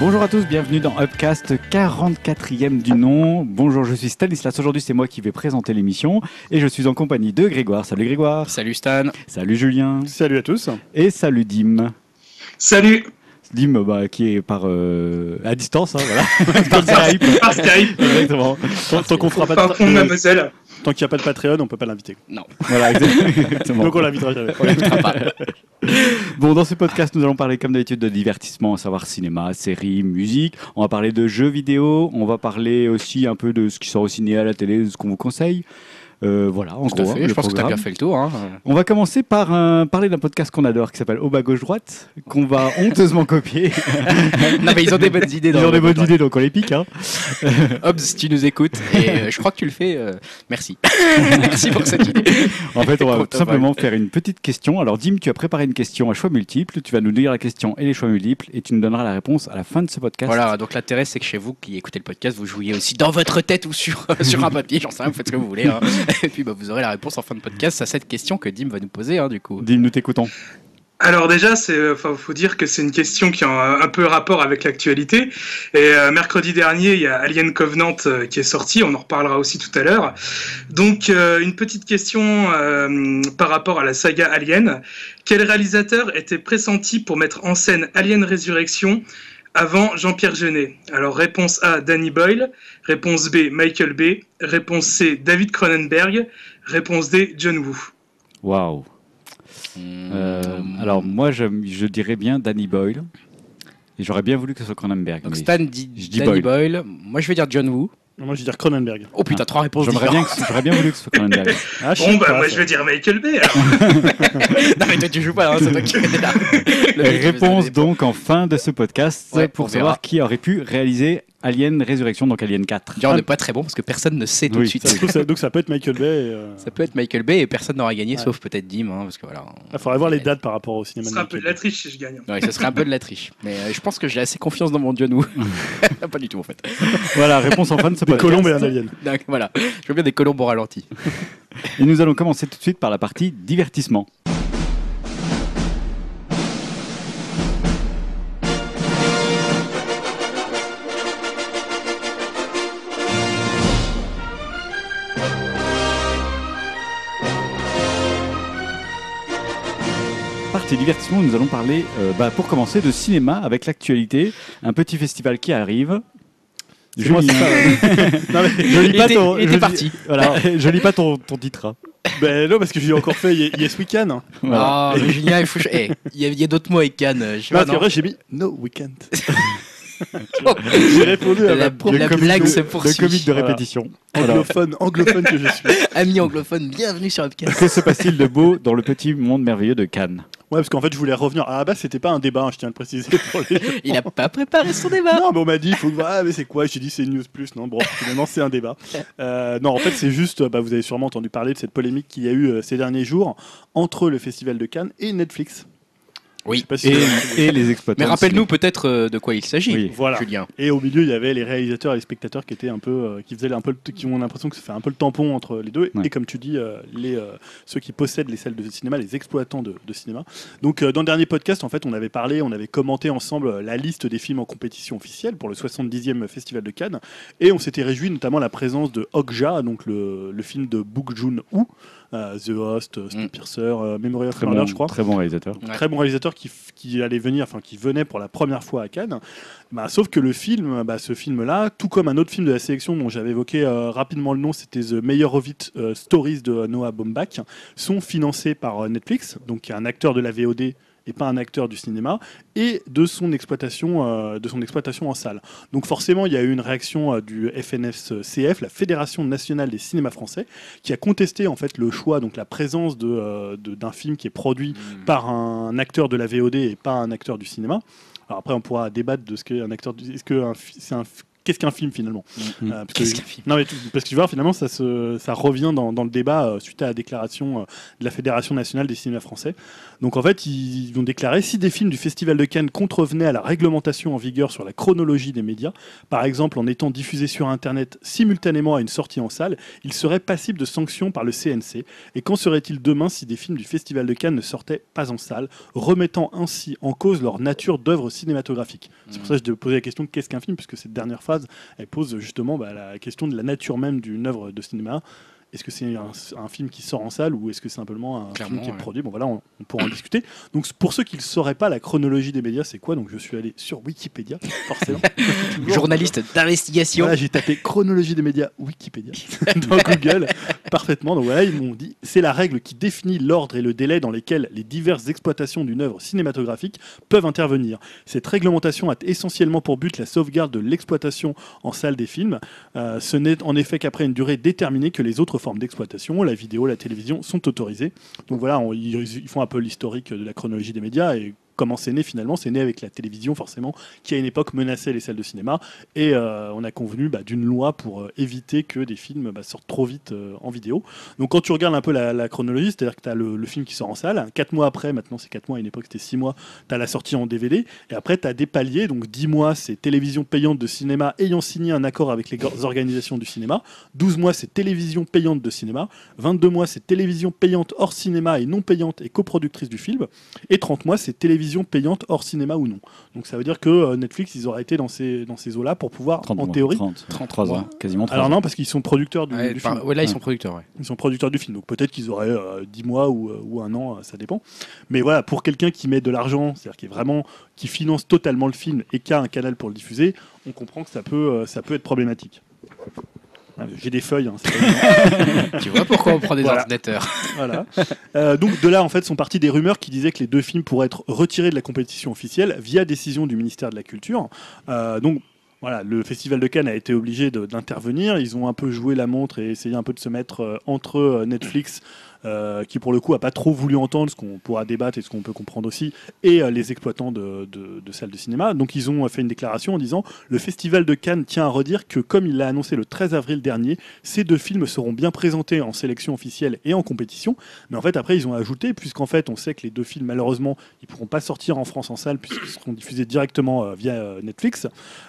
Bonjour à tous, bienvenue dans Upcast 44e du nom. Bonjour, je suis Stanislas. Aujourd'hui, c'est moi qui vais présenter l'émission et je suis en compagnie de Grégoire. Salut Grégoire. Salut Stan. Salut Julien. Salut à tous. Et salut Dim. Salut. Dim, bah, qui est par euh, à distance, hein, voilà. par Skype. Par Skype. Exactement. Tant, qu'on fera pas de Mademoiselle. Tant qu'il n'y a pas de Patreon, on peut pas l'inviter. Non. Voilà, exactement. Donc on l'invitera jamais. Bon, dans ce podcast, nous allons parler comme d'habitude de divertissement, à savoir cinéma, séries, musique. On va parler de jeux vidéo. On va parler aussi un peu de ce qui sort au ciné, à la télé, de ce qu'on vous conseille. Euh, voilà, en Tout gros, fait. hein, Je le pense que tu as bien fait le tour. hein. On va commencer par euh, parler d'un podcast qu'on adore qui s'appelle Au bas gauche droite, qu'on va honteusement copier. non, mais ils ont des bonnes idées. Ils ont des bonnes idées, donc on les pique. Hein. Hobbs, si tu nous écoutes, et euh, je crois que tu le fais. euh, merci. merci pour cette idée. En fait, on va tout simplement faire une petite question. Alors, Dim, tu as préparé une question à choix multiples. Tu vas nous lire la question et les choix multiples et tu nous donneras la réponse à la fin de ce podcast. Voilà, donc l'intérêt, c'est que chez vous qui écoutez le podcast, vous jouiez aussi dans votre tête ou sur, sur un papier, j'en sais rien, vous faites ce que vous voulez. hein. Et puis bah, vous aurez la réponse en fin de podcast à cette question que Dim va nous poser, hein, du coup. Dim, nous t'écoutons. Alors déjà, c'est, enfin, faut dire que c'est une question qui a un, un peu rapport avec l'actualité. Et euh, mercredi dernier, il y a Alien Covenant euh, qui est sorti. On en reparlera aussi tout à l'heure. Donc, euh, une petite question euh, par rapport à la saga Alien. Quel réalisateur était pressenti pour mettre en scène Alien Résurrection avant Jean-Pierre Jeunet Alors, réponse A, Danny Boyle. Réponse B, Michael Bay. Réponse C, David Cronenberg. Réponse D, John Woo. Waouh. Euh, Hmm. alors, moi, je, je dirais bien Danny Boyle. Et j'aurais bien voulu que ce soit Cronenberg. Donc mais Stan dit je dis Danny Boyle. Boyle. Moi, je vais dire John Woo. Moi je vais dire Cronenberg. Oh putain, trois réponses J'aimerais bien, différentes. que- j'aurais bien voulu que ce soit Cronenberg. Ah, je Bon, bah, pas, moi, ça. je vais dire Michael Bay. alors. non mais toi tu joues pas, hein, c'est toi qui es là. Le mec, il veut se Réponse donc en fin de ce podcast Ouais, pour on savoir qui aurait pu réaliser Alien Résurrection, donc Alien 4. Déjà, on n'est pas très bon parce que personne ne sait tout Oui, de suite. Ça se trouve, ça- donc ça peut être Michael Bay. euh, Ça peut être Michael Bay et personne n'aura gagné Ouais. sauf peut-être Dim, hein, parce que voilà. Il faudrait voir les dates par rapport au Ce cinéma. de sera un peu Michael de la Bay. triche si je gagne. Ouais, ce serait un peu de la triche. Mais euh, je pense que j'ai assez confiance dans mon John Woo. pas du tout en fait. Voilà, réponse en fin de ce Des podcast. colombes et un alien. Donc voilà, je veux bien des colombes au ralenti. Et nous allons commencer tout de suite par la partie divertissement. Partie divertissement, nous allons parler, euh, bah, pour commencer, de cinéma avec l'actualité, un petit festival qui arrive. C'est moi, ça, ouais. Non, mais- Je lis pas ton, je lis- parti. Voilà, je lis pas ton, ton titre. hein. Ben non, parce que j'ai encore fait Ye- Yes Weekend. Voilà. Ah, mais Julien, il faut. Eh, Il y a, il y a d'autres mots avec Cannes. Je sais Non, pas, parce qu'en vrai, j'ai mis No Weekend. j'ai répondu à La, ma Le la blague de- se Le poursuit. comique de Voilà. répétition. Voilà. anglophone, anglophone que je suis. Amis anglophones, bienvenue sur Upcast. Que se passe-t-il de beau dans le petit monde merveilleux de Cannes? Ouais, parce qu'en fait, je voulais revenir. À la base, c'était pas un débat, hein, je tiens à le préciser pour les Il a pas préparé son débat. Non, mais on m'a dit, il faut que. Ah, mais c'est quoi? J'ai dit, c'est une news plus. Non, bon, finalement, c'est un débat. Euh, non, en fait, c'est juste. Bah, vous avez sûrement entendu parler de cette polémique qu'il y a eu euh, ces derniers jours entre le Festival de Cannes et Netflix. Oui. Si et, les exploitants. Mais rappelle-nous peut-être euh, de quoi il s'agit, Oui. Voilà. Julien. Et au milieu, il y avait les réalisateurs et les spectateurs qui étaient un peu, euh, qui faisaient un peu, qui ont l'impression que ça fait un peu le tampon entre les deux. Ouais. Et comme tu dis, euh, les euh, ceux qui possèdent les salles de cinéma, les exploitants de, de cinéma. Donc, euh, dans le dernier podcast, en fait, on avait parlé, on avait commenté ensemble la liste des films en compétition officielle pour le 70e Festival de Cannes, et on s'était réjoui notamment la présence de Okja, donc le, le film de Book Joon-ho, The Host, euh, Snowpiercer, euh, Memory of Très Murder, bon, je crois très bon réalisateur. Ouais. très bon réalisateur qui, allait venir, enfin qui venait pour la première fois à Cannes. Bah, sauf que le film, bah, ce film-là, tout comme un autre film de la sélection dont j'avais évoqué euh, rapidement le nom, c'était The Meyerowitz euh, Stories de Noah Baumbach, sont financés par euh, Netflix, donc qui est un acteur de la VOD et pas un acteur du cinéma, et de son exploitation, euh, de son exploitation en salle. Donc forcément, il y a eu une réaction euh, du FNSCF, la Fédération nationale des cinémas français, qui a contesté en fait le choix, donc la présence de, euh, de- d'un film qui est produit par un acteur de la VOD et pas un acteur du cinéma. Alors après, on pourra débattre de ce qu'est un acteur. Du... Est-ce que c'est un qu'est-ce qu'un film finalement Mhm. Euh, parce que- Qu'est-ce qu'un film non, mais parce que tu vois, finalement, ça, se, ça revient dans, dans le débat euh, suite à la déclaration euh, de la Fédération nationale des cinémas français. Donc, en fait, ils, ils ont déclaré si des films du Festival de Cannes contrevenaient à la réglementation en vigueur sur la chronologie des médias, par exemple en étant diffusés sur Internet simultanément à une sortie en salle, ils seraient passibles de sanctions par le CNC. Et qu'en serait-il demain si des films du Festival de Cannes ne sortaient pas en salle, remettant ainsi en cause leur nature d'œuvre cinématographique? C'est pour ça que je te posais la question qu'est-ce qu'un film? Puisque cette dernière elle pose justement bah, la question de la nature même d'une œuvre de cinéma. Est-ce que c'est un, un film qui sort en salle ou est-ce que c'est simplement un Clairement, film qui est ouais. produit? Bon voilà, on, on pourra en discuter. Donc pour ceux qui ne sauraient pas la chronologie des médias, c'est quoi? Donc je suis allé sur Wikipédia, forcément. Journaliste d'investigation. Voilà, j'ai tapé chronologie des médias Wikipédia dans Google parfaitement. Donc voilà, ils m'ont dit c'est la règle qui définit l'ordre et le délai dans lesquels les diverses exploitations d'une œuvre cinématographique peuvent intervenir. Cette réglementation a essentiellement pour but la sauvegarde de l'exploitation en salle des films. Euh, ce n'est en effet qu'après une durée déterminée que les autres formes d'exploitation, la vidéo, la télévision, sont autorisées. Donc voilà, ils, ils font un peu l'historique de la chronologie des médias et comment c'est né finalement C'est né avec la télévision forcément, qui à une époque menaçait les salles de cinéma. Et euh, on a convenu bah, d'une loi pour euh, éviter que des films bah, sortent trop vite euh, en vidéo. Donc quand tu regardes un peu la, chronologie, c'est-à-dire que tu as le, le film qui sort en salle, quatre mois après, maintenant c'est quatre mois, à une époque c'était six mois, tu as la sortie en DVD, et après tu as des paliers, donc 10 mois c'est télévision payante de cinéma ayant signé un accord avec les organisations du cinéma, 12 mois c'est télévision payante de cinéma, 22 mois c'est télévision payante hors cinéma et non payante et coproductrice du film, et 30 mois c'est télévision payante hors cinéma ou non. Donc ça veut dire que euh, Netflix ils auraient été dans ces, dans ces eaux-là pour pouvoir, 30 en mois, théorie, 30, 33 33 ans, quasiment 30 alors non, parce qu'ils sont producteurs du, Ouais, du par- film. ouais, là, ils sont producteurs, ouais. Ils sont producteurs du film, donc peut-être qu'ils auraient euh, 10 mois ou, euh, ou un an, euh, ça dépend. Mais voilà, pour quelqu'un qui met de l'argent, c'est-à-dire qui est vraiment qui finance totalement le film et qui a un canal pour le diffuser, on comprend que ça peut, euh, ça peut être problématique. Ah, J'ai des feuilles. hein, tu vois pourquoi on prend des Voilà. ordinateurs voilà. Euh, donc de là, en fait, sont parties des rumeurs qui disaient que les deux films pourraient être retirés de la compétition officielle via décision du ministère de la Culture. Euh, donc voilà, le Festival de Cannes a été obligé d'intervenir. Ils ont un peu joué la montre et essayé un peu de se mettre euh, entre Netflix, euh, qui pour le coup a pas trop voulu entendre ce qu'on pourra débattre et ce qu'on peut comprendre aussi, et euh, les exploitants de, de- de salles de cinéma. Donc ils ont fait une déclaration en disant le Festival de Cannes tient à redire que comme il l'a annoncé le 13 avril dernier, ces deux films seront bien présentés en sélection officielle et en compétition. Mais en fait, après, ils ont ajouté, puisqu'en fait, on sait que les deux films, malheureusement, ils pourront pas sortir en France en salle, puisqu'ils seront diffusés directement euh, via Netflix.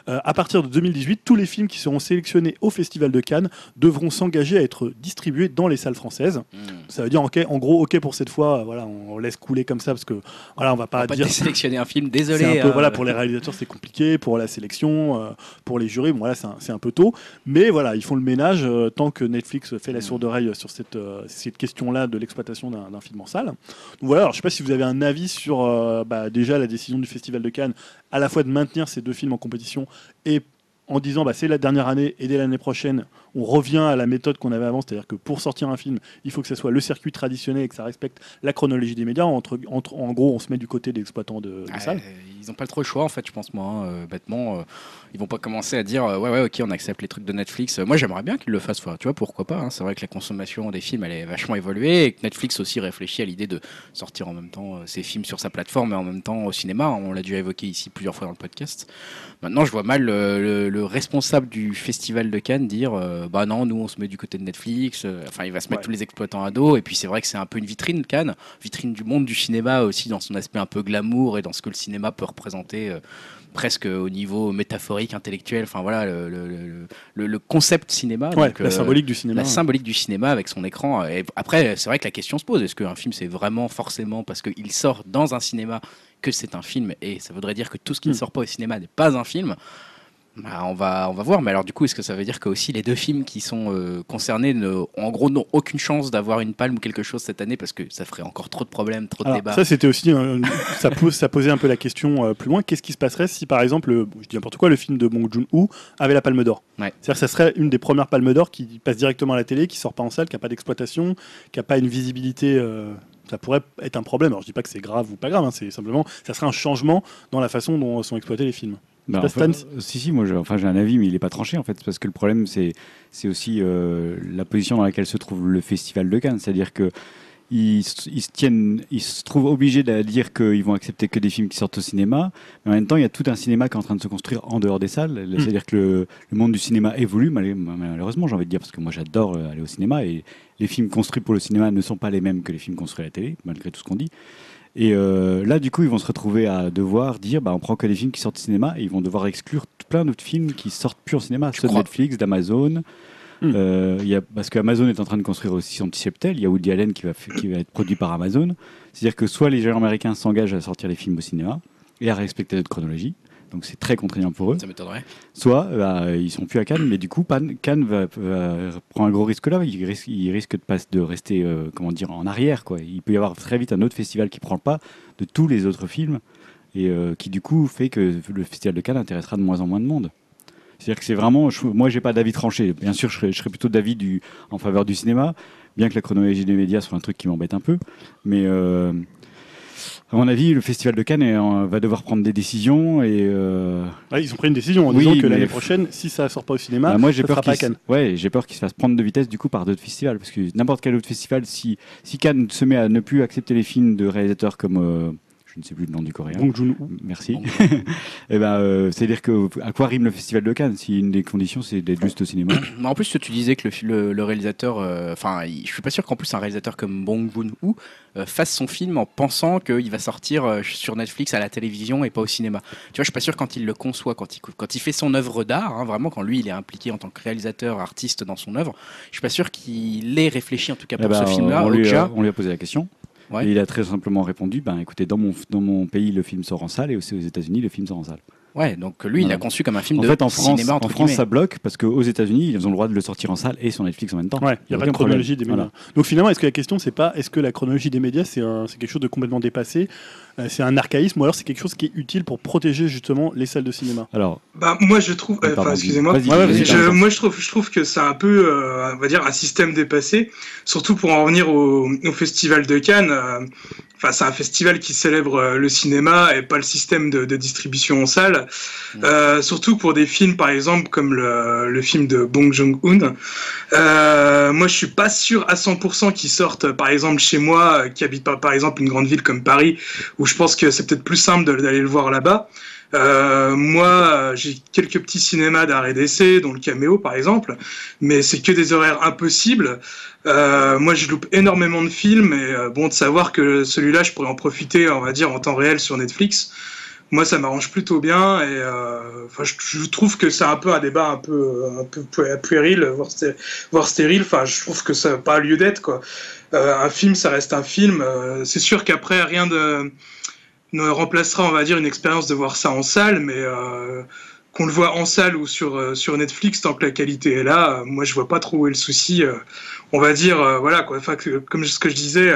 À partir de 2018, tous les films qui seront sélectionnés au Festival de Cannes devront s'engager à être distribués dans les salles françaises. Ça veut dire, ok, en gros, ok pour cette fois, voilà, on laisse couler comme ça, parce que voilà, on va On pas va pas dire. désélectionner un film, désolé. un peu, euh, voilà, pour les réalisateurs, c'est compliqué, pour la sélection, euh, pour les jurys, bon, voilà, c'est un, peu tôt. Mais voilà, ils font le ménage euh, tant que Netflix fait la sourde oreille sur cette, cette question-là de l'exploitation d'un film en salle. Donc voilà, alors, je sais pas si vous avez un avis sur bah, déjà la décision du Festival de Cannes, à la fois de maintenir ces deux films en compétition et en disant bah, c'est la dernière année et dès l'année prochaine, on revient à la méthode qu'on avait avant, c'est-à-dire que pour sortir un film, il faut que ce soit le circuit traditionnel et que ça respecte la chronologie des médias. Entre, entre, en gros, on se met du côté des exploitants de, salles. ils n'ont pas trop le choix en fait, je pense moi. hein, euh, bêtement, euh, ils vont pas commencer à dire euh, ouais ouais ok on accepte les trucs de Netflix. Euh, moi j'aimerais bien qu'ils le fassent. tu vois pourquoi pas. hein, c'est vrai que la consommation des films elle est vachement évoluée et que Netflix aussi réfléchit à l'idée de sortir en même temps ses films sur sa plateforme et en même temps au cinéma. On l'a déjà évoqué ici plusieurs fois dans le podcast. Maintenant je vois mal le, le responsable du festival de Cannes dire euh, bah non nous on se met du côté de Netflix. Euh, Enfin il va se mettre Ouais. tous les exploitants à dos et puis c'est vrai que c'est un peu une vitrine Cannes, vitrine du monde du cinéma aussi dans son aspect un peu glamour et dans ce que le cinéma peut représenter euh, presque au niveau métaphorique, intellectuel. Enfin voilà le, le- le- le- le concept cinéma. Ouais, donc, la euh, symbolique du cinéma. la symbolique du cinéma avec son écran. Et après, c'est vrai que la question se pose est-ce qu'un film, c'est vraiment forcément parce qu'il sort dans un cinéma que c'est un film Et ça voudrait dire que tout ce qui ne Hmm. sort pas au cinéma n'est pas un film Bah, on, va, on va voir. Mais alors, du coup, est-ce que ça veut dire que aussi les deux films qui sont euh, concernés, ne, en gros, n'ont aucune chance d'avoir une palme ou quelque chose cette année parce que ça ferait encore trop de problèmes, trop de débats? ça, c'était aussi. un- ça, pose, ça posait un peu la question euh, plus loin. Qu'est-ce qui se passerait si, par exemple, le- je dis n'importe quoi, le film de Bong Joon-ho avait la Palme d'Or? Ouais. C'est-à-dire que ça serait une des premières Palmes d'Or qui passe directement à la télé, qui sort pas en salle, qui n'a pas d'exploitation, qui n'a pas une visibilité. euh, ça pourrait être un problème. Alors, je dis pas que c'est grave ou pas grave, hein, c'est simplement. Ça serait un changement dans la façon dont sont exploités les films. Bah, enfin, si, si, moi j'ai enfin, un avis, mais il n'est pas tranché en fait, parce que le problème c'est aussi euh, la position dans laquelle se trouve le Festival de Cannes. C'est-à-dire que ils, se- ils se tiennent, ils se trouvent obligés de dire qu'ils vont accepter que des films qui sortent au cinéma. Mais en même temps, il y a tout un cinéma qui est en train de se construire en dehors des salles. C'est-à-dire que le, le monde du cinéma évolue, malheureusement, j'ai envie de dire, parce que moi j'adore euh, aller au cinéma et les films construits pour le cinéma ne sont pas les mêmes que les films construits à la télé, malgré tout ce qu'on dit. Et euh, là, du coup, ils vont se retrouver à devoir dire bah, on prend que les films qui sortent au cinéma et ils vont devoir exclure plein d'autres films qui sortent plus au cinéma, ceux de Netflix, d'Amazon. Hmm. Euh, il y a, parce qu'Amazon est en train de construire aussi son petit cheptel. Il y a Woody Allen qui va, f- qui va être produit par Amazon. C'est-à-dire que soit les géants américains s'engagent à sortir les films au cinéma et à respecter notre chronologie. Donc c'est très contraignant pour eux. Ça m'étonnerait. Soit euh, bah, ils sont plus à Cannes, mais du coup Pan- Cannes va, va- prend un gros risque là. Il risque, il risque de, rester euh, comment dire en arrière. Quoi. Il peut y avoir très vite un autre festival qui prend le pas de tous les autres films et euh, qui du coup fait que le festival de Cannes intéressera de moins en moins de monde. C'est-à-dire que c'est vraiment, je, moi j'ai pas d'avis tranché. Bien sûr, je serais, je serais plutôt d'avis du, en faveur du cinéma, bien que la chronologie des médias soit un truc qui m'embête un peu. Mais euh, à mon avis, le festival de Cannes va devoir prendre des décisions et euh, Ouais, ils ont pris une décision en Oui, disant que l'année prochaine, si ça sort pas au cinéma, Bah, moi j'ai ça peur sera pas à qu'il Cannes. se- ouais, j'ai peur qu'il se fasse prendre de vitesse du coup par d'autres festivals parce que n'importe quel autre festival si si Cannes se met à ne plus accepter les films de réalisateurs comme euh, je ne sais plus le nom du coréen. Bong Joon-ho. Merci. Et ben euh, c'est à dire que à quoi rime le festival de Cannes si une des conditions c'est d'être juste au cinéma. Mais en plus, tu disais que le, fi- le, le réalisateur, euh, enfin, il- je suis pas sûr qu'en plus un réalisateur comme Bong Joon-ho euh, fasse son film en pensant qu'il va sortir euh, sur Netflix à la télévision et pas au cinéma. Tu vois, je suis pas sûr quand il le conçoit, quand il, quand il fait son œuvre d'art, hein, vraiment quand lui il est impliqué en tant que réalisateur, artiste dans son œuvre, je suis pas sûr qu'il ait réfléchi en tout cas Eh pour ben, ce film-là. on, lui Okja. a, on lui a posé la question. Ouais. Et il a très simplement répondu ben écoutez dans mon dans mon pays le film sort en salle et aussi aux États-Unis le film sort en salle. Ouais, donc lui il l'a conçu comme un film En de fait en France cinéma en France guillemets. ça bloque parce qu'aux États-Unis ils ont le droit de le sortir en salle et sur Netflix en même temps. Ouais, il n'y a pas de chronologie problème. des médias. Voilà. Donc finalement, est-ce que la question, c'est pas est-ce que la chronologie des médias, c'est un- c'est quelque chose de complètement dépassé? C'est un archaïsme ou alors c'est quelque chose qui est utile pour protéger justement les salles de cinéma Alors Bah, moi, je trouve. euh, excusez-moi. Ouais, Je- moi, je trouve, je trouve que c'est un peu, euh, on va dire, un système dépassé, surtout pour en revenir au, au festival de Cannes. euh, Enfin, c'est un festival qui célèbre euh, le cinéma et pas le système de, de distribution en salle. Mm. Euh, surtout pour des films, par exemple, comme le, le film de Bong Joon-ho. Euh, moi, je suis pas sûr à 100% qu'ils sortent, par exemple, chez moi, euh, qui habite pas, par exemple, une grande ville comme Paris, où je pense que c'est peut-être plus simple d'aller le voir là-bas. Euh, moi, j'ai quelques petits cinémas d'arrêt d'essai, dont le Caméo par exemple, mais c'est que des horaires impossibles. Euh, moi, je loupe énormément de films, et euh, bon, de savoir que celui-là, je pourrais en profiter, on va dire, en temps réel sur Netflix. Moi, ça m'arrange plutôt bien, et euh, enfin, je, trouve que c'est un peu un débat un peu, un peu pu- puéril, voire, voire stérile. Enfin, je trouve que ça n'a pas lieu d'être, quoi. Euh, un film, ça reste un film. C'est sûr qu'après, rien de remplacera, on va dire, une expérience de voir ça en salle, mais euh, qu'on le voit en salle ou sur, euh, sur Netflix, tant que la qualité est là, moi je vois pas trop où est le souci. euh, on va dire, voilà, quoi. Enfin, que- comme ce que je disais,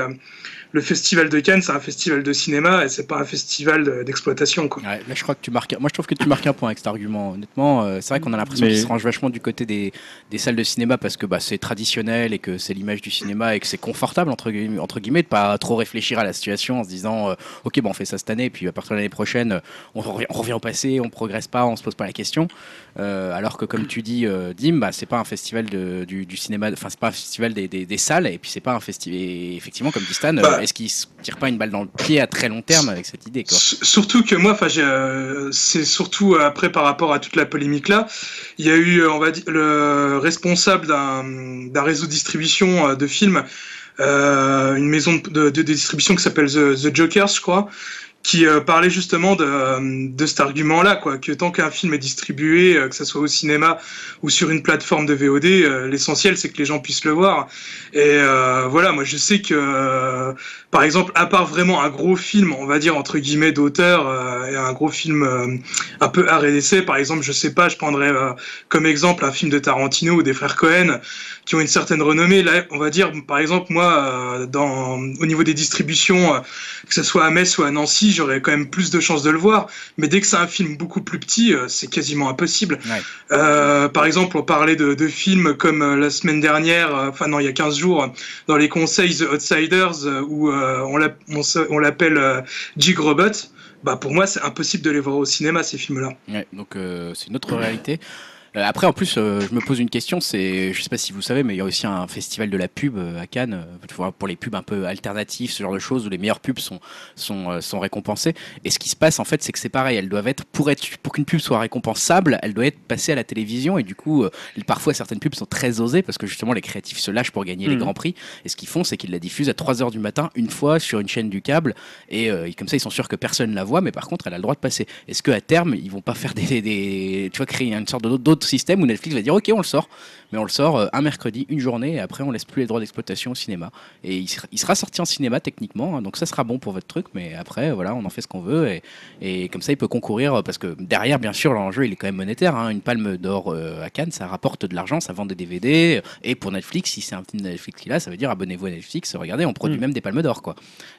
le festival de Cannes, c'est un festival de cinéma et c'est pas un festival de- d'exploitation, quoi. Ouais, là, je crois que tu marques. Moi, je trouve que tu marques un point avec cet argument. Honnêtement, euh, c'est vrai qu'on a l'impression Mais- qu'il se range vachement du côté des, des salles de cinéma parce que bah, c'est traditionnel et que c'est l'image du cinéma et que c'est confortable entre guillemets, entre guillemets de pas trop réfléchir à la situation en se disant euh, ok bon on fait ça cette année et puis à partir de l'année prochaine euh, on, revient, on revient au passé, on progresse pas, on se pose pas la question. Euh, alors que comme tu dis euh, Dim, bah, c'est pas un festival de, du, du cinéma, enfin c'est pas un festival des, des, des salles et puis c'est pas un festival. Effectivement comme dit Stan, euh, Bah. est-ce qu'il se tire pas une balle dans le pied à très long terme avec cette idée quoi? Surtout que moi, enfin, j'ai, euh, c'est surtout euh, après par rapport à toute la polémique là, il y a eu, euh, on va dire, le responsable d'un, d'un réseau de distribution euh, de films, euh, une maison de, de- de distribution qui s'appelle The, The Jokers, je crois, qui euh, parlait justement de, euh, de cet argument-là, quoi, que tant qu'un film est distribué, euh, que ce soit au cinéma ou sur une plateforme de VOD, euh, l'essentiel c'est que les gens puissent le voir. Et euh, voilà, moi je sais que, euh, par exemple, à part vraiment un gros film, on va dire entre guillemets d'auteur, euh, et un gros film euh, un peu d'essai, par exemple, je sais pas, je prendrais euh, comme exemple un film de Tarantino ou des frères Cohen qui ont une certaine renommée. Là, on va dire, par exemple, moi, dans, au niveau des distributions, que ce soit à Metz ou à Nancy, j'aurais quand même plus de chances de le voir. Mais dès que c'est un film beaucoup plus petit, c'est quasiment impossible. Ouais. Par exemple, on parlait de, de films comme la semaine dernière, enfin non, il y a 15 jours, dans les conseils The Outsiders, où on l'app- on l'appelle euh, Jig Robot. Bah pour moi, c'est impossible de les voir au cinéma ces films-là. Ouais, donc euh, c'est une autre réalité. Euh, après, en plus, euh, je me pose une question. C'est, je sais pas si vous savez, mais il y a aussi un festival de la pub euh, à Cannes, euh, pour les pubs un peu alternatives, ce genre de choses où les meilleures pubs sont sont euh, sont récompensées. Et ce qui se passe en fait, c'est que c'est pareil. Elles doivent être pour être pour qu'une pub soit récompensable, elle doit être passée à la télévision. Et du coup, euh, parfois certaines pubs sont très osées parce que justement les créatifs se lâchent pour gagner les Mhm. grands prix. Et ce qu'ils font, c'est qu'ils la diffusent à 3 heures du matin une fois sur une chaîne du câble. Et, euh, comme ça, ils sont sûrs que personne la voit, mais par contre, elle a le droit de passer. Est-ce qu'à terme, ils vont pas faire des, des- tu vois, créer une sorte de- d'autre système où Netflix va dire, ok, on le sort, mais on le sort euh, un mercredi, une journée, et après, on laisse plus les droits d'exploitation au cinéma. Et il sera, il sera sorti en cinéma techniquement, hein, donc ça sera bon pour votre truc, mais après, voilà, on en fait ce qu'on veut, et, et comme ça, il peut concourir euh, parce que derrière, bien sûr, l'enjeu, il est quand même monétaire. hein. Une palme d'or euh, à Cannes, ça rapporte de l'argent, ça vend des DVD, et pour Netflix, si c'est un film Netflix qui là, ça veut dire abonnez-vous à Netflix, regardez, on produit Mm. même des palmes d'or, quoi.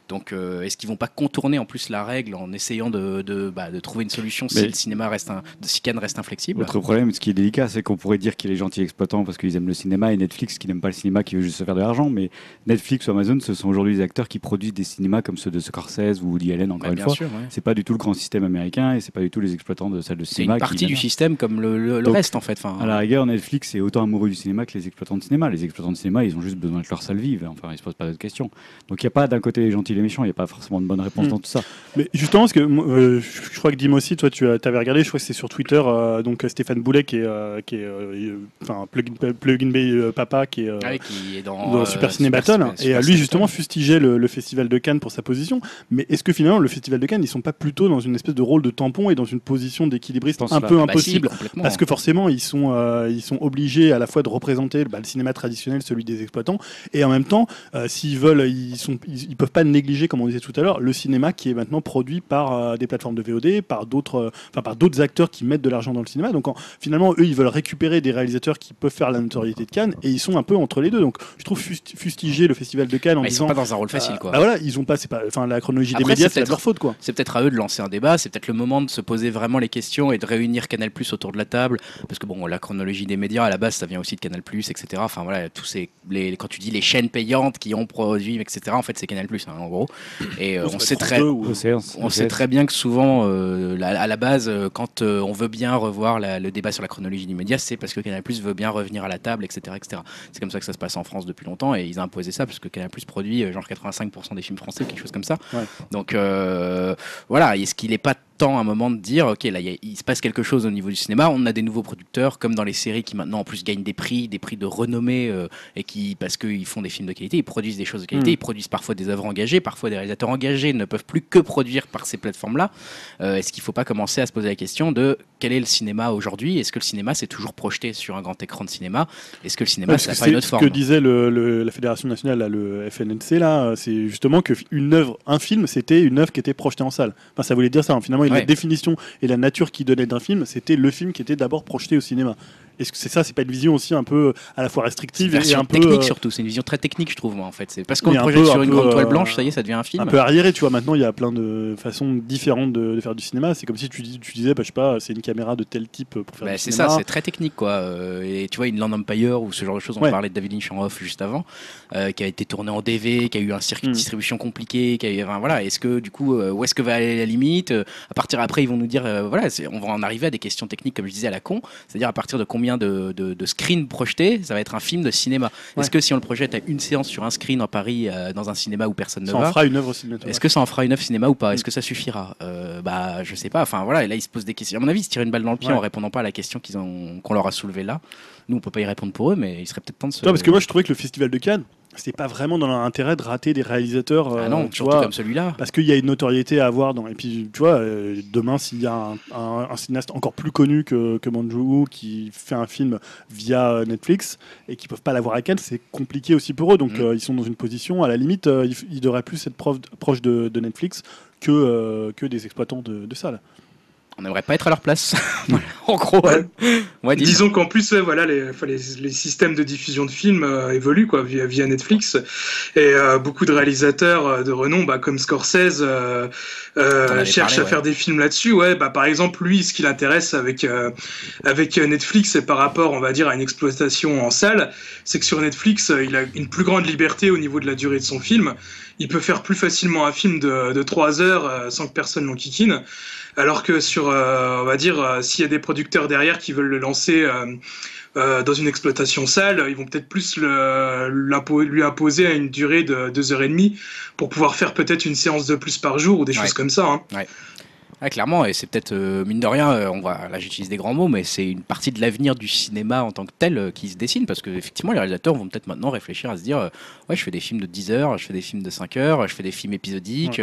Donc, euh, est-ce qu'ils vont pas contourner en plus la règle en essayant de, de, bah, de trouver une solution si Mais- le cinéma reste, un, si Cannes reste inflexible? Votre problème, ce qui est délicat, c'est qu'on pourrait dire qu'il est gentil exploitant parce qu'ils aiment le cinéma et Netflix qui n'aime pas le cinéma, qui veut juste se faire de l'argent. Mais Netflix ou Amazon, ce sont aujourd'hui des acteurs qui produisent des cinémas comme ceux de Scorsese ou Woody Allen, encore Bah, une fois. ouais. C'est pas du tout le grand système américain et c'est pas du tout les exploitants de salles de C'est cinéma. une qui partie du système comme le, le- le Donc, reste en fait. Enfin, À la rigueur, Netflix est autant amoureux du cinéma que les exploitants de cinéma. Les exploitants de cinéma, ils ont juste besoin que leur salle vive. Enfin, ils se posent pas d'autres questions. Donc il n'y a pas d'un côté les gentils et les méchants, il n'y a pas forcément de bonne réponse Mm. dans tout ça. Mais justement, parce que euh, je crois que Dim aussi, toi, tu avais regardé, je crois que c'est sur Twitter, euh, donc euh, Stéphane Boulet, qui est, euh, qui est euh, enfin, Plugin, Plugin Bay euh, Papa, qui est euh, Ah oui, qui est dans, dans euh, Super Ciné Battle, Super- et Super lui justement fustigeait le, le Festival de Cannes pour sa position. Mais est-ce que finalement, le Festival de Cannes, ils sont pas plutôt dans une espèce de rôle de tampon et dans une position d'équilibriste un pas. peu Bah si, impossible? Parce que forcément, ils sont, euh, ils sont obligés à la fois de représenter bah, le cinéma traditionnel, celui des exploitants, et en même temps, euh, s'ils veulent, ils sont, ils, ils peuvent pas négliger, comme on disait tout à l'heure, le cinéma qui est maintenant produit par euh, des plateformes de VOD, par d'autres, euh, enfin par d'autres acteurs qui mettent de l'argent dans le cinéma. Donc en- finalement, eux, ils veulent récupérer des réalisateurs qui peuvent faire la notoriété de Cannes, et ils sont un peu entre les deux. Donc je trouve fust- fustiger le Festival de Cannes en Bah, ils sont disant, pas dans un rôle facile euh, quoi. bah voilà, ils ont pas, c'est pas, enfin la chronologie des médias, c'est leur faute quoi. C'est peut-être à eux de lancer un débat, c'est peut-être le moment de se poser vraiment les questions et de réunir Canal Plus autour de la table. Parce que bon, la chronologie des médias, à la base, ça vient aussi de Canal Plus, etc. Enfin voilà, tous ces, les, quand tu dis les chaînes payantes qui ont produit, etc., en fait, c'est Canal Plus, hein, gros. Et euh, on sait très. France 2 ou- OCS, On sait très bien que souvent, euh, la- à la base, euh, quand euh, on veut bien revoir la- le débat sur la chronologie du média, c'est parce que Canal Plus veut bien revenir à la table, etc., etc. C'est comme ça que ça se passe en France depuis longtemps et ils ont imposé ça parce que Canal Plus produit euh, genre 85% des films français, quelque chose comme ça. Ouais. Donc euh, voilà, est-ce qu'il n'est pas temps à un moment de dire, ok, là il se passe quelque chose au niveau du cinéma, on a des nouveaux producteurs comme dans les séries qui maintenant en plus gagnent des prix, des prix de renommée euh, et qui parce qu'ils font des films de qualité, ils produisent des choses de qualité, Mm. ils produisent parfois des œuvres engagées, parfois des réalisateurs engagés ne peuvent plus que produire par ces plateformes-là. Euh, Est-ce qu'il ne faut pas commencer à se poser la question de quel est le cinéma aujourd'hui? Est-ce que le cinéma s'est toujours projeté sur un grand écran de cinéma? Est-ce que le cinéma Parce ça pas une autre ce forme? que disait le- le- la Fédération nationale, là, le FNNC, là, c'est justement que une œuvre, un film, c'était une œuvre qui était projetée en salle. Enfin, ça voulait dire ça. Finalement, Ouais. La définition et la nature qui donnait d'un film, c'était le film qui était d'abord projeté au cinéma. Est-ce que c'est ça C'est pas une vision aussi un peu à la fois C'est restrictive et un peu technique euh, surtout, c'est une vision très technique je trouve moi en fait. C'est parce qu'on le un projette peu- sur un une grande toile euh, blanche, ça y est, ça devient un film. un peu arriéré, tu vois. Maintenant, il y a plein de façons différentes de, de faire du cinéma. C'est comme si tu, dis- tu disais, bah, je sais pas, c'est une caméra de tel type pour faire Bah, du c'est cinéma. ça, c'est très technique quoi. Euh, et tu vois, Inland Empire ou ce genre de choses, on Ouais. parlait de David Lynch en off juste avant, euh, qui a été tourné en DV, qui a eu un circuit de distribution compliqué, qui a eu, enfin, voilà. Est-ce que du coup, où est-ce que va aller la limite? À partir après, ils vont nous dire, euh, voilà, on va en arriver à des questions techniques comme je disais à la con, c'est-à-dire à partir de combien de, de, de screens projetés, ça va être un film de cinéma. Est-ce que si on le projette à une séance sur un screen en Paris, euh, dans un cinéma où personne ne Ça en va, fera une œuvre cinématographique. est-ce que ça en fera une œuvre cinéma ou pas? Mm. Est-ce que ça suffira? Euh, Bah, je sais pas. Enfin voilà, et là ils se posent des questions. À mon avis, ils se tirent une balle dans le pied Ouais. en répondant pas à la question qu'ils ont, qu'on leur a soulevée là. Nous, on peut pas y répondre pour eux, mais il serait peut-être temps de se. Non, parce que moi, je trouvais que le Festival de Cannes, c'était pas vraiment dans leur intérêt de rater des réalisateurs. ah euh, non, tu surtout vois, comme celui-là. Parce qu'il y a une notoriété à avoir. Dans... Et puis, tu vois, euh, demain, s'il y a un, un- un cinéaste encore plus connu que, que Manjou qui fait un film via euh, Netflix et qui peuvent pas l'avoir à Cannes, c'est compliqué aussi pour eux. Donc, Mm. euh, ils sont dans une position, à la limite, ils, ils devraient plus être prof- proches de, de Netflix que, que des exploitants de, de salles. On n'aimerait pas être à leur place. En gros, Ouais. ouais, dis- Disons qu'en plus, ouais, voilà, les, enfin, les, les systèmes de diffusion de films euh, évoluent quoi, via, via Netflix. Et euh, beaucoup de réalisateurs euh, de renom, bah, comme Scorsese, euh, euh, cherchent parlé, à ouais. faire des films là-dessus. Ouais, bah, par exemple, lui, ce qui l'intéresse avec, euh, avec Netflix, c'est par rapport, on va dire, à une exploitation en salle, c'est que sur Netflix, euh, il a une plus grande liberté au niveau de la durée de son film. Il peut faire plus facilement un film de, de 3 heures euh, sans que personne l'enquiquine. Alors que sur euh, on va dire, euh, s'il y a des producteurs derrière qui veulent le lancer euh, dans une exploitation sale, ils vont peut-être plus le, lui imposer à une durée de deux heures et demie pour pouvoir faire peut-être une séance de plus par jour ou des Ouais. choses comme ça. hein. Ah, clairement, et c'est peut-être, euh, mine de rien, euh, on va, là j'utilise des grands mots, mais c'est une partie de l'avenir du cinéma en tant que tel euh, qui se dessine, parce que effectivement, les réalisateurs vont peut-être maintenant réfléchir à se dire, ouais, je fais des films de 10 heures, je fais des films de 5 heures, je fais des films épisodiques,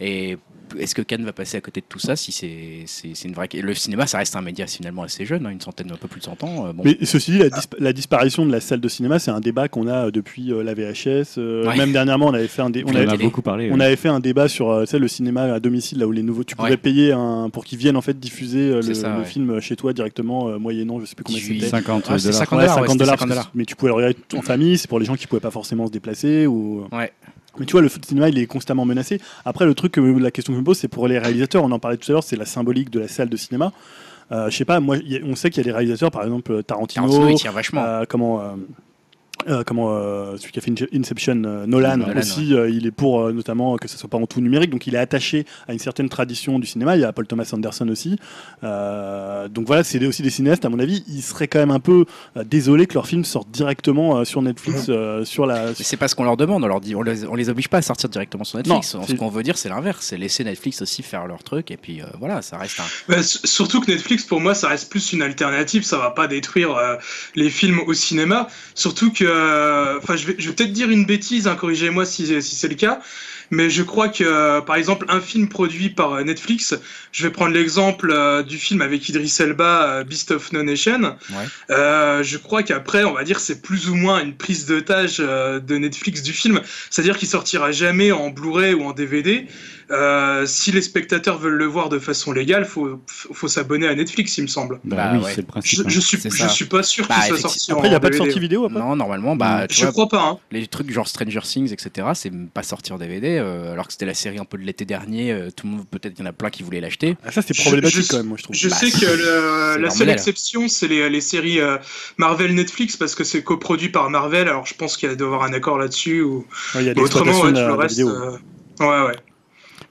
et est-ce que Cannes va passer à côté de tout ça si c'est une vraie... Le cinéma, ça reste un média finalement assez jeune, hein, une centaine, un peu plus de 100 ans. euh, bon. Mais ceci dit, la, disp- la disparition de la salle de cinéma, c'est un débat qu'on a euh, depuis euh, la VHS. euh, Ouais. Même dernièrement, on avait fait un, dé- on On avait, a beaucoup parlé. on ouais. avait fait un débat sur euh, le cinéma à domicile, là où les nouveaux, tu pouvais Ouais. payer un, pour qu'ils viennent en fait diffuser euh, le, ça, le ouais. film chez toi directement, euh, moyennant, je sais plus combien 18, c'était. 50 Ah, c'est dollars. 50 Ouais, dollars, ouais, 50 c'était dollars, 50 parce que- mais tu pouvais le regarder en famille, c'est pour les gens qui pouvaient pas forcément se déplacer. Ou... Ouais. Mais tu vois, le cinéma, il est constamment menacé. Après, le truc, la question que je me pose, c'est pour les réalisateurs, on en parlait tout à l'heure, c'est la symbolique de la salle de cinéma. Euh, je sais pas, moi, il y a- on sait qu'il y a des réalisateurs, par exemple Tarantino, Tarantino, il tient vachement. euh, comment, euh, comment euh, celui qui a fait Ince- Inception, euh, Nolan, Nolan, aussi, euh, il est pour euh, notamment que ça soit pas en tout numérique, donc il est attaché à une certaine tradition du cinéma. Il y a Paul Thomas Anderson aussi. Euh, donc voilà, c'est aussi des cinéastes, à mon avis, ils seraient quand même un peu euh, désolés que leurs films sortent directement euh, sur Netflix, euh, sur la. Mais c'est pas ce qu'on leur demande, on leur dit, on les, on les oblige pas à sortir directement sur Netflix. Non, ce qu'on veut dire, c'est l'inverse, c'est laisser Netflix aussi faire leur truc, et puis euh, voilà, ça reste un. Bah, surtout que Netflix, pour moi, ça reste plus une alternative. Ça va pas détruire euh, les films au cinéma. Surtout que, euh, enfin, je vais, peut-être dire une bêtise, hein, corrigez-moi si c'est le cas. Mais je crois que, euh, par exemple, un film produit par euh, Netflix, je vais prendre l'exemple euh, du film avec Idris Elba, euh, Beast of No Nation. Ouais. Euh, je crois qu'après, on va dire, c'est plus ou moins une prise d'otage euh, de Netflix du film. C'est-à-dire qu'il sortira jamais en Blu-ray ou en DVD. Euh, si les spectateurs veulent le voir de façon légale, faut, faut s'abonner à Netflix, il me semble. Bah Bah oui, ouais. c'est le principe. Je, hein. je suis, C'est je ça. suis pas sûr Bah, qu'il soit effectivement. sorti Après, il n'y a pas de DVD. sortie vidéo après Non, normalement, bah, tu Je vois, crois pas. Hein. les trucs genre Stranger Things, etc., c'est pas sorti en DVD, euh, alors que c'était la série un peu de l'été dernier, euh, tout le monde, peut-être qu'il y en a plein qui voulaient l'acheter. Ah, Ça, c'est problématique je- quand même, moi, je trouve. Je Bah, sais que le- la seule modèle. exception, c'est les, les séries euh, Marvel Netflix parce que c'est coproduit par Marvel. Alors je pense qu'il y a doit y avoir un accord là-dessus. Ou... Ouais, Il y a mais Autrement, ouais, tout le reste. vidéo. euh, Ouais, ouais.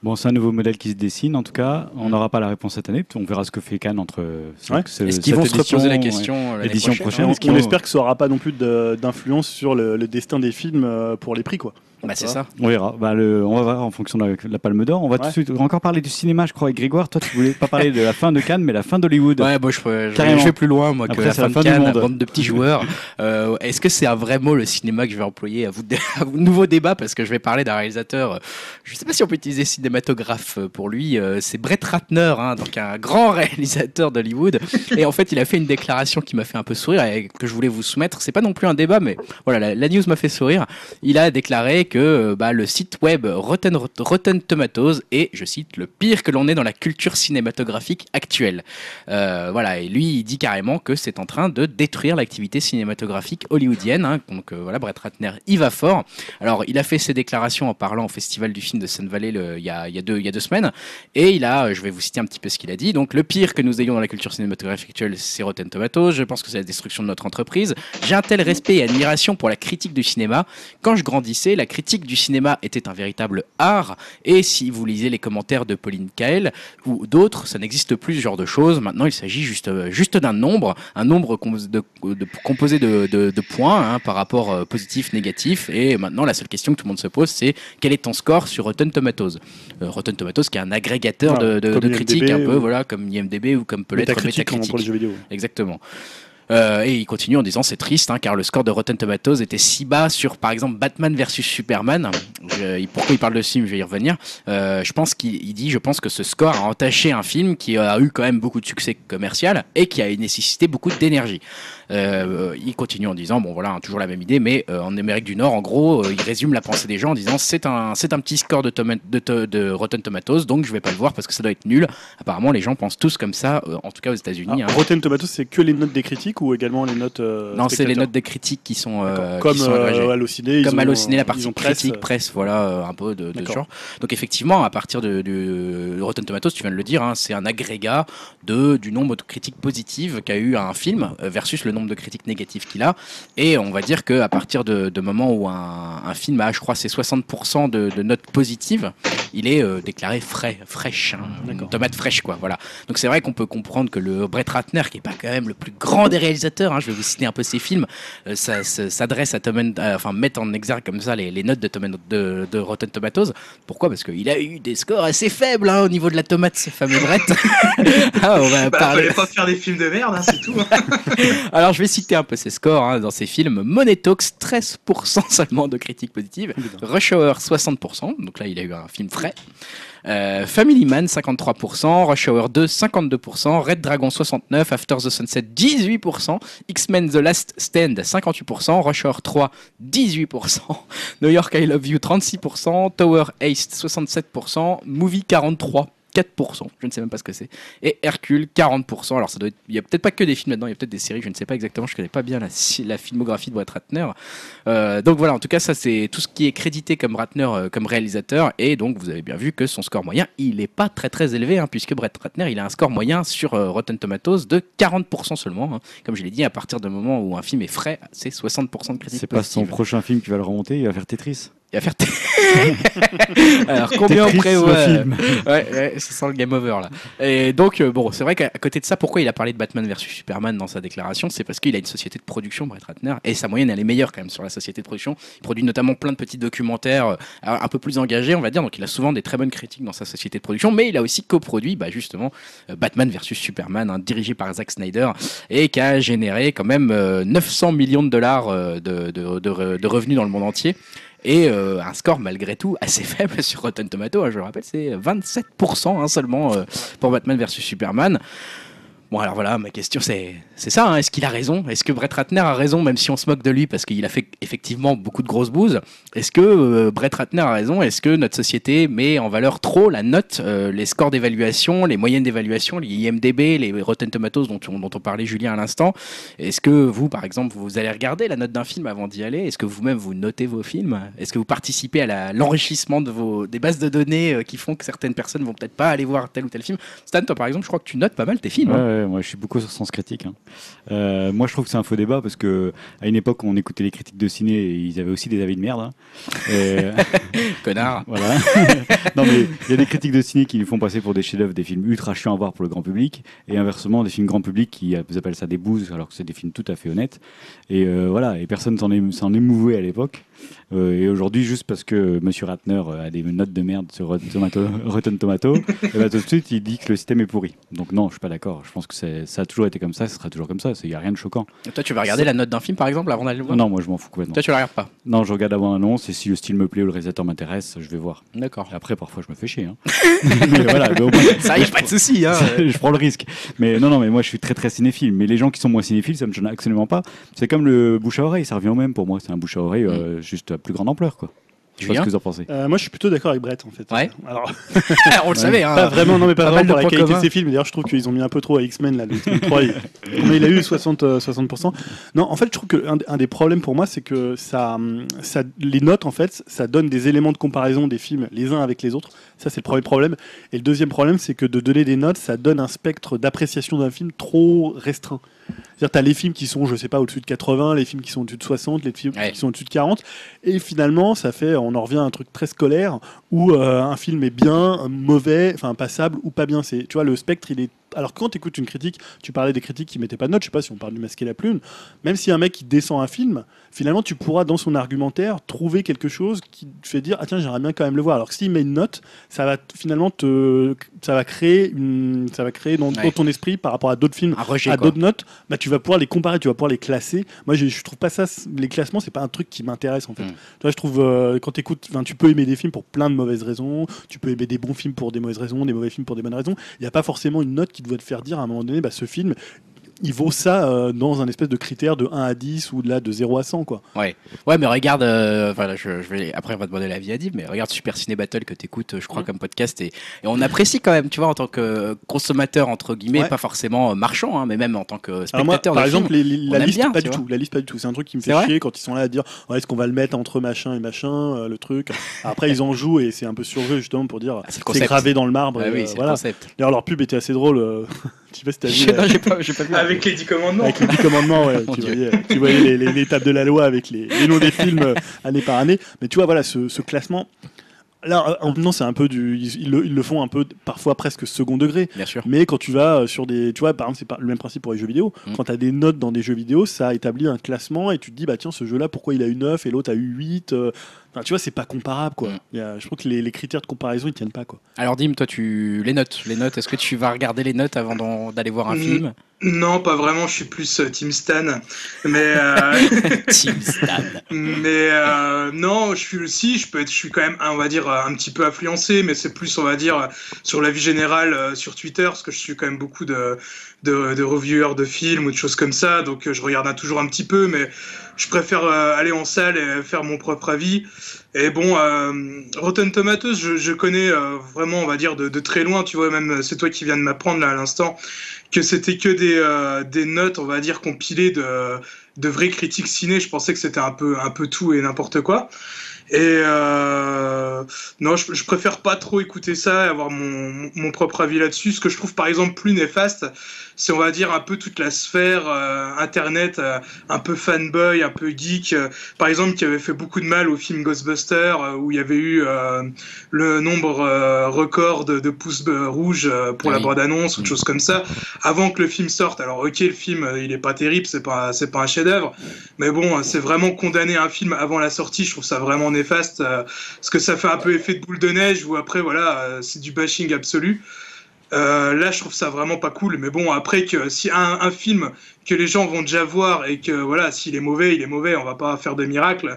Bon, c'est un nouveau modèle qui se dessine. En tout cas, on Mm. n'aura pas la réponse cette année. On verra ce que fait Cannes entre euh, Ouais. ce- Est-ce qu'ils vont se reposer la question euh, l'édition prochaine, prochaine. On, on vont- espère que ça n'aura pas non plus d'influence sur le, le destin des films pour les prix, quoi. Bah, c'est ça. On verra. Bah, le- on va voir en fonction de la, de la Palme d'Or. On va tout de suite encore parler du cinéma, je crois, avec Grégoire. Toi, tu voulais pas parler de la fin de Cannes, mais la fin d'Hollywood. Ouais, moi je, je, je, Carrément. je vais plus loin moi que Après, la c'est fin, la fin de Cannes, monde. bande de petits joueurs. Euh, Est-ce que c'est un vrai mot le cinéma que je vais employer à vous, à vous nouveau débat? Parce que je vais parler d'un réalisateur. euh, Je sais pas si on peut utiliser cinématographe euh, pour lui. euh, c'est Brett Ratner, hein, donc un grand réalisateur d'Hollywood. Et en fait, il a fait une déclaration qui m'a fait un peu sourire et que je voulais vous soumettre. C'est pas non plus un débat, mais voilà, la, la news m'a fait sourire. Il a déclaré que euh, bah, le site web Rotten, Tomatoes est, je cite, le pire que l'on ait dans la culture cinématographique actuelle. Euh, voilà, et lui, il dit carrément que c'est en train de détruire l'activité cinématographique hollywoodienne. hein. donc euh, voilà, Brett Ratner y va fort. Alors, il a fait ses déclarations en parlant au Festival du film de Sun Valley le- il y, y y a deux semaines. Et il a, je vais vous citer un petit peu ce qu'il a dit. Donc, le pire que nous ayons dans la culture cinématographique actuelle, c'est Rotten Tomatoes. Je pense que c'est la destruction de notre entreprise. J'ai un tel respect et admiration pour la critique du cinéma. Quand je grandissais, la critique du cinéma était un véritable art. Et si vous lisez les commentaires de Pauline Kael ou d'autres, ça n'existe plus ce genre de choses. Maintenant, il s'agit juste, euh, juste d'un nombre, un nombre com- de- de- composé de, points hein, par rapport euh, positif, négatif. Et maintenant, la seule question que tout le monde se pose, c'est quel est ton score sur Rotten Tomatoes? Euh, Rotten Tomatoes, qui est un agrégateur Ah, de, critiques, IMDb un peu, ou- voilà, comme IMDb ou comme peut l'être Metacritic. pour les jeux vidéo. Exactement. Euh, et il continue en disant c'est triste hein, car le score de Rotten Tomatoes était si bas sur par exemple Batman versus Superman. Je- pourquoi il parle de ce film? Je vais y revenir. Euh, je pense qu'il il dit je pense que ce score a entaché un film qui a eu quand même beaucoup de succès commercial et qui a nécessité beaucoup d'énergie. Euh, il continue en disant bon voilà hein, toujours la même idée mais euh, en Amérique du Nord en gros euh, il résume la pensée des gens en disant c'est un c'est un petit score de, toma- de, to- de Rotten Tomatoes donc je vais pas le voir parce que ça doit être nul. Apparemment les gens pensent tous comme ça en tout cas aux États-Unis. Ah, hein. Rotten Tomatoes, c'est que les notes des critiques ou également les notes. Non, c'est les notes des critiques qui sont, D'accord. qui Comme sont Allociné, Comme Allociné, la partie presse, critique, presse, voilà, un peu de, de ce genre. Donc effectivement, à partir de, de Rotten Tomatoes, tu viens de le dire, hein, c'est un agrégat de, du nombre de critiques positives qu'a eu un film versus le nombre de critiques négatives qu'il a. Et on va dire qu'à partir de, de moment où un, un film a, je crois, c'est 60% de, de notes positives, il est euh, déclaré frais, fraîche, hein, une tomate fraîche, quoi. Voilà. Donc c'est vrai qu'on peut comprendre que le Brett Ratner, qui est pas quand même le plus grand des réalisateurs, hein, je vais vous citer un peu ses films, euh, ça, ça- s'adresse à Tom and- euh, enfin mettre en exergue comme ça les, les notes de, Tom and- de, de Rotten Tomatoes. Pourquoi? Parce qu'il a eu des scores assez faibles hein, au niveau de la tomate, ce fameux Brett. ah, on va Bah, parler. fallait pas faire des films de merde, c'est tout. hein. Alors je vais citer un peu ses scores hein, dans ses films. Money Talks, 13% seulement de critiques positives. Rush Hour, 60%. Donc là, il a eu un film frais. Euh, Family Man 53%, Rush Hour 2 52%, Red Dragon 69%, After the Sunset 18%, X-Men The Last Stand 58%, Rush Hour 3 18%, New York I Love You 36%, Tower Haste 67%, Movie 43%. 4%, je ne sais même pas ce que c'est. Et Hercule, 40%. Alors, ça doit être... il y a peut-être pas que des films là-dedans, il y a peut-être des séries, je ne sais pas exactement, je connais pas bien la, la filmographie de Brett Ratner. Euh, donc voilà, en tout cas, ça c'est tout ce qui est crédité comme Ratner euh, comme réalisateur. Et donc, vous avez bien vu que son score moyen, il n'est pas très très élevé, hein, puisque Brett Ratner, il a un score moyen sur euh, Rotten Tomatoes de 40% seulement. hein. Comme je l'ai dit, à partir du moment où un film est frais, c'est 60% de critiques C'est pas son prochain film qui va le remonter, il va faire Tetris. Il va faire. Alors combien on prévoit film. Ouais, ouais, ça sent le game over là. Et donc, euh, bon, c'est vrai qu'à côté de ça, pourquoi il a parlé de Batman versus Superman dans sa déclaration C'est parce qu'il a une société de production, Brett Ratner, et sa moyenne, elle est meilleure quand même sur la société de production. Il produit notamment plein de petits documentaires euh, un peu plus engagés, on va dire, donc il a souvent des très bonnes critiques dans sa société de production, mais il a aussi coproduit, bah, justement, euh, Batman versus Superman, hein, dirigé par Zack Snyder, et qui a généré quand même euh, 900 millions de dollars de, de- de revenus dans le monde entier. Et euh, un score malgré tout assez faible sur Rotten Tomato, hein, je le rappelle, c'est 27% hein, seulement euh, pour Batman versus Superman. Bon alors voilà, ma question c'est c'est ça, hein, est-ce qu'il a raison? Est-ce que Brett Ratner a raison, même si on se moque de lui parce qu'il a fait effectivement beaucoup de grosses bouses? Est-ce que euh, Brett Ratner a raison? Est-ce que notre société met en valeur trop la note, euh, les scores d'évaluation, les moyennes d'évaluation, les IMDB, les Rotten Tomatoes dont on, dont on parlait Julien à l'instant? Est-ce que vous, par exemple, vous allez regarder la note d'un film avant d'y aller? Est-ce que vous-même vous notez vos films? Est-ce que vous participez à l'enrichissement de des bases de données euh, qui font que certaines personnes vont peut-être pas aller voir tel ou tel film? Stan, toi par exemple, je crois que tu notes pas mal tes films. Ouais, hein. ouais, moi je suis beaucoup sur Sens Critique. hein. Euh, moi je trouve que c'est un faux débat parce que à une époque on écoutait les critiques de ciné et ils avaient aussi des avis de merde. hein. Et, Connard. voilà. non mais il y a des critiques de ciné qui nous font passer pour des chefs-d'œuvre, des films ultra chiants à voir pour le grand public et inversement des films grand public qui euh, appellent ça des bouses alors que c'est des films tout à fait honnêtes. Et euh, voilà, et personne s'en est- s'en émouvait à l'époque. Euh, et aujourd'hui, juste parce que Monsieur Ratner a des notes de merde sur Rotten Tomato, Rotten Tomato, et ben, tout de suite il dit que le système est pourri. Donc non, je suis pas d'accord. Je pense que ça a toujours été comme ça, ce sera toujours comme ça. Il n'y a rien de choquant. Toi, tu vas regarder la note d'un film par exemple avant d'aller le voir? Non, moi je m'en fous complètement. Toi, tu la regardes pas? Non, je regarde avant l'annonce et si le style me plaît ou le réalisateur m'intéresse, je vais voir. D'accord. Après, parfois, je me fais chier. hein. mais voilà, mais au moins, Ça arrive, pas de souci. Hein. je prends le risque. Mais non, non, mais moi je suis très très cinéphile. Mais les gens qui sont moins cinéphiles, ça me gêne absolument pas. C'est comme le bouche à oreille, ça revient au même pour moi. C'est un bouche à oreille euh, juste à plus grande ampleur, quoi. Je sais pas ce que vous en pensez. Euh, moi, je suis plutôt d'accord avec Brett, en fait. Ouais. Alors, On le savait. Hein. pas vraiment, non, mais pas, Pas vraiment pour la qualité de ces films. D'ailleurs, je trouve qu'ils ont mis un peu trop à X-Men, là, le 3. il- a eu 60, euh, 60%. Non, en fait, je trouve qu'un un des problèmes pour moi, c'est que ça, ça, les notes, en fait, ça donne des éléments de comparaison des films les uns avec les autres. Ça, c'est le premier problème. Et le deuxième problème, c'est que de donner des notes, ça donne un spectre d'appréciation d'un film trop restreint. C'est-à-dire, tu as les films qui sont, je sais pas, au-dessus de 80, les films qui sont au-dessus de 60, les films Ouais. qui sont au-dessus de 40. Et finalement, ça fait, on en revient à un truc très scolaire où euh, un film est bien, mauvais, enfin passable ou pas bien. C'est, tu vois, le spectre, il est. Alors quand tu écoutes une critique, tu parlais des critiques qui mettaient pas de notes, je sais pas si on parle du masquer la plume, même si un mec qui descend un film, finalement tu pourras dans son argumentaire trouver quelque chose qui te fait dire ah tiens j'aimerais bien quand même le voir. Alors que s'il met une note, ça va finalement te, ça va créer une, ça va créer dans, ton esprit par rapport à d'autres films rejet. à d'autres notes, bah, tu vas pouvoir les comparer, tu vas pouvoir les classer. Moi, je, je trouve pas ça, les classements, c'est pas un truc qui m'intéresse en fait. Mm. Tu vois, je trouve euh, quand t'écoutes, tu peux aimer des films pour plein de mauvaises raisons, tu peux aimer des bons films pour des mauvaises raisons, des mauvais films pour des bonnes raisons. Il n'y a pas forcément une note qui doit te faire dire à un moment donné, bah, ce film. Il vaut ça euh, dans un espèce de critère de 1 à 10 ou de là de 0 à 100 quoi. Ouais, ouais, mais regarde, euh, voilà, je, je vais après on va demander l'avis à Dib, mais regarde Super Ciné Battle que t'écoutes, je crois, Mhm. comme podcast et, et on apprécie quand même, tu vois, en tant que consommateur entre guillemets, Ouais. pas forcément euh, marchant, hein, mais même en tant que moi, spectateur par de film. exemple, les- les- on la liste, bien, pas tu du vois. tout. La liste, pas du tout. C'est un truc qui me fait chier quand ils sont là à dire ouais, est-ce qu'on va le mettre entre machin et machin, euh, le truc? Après, ils en jouent et c'est un peu surjeu justement pour dire Ah, c'est gravé dans le marbre. Ah oui, euh, voilà. le concept. D'ailleurs, leur pub était assez drôle. euh, Je sais pas si t'as vu. Non, j'ai pas, j'ai pas vu. Avec les 10 commandements. Avec les dix commandements, ouais, tu, voyais, tu voyais les, les- les étapes de la loi avec les, les noms des films euh, année par année. Mais tu vois, voilà, ce, ce classement. Là, euh, non, c'est un peu du. Ils, ils le, ils le font un peu, parfois presque second degré. Bien sûr. Mais quand tu vas euh, sur des. Tu vois, par exemple, c'est pas le même principe pour les jeux vidéo. Mm. Quand tu as des notes dans des jeux vidéo, ça établit un classement et tu te dis, bah tiens, ce jeu-là, pourquoi il a eu 9 et l'autre a eu 8 euh, enfin, Tu vois, c'est pas comparable, quoi. Mm. Il y a- je trouve que les, les critères de comparaison, ils tiennent pas, quoi. Alors Dim, toi, tu les notes, les notes. Est-ce que tu vas regarder les notes avant d'aller voir un Mm. film? Non, pas vraiment, je suis plus euh, Team Stan. Mais, euh, Team Stan. mais euh, non, je suis aussi, je peux être, je suis quand même, on va dire, euh, un petit peu influencé, mais c'est plus, on va dire, sur la vie générale euh, sur Twitter, parce que je suis quand même beaucoup de, de, de reviewers de films ou de choses comme ça, donc euh, je regarde un- toujours un petit peu, mais je préfère euh, aller en salle et faire mon propre avis. Et bon, euh, Rotten Tomatoes, je, connais euh, vraiment, on va dire, de, très loin, tu vois, même c'est toi qui viens de m'apprendre là à l'instant, que c'était que des, notes, on va dire, compilées de, vraies critiques ciné. Je pensais que c'était un peu, un peu tout et n'importe quoi. Et non, je, je préfère pas trop écouter ça et avoir mon, mon propre avis là-dessus. Ce que je trouve par exemple plus néfaste, c'est on va dire un peu toute la sphère euh, internet, euh, un peu fanboy, un peu geek. euh, par exemple, qui avait fait beaucoup de mal au film Ghostbusters, euh, où il y avait eu euh, le nombre euh, record de, de pouces rouges euh, pour Oui. la bande-annonce ou Mm. de choses comme ça, avant que le film sorte. Alors ok, le film, il est pas terrible, c'est pas, c'est pas un chef-d'œuvre, mais bon, c'est vraiment condamner un film avant la sortie. Je trouve ça vraiment néfaste, euh, parce que ça fait un peu effet de boule de neige, où après voilà, euh, c'est du bashing absolu. Euh, là, je trouve ça vraiment pas cool. Mais bon, après que si un, un film que les gens vont déjà voir et que voilà, s'il est mauvais, il est mauvais. On va pas faire de miracle.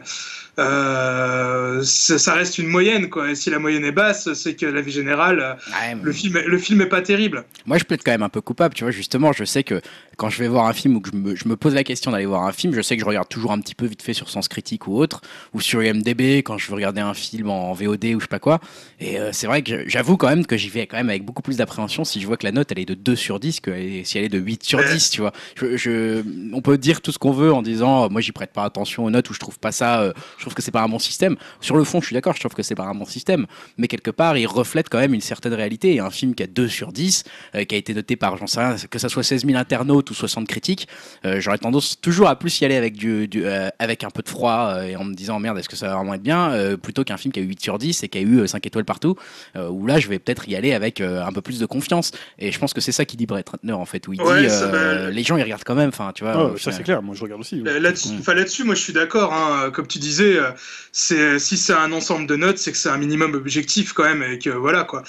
Euh, ça, reste une moyenne, quoi. Et si la moyenne est basse, c'est que la vie générale, Ouais, mais- le film, le film est pas terrible. Moi, je peux être quand même un peu coupable, tu vois. Justement, je sais que quand je vais voir un film ou que je me, je me pose la question d'aller voir un film, je sais que je regarde toujours un petit peu vite fait sur Sens Critique ou autre, ou sur IMDb quand je veux regarder un film en VOD ou je sais pas quoi. Et euh, c'est vrai que j'avoue quand même que j'y vais quand même avec beaucoup plus d'appréhension si je vois que la note elle est de 2 sur 10 que si elle est de 8 sur Ouais. 10, tu vois. Je, je- on peut dire tout ce qu'on veut en disant, euh, moi j'y prête pas attention aux notes ou je trouve pas ça, euh, je trouve que c'est pas un bon système. Sur le fond, je suis d'accord, je trouve que c'est pas un bon système, mais quelque part, il reflète quand même une certaine réalité. Et un film qui a 2 sur 10, euh, qui a été noté par, j'en sais rien, que ça soit 16 000 internautes ou 60 critiques, euh, j'aurais tendance toujours à plus y aller avec, du, du, avec un peu de froid et en me disant merde, est-ce que ça va vraiment être bien, plutôt qu'un film qui a eu 8 sur 10 et qui a eu euh, 5 étoiles partout, où là, je vais peut-être y aller avec un peu plus de confiance. Et je pense que c'est ça qui dit Brett Ratner, en fait, où il Ouais, dit va. les gens, ils regardent quand même, enfin, tu vois. Ah, ça, c'est clair. Moi, je regarde aussi. Là- Là-dessus, moi je suis d'accord. hein. Comme tu disais, euh, c'est si c'est un ensemble de notes, c'est que c'est un minimum objectif quand même, et que voilà quoi.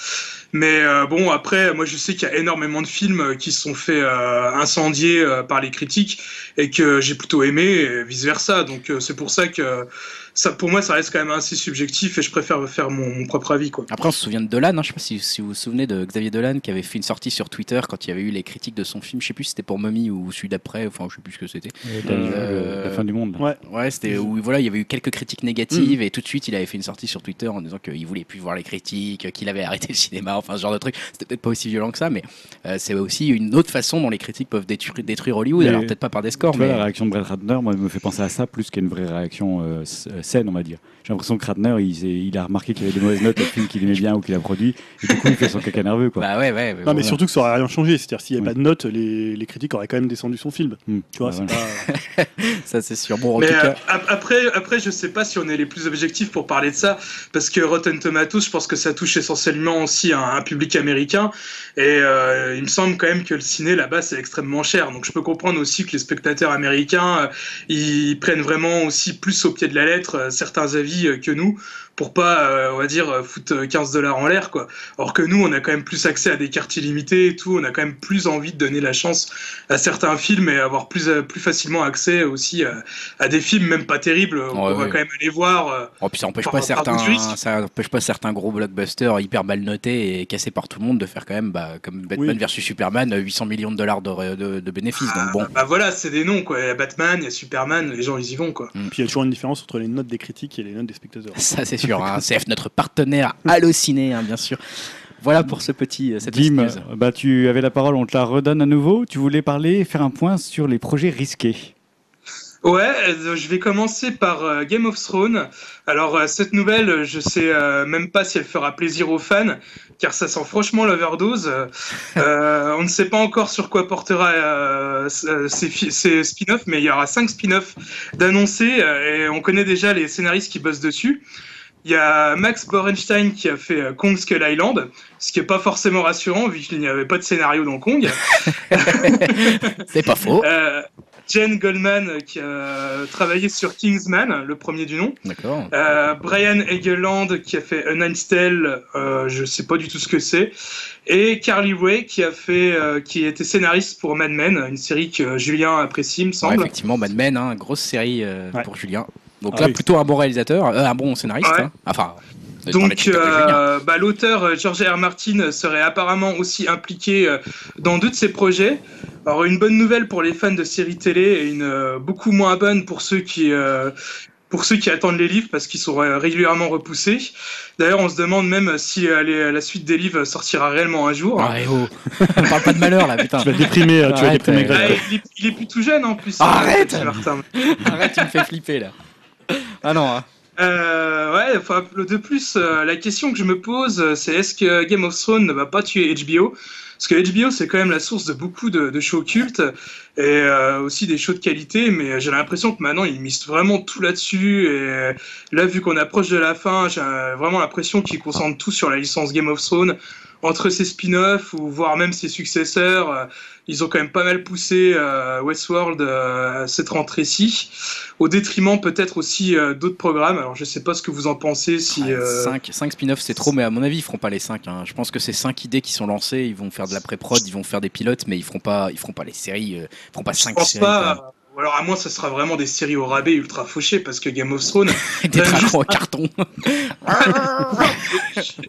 Mais euh, bon, après, moi je sais qu'il y a énormément de films euh, qui se sont fait euh, incendier euh, par les critiques et que j'ai plutôt aimé, et vice versa. Donc euh, c'est pour ça que ça, pour moi, ça reste quand même assez subjectif, et je préfère faire mon, mon propre avis quoi. Après, on se souvient de Dolan, hein, je sais pas si, si vous vous souvenez de Xavier Dolan qui avait fait une sortie sur Twitter quand il y avait eu les critiques de son film, je sais plus si c'était pour Mommy ou celui d'après, enfin je sais plus ce que c'était. Euh, la fin du monde. Ouais. Ouais, c'était où voilà, il y avait eu quelques critiques négatives et tout de suite il avait fait une sortie sur Twitter en disant qu'il voulait plus voir les critiques, qu'il avait arrêté le cinéma, enfin ce genre de truc. C'était peut-être pas aussi violent que ça, mais euh, c'est aussi une autre façon dont les critiques peuvent détruire, détruire Hollywood. Mais- Alors peut-être pas par des scores, Tu vois, la réaction de Brett Ratner, moi, elle me fait penser à ça plus qu'à une vraie réaction euh, s- saine, on va dire. J'ai l'impression que Ratner, il, a remarqué qu'il y avait des mauvaises notes au film qu'il aimait bien ou qu'il a produit, et du coup, il fait son caca nerveux, quoi. bah ouais, ouais. Non, mais voilà. surtout que ça aurait rien changé. C'est-à-dire, s'il n'y avait Oui. pas de notes, les, les critiques auraient quand même descendu son film. Hmm. Tu vois, Bah, voilà. pas. ça c'est sûr. Bon, en Mais tout euh, cas, ap- après, après, je sais pas si on est les plus objectifs pour parler de ça, parce que Rotten Tomatoes, je pense que ça touche essentiellement aussi un, un public américain, et euh, il me semble quand même que le ciné là-bas c'est extrêmement cher, donc je peux comprendre aussi que les spectateurs américains, euh, ils prennent vraiment aussi plus au pied de la lettre euh, certains avis euh, que nous pour pas, euh, on va dire, euh, foutre 15 dollars en l'air, quoi. Or que nous, on a quand même plus accès à des cartes illimitées et tout, on a quand même plus envie de donner la chance à certains films et avoir plus, euh, plus facilement accès aussi à, à des films, même pas terribles, on va quand même aller voir. euh, Oh, puis ça empêche Par- pas certains, ça empêche pas certains gros blockbusters hyper mal notés et cassés par tout le monde de faire quand même, bah, comme Batman Oui. versus Superman, euh, 800 millions de dollars de, de- de bénéfices. Donc bon, Bah voilà, c'est des noms, quoi. Il y a Batman, il y a Superman, les gens, ils y vont, quoi. Puis il y a toujours une différence entre les notes des critiques et les notes des spectateurs. ça c'est sûr. Hein. CF, notre partenaire Allociné, hein, bien sûr. Voilà pour ce petit, euh, cette petite Dim, bah, tu avais la parole, on te la redonne à nouveau. Tu voulais parler, faire un point sur les projets risqués. Ouais, euh, je vais commencer par euh, Game of Thrones. Alors cette nouvelle, je sais même pas si elle fera plaisir aux fans, car ça sent franchement l'overdose. Euh, on ne sait pas encore sur quoi portera euh, ces, spin-offs, mais il y aura cinq spin-offs d'annoncer euh, et on connaît déjà les scénaristes qui bossent dessus. Il y a Max Borenstein qui a fait euh, Kong Skull Island, ce qui est pas forcément rassurant vu qu'il n'y avait pas de scénario dans Kong. C'est pas faux. Euh, Jen Goldman euh, qui a travaillé sur Kingsman, le premier du nom. D'accord. Euh, Brian Egeland qui a fait A Night's Tale, euh, je sais pas du tout ce que c'est. Et Carly Way qui a fait, euh, qui était scénariste pour Mad Men, une série que Julien apprécie, me Ouais, semble. effectivement, Mad Men, hein, grosse série euh, Ouais. pour Julien. Donc Ah là, oui. plutôt un bon réalisateur, euh, un bon scénariste. Ouais. hein. Enfin, les Donc, euh, bah, l'auteur euh, George R. Martin serait apparemment aussi impliqué euh, dans deux de ses projets. Alors, une bonne nouvelle pour les fans de séries télé et une euh, beaucoup moins bonne pour ceux qui, euh, pour ceux qui attendent les livres parce qu'ils sont euh, régulièrement repoussés. D'ailleurs, on se demande même si euh, les- la suite des livres sortira réellement un jour. Ah, eh oh. On parle pas de malheur là, putain. Tu vas déprimer, euh, tu vas Arrête, déprimer euh, Greg. Ah, il, est, il est plus tout jeune en plus. Arrête euh, Martin. Arrête, tu me fais flipper là. Ah non. hein. Euh, ouais, de plus, euh, la question que je me pose, euh, c'est est-ce que Game of Thrones ne va pas tuer HBO Parce que HBO, c'est quand même la source de beaucoup de, shows cultes et aussi des shows de qualité, mais j'ai l'impression que maintenant, ils misent vraiment tout là-dessus. Et là, vu qu'on approche de la fin, j'ai vraiment l'impression qu'ils concentrent tout sur la licence Game of Thrones. Entre ses spin-offs ou voire même ses successeurs, euh, ils ont quand même pas mal poussé euh, Westworld euh, cette rentrée-ci, au détriment peut-être aussi euh, d'autres programmes. Alors je sais pas ce que vous en pensez, si Ouais, euh, 5, spin-offs c'est trop, mais à mon avis ils feront pas les 5. Je pense que c'est 5 idées qui sont lancées, ils vont faire de la pré-prod, ils vont faire des pilotes, mais ils feront pas, ils feront pas les séries, ils feront pas je 5 pense séries. pas. Ou alors à moins ce sera vraiment des séries au rabais ultra fauchées parce que Game of Thrones, des dragons juste- en carton.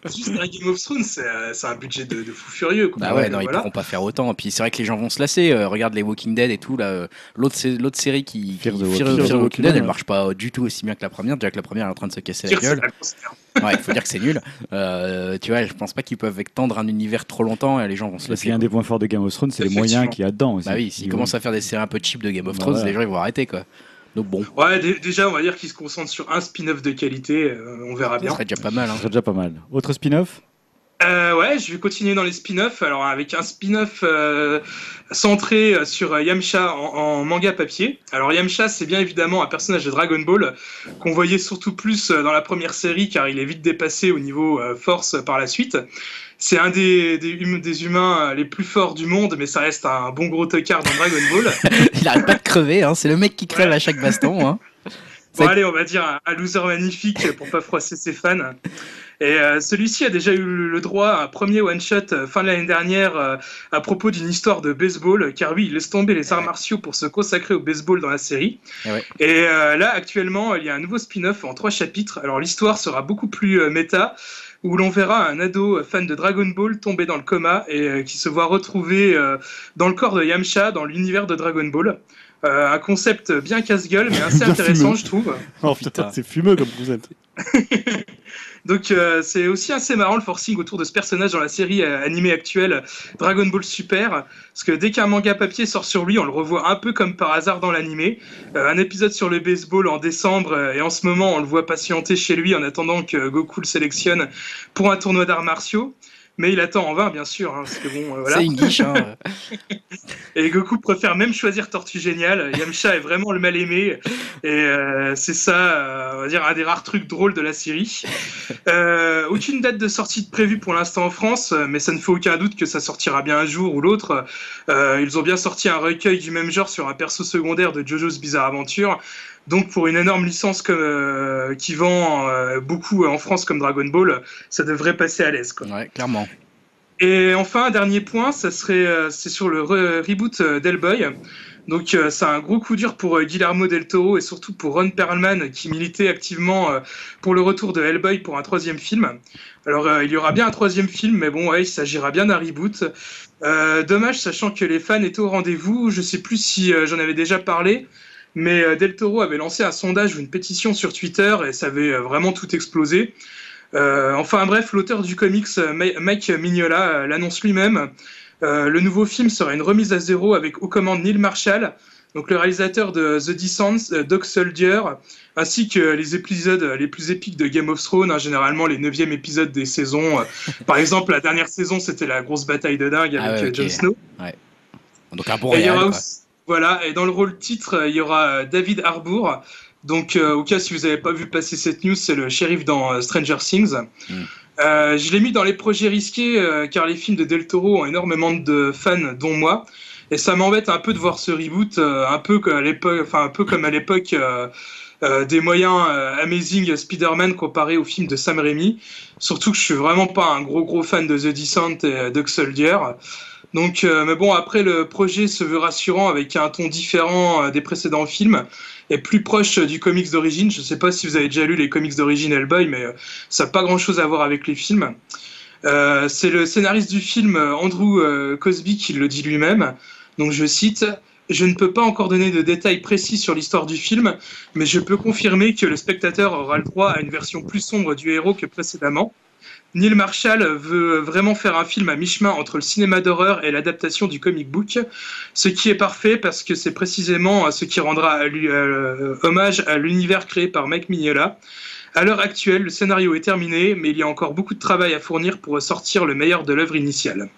juste un Game of Thrones, c'est euh, un budget de, de fou furieux. Quoi. Bah ouais, non, ils Voilà. pourront pas faire autant. Puis c'est vrai que les gens vont se lasser. Euh, regarde les Walking Dead et tout. là, euh, L'autre sé- l'autre série qui, Fear qui- the Fear- Walking Fear the Walking Dead, elle ouais. marche pas du tout aussi bien que la première. Déjà que la première est en train de se casser la gueule. la. Ouais, il faut dire que c'est nul. Euh, tu vois, je pense pas qu'ils peuvent étendre un univers trop longtemps et les gens vont se lasser. y a un des points forts de Game of Thrones, c'est les moyens qu'il y a dedans aussi. Bah oui, s'ils Ils commencent à faire des séries un peu cheap de Game of Thrones, voilà. les gens ils vont arrêter quoi. Donc bon, Ouais, dé- déjà on va dire qu'ils se concentrent sur un spin-off de qualité, euh, on verra ça bien. serait déjà pas mal. Ça Hein. serait déjà pas mal. Autre spin-off? Euh, ouais, je vais continuer dans les spin-offs. Alors avec un spin-off euh, centré sur Yamcha en, en manga papier. Alors Yamcha, c'est bien évidemment un personnage de Dragon Ball qu'on voyait surtout plus dans la première série car il est vite dépassé au niveau euh, force par la suite. C'est un des, des, hum- des humains euh, les plus forts du monde, mais ça reste un bon gros tocard dans Dragon Ball. Il arrête pas de crever, hein. c'est le mec qui crève à chaque baston. Hein. Bon, allez, on va dire un, un loser magnifique pour pas froisser ses fans. Et euh, celui-ci a déjà eu le droit à un premier one-shot euh, fin de l'année dernière euh, à propos d'une histoire de baseball, car oui, il laisse tomber les arts martiaux pour se consacrer au baseball dans la série. Et ouais. Et là, actuellement, il y a un nouveau spin-off en trois chapitres. Alors l'histoire sera beaucoup plus méta, où l'on verra un ado fan de Dragon Ball tomber dans le coma et euh, qui se voit retrouver euh, dans le corps de Yamcha dans l'univers de Dragon Ball. Euh, un concept bien casse-gueule, mais assez intéressant, fumeux. je trouve. Oh Putain. putain, c'est fumeux comme concept. Donc euh, c'est aussi assez marrant le forcing autour de ce personnage dans la série euh, animée actuelle Dragon Ball Super, parce que dès qu'un manga papier sort sur lui, on le revoit un peu comme par hasard dans l'animé. Euh, un épisode sur le baseball en décembre, et en ce moment on le voit patienter chez lui en attendant que Goku le sélectionne pour un tournoi d'arts martiaux. Mais il attend en vain, bien sûr, hein, parce que bon, euh, voilà. C'est une guiche. Hein. Et Goku préfère même choisir Tortue Géniale. Yamcha est vraiment le mal aimé. Et euh, c'est ça, euh, on va dire, un des rares trucs drôles de la série. Aucune date de sortie prévue pour l'instant en France, mais ça ne fait aucun doute que ça sortira bien un jour ou l'autre. Ils ont bien sorti un recueil du même genre sur un perso secondaire de JoJo's Bizarre Adventure. Donc pour une énorme licence euh, qui vend euh, beaucoup en France comme Dragon Ball, ça devrait passer à l'aise. quoi. Ouais, clairement. Et enfin, un dernier point, ça serait, euh, c'est sur le re- reboot d'Hellboy. Donc, c'est un gros coup dur pour Guillermo del Toro et surtout pour Ron Perlman qui militait activement pour le retour de Hellboy pour un troisième film. Alors, il y aura bien un troisième film, mais bon, ouais, il s'agira bien d'un reboot. Dommage, sachant que les fans étaient au rendez-vous. Je sais plus si j'en avais déjà parlé, mais euh, Del Toro avait lancé un sondage ou une pétition sur Twitter et ça avait euh, vraiment tout explosé. Euh, enfin bref, l'auteur du comics, Mike Mignola, l'annonce lui-même. Euh, le nouveau film sera une remise à zéro avec aux commandes Neil Marshall, donc le réalisateur de The Descent, Dog Soldier, ainsi que les épisodes les plus épiques de Game of Thrones, hein, généralement les neuvièmes épisodes des saisons. Par exemple, la dernière saison, c'était la grosse bataille de dingue avec Ah ouais, ok. Jon Snow. Donc un bon réel, voilà, et dans le rôle titre, il y aura euh, David Harbour. Donc, euh, au cas si vous n'avez pas vu passer cette news, c'est le shérif dans euh, Stranger Things. Mm. Euh, je l'ai mis dans les projets risqués car les films de Del Toro ont énormément de fans, dont moi. Et ça m'embête un peu de voir ce reboot, un peu comme à l'époque, enfin un peu comme à l'époque des moyens Amazing Spider-Man comparé au film de Sam Raimi. Surtout que je suis vraiment pas un gros gros fan de The Descent et Doug Soldier. Donc, euh, mais bon, après le projet se veut rassurant avec un ton différent euh, des précédents films et plus proche du comics d'origine. Je sais pas si vous avez déjà lu les comics d'origine Hellboy, mais euh, ça n'a pas grand chose à voir avec les films. C'est le scénariste du film Andrew Cosby qui le dit lui-même. Donc je cite Je ne peux pas encore donner de détails précis sur l'histoire du film, mais je peux confirmer que le spectateur aura le droit à une version plus sombre du héros que précédemment. Neil Marshall veut vraiment faire un film à mi-chemin entre le cinéma d'horreur et l'adaptation du comic book, ce qui est parfait parce que c'est précisément ce qui rendra euh, hommage à l'univers créé par Mike Mignola. À l'heure actuelle, le scénario est terminé, mais il y a encore beaucoup de travail à fournir pour sortir le meilleur de l'œuvre initiale.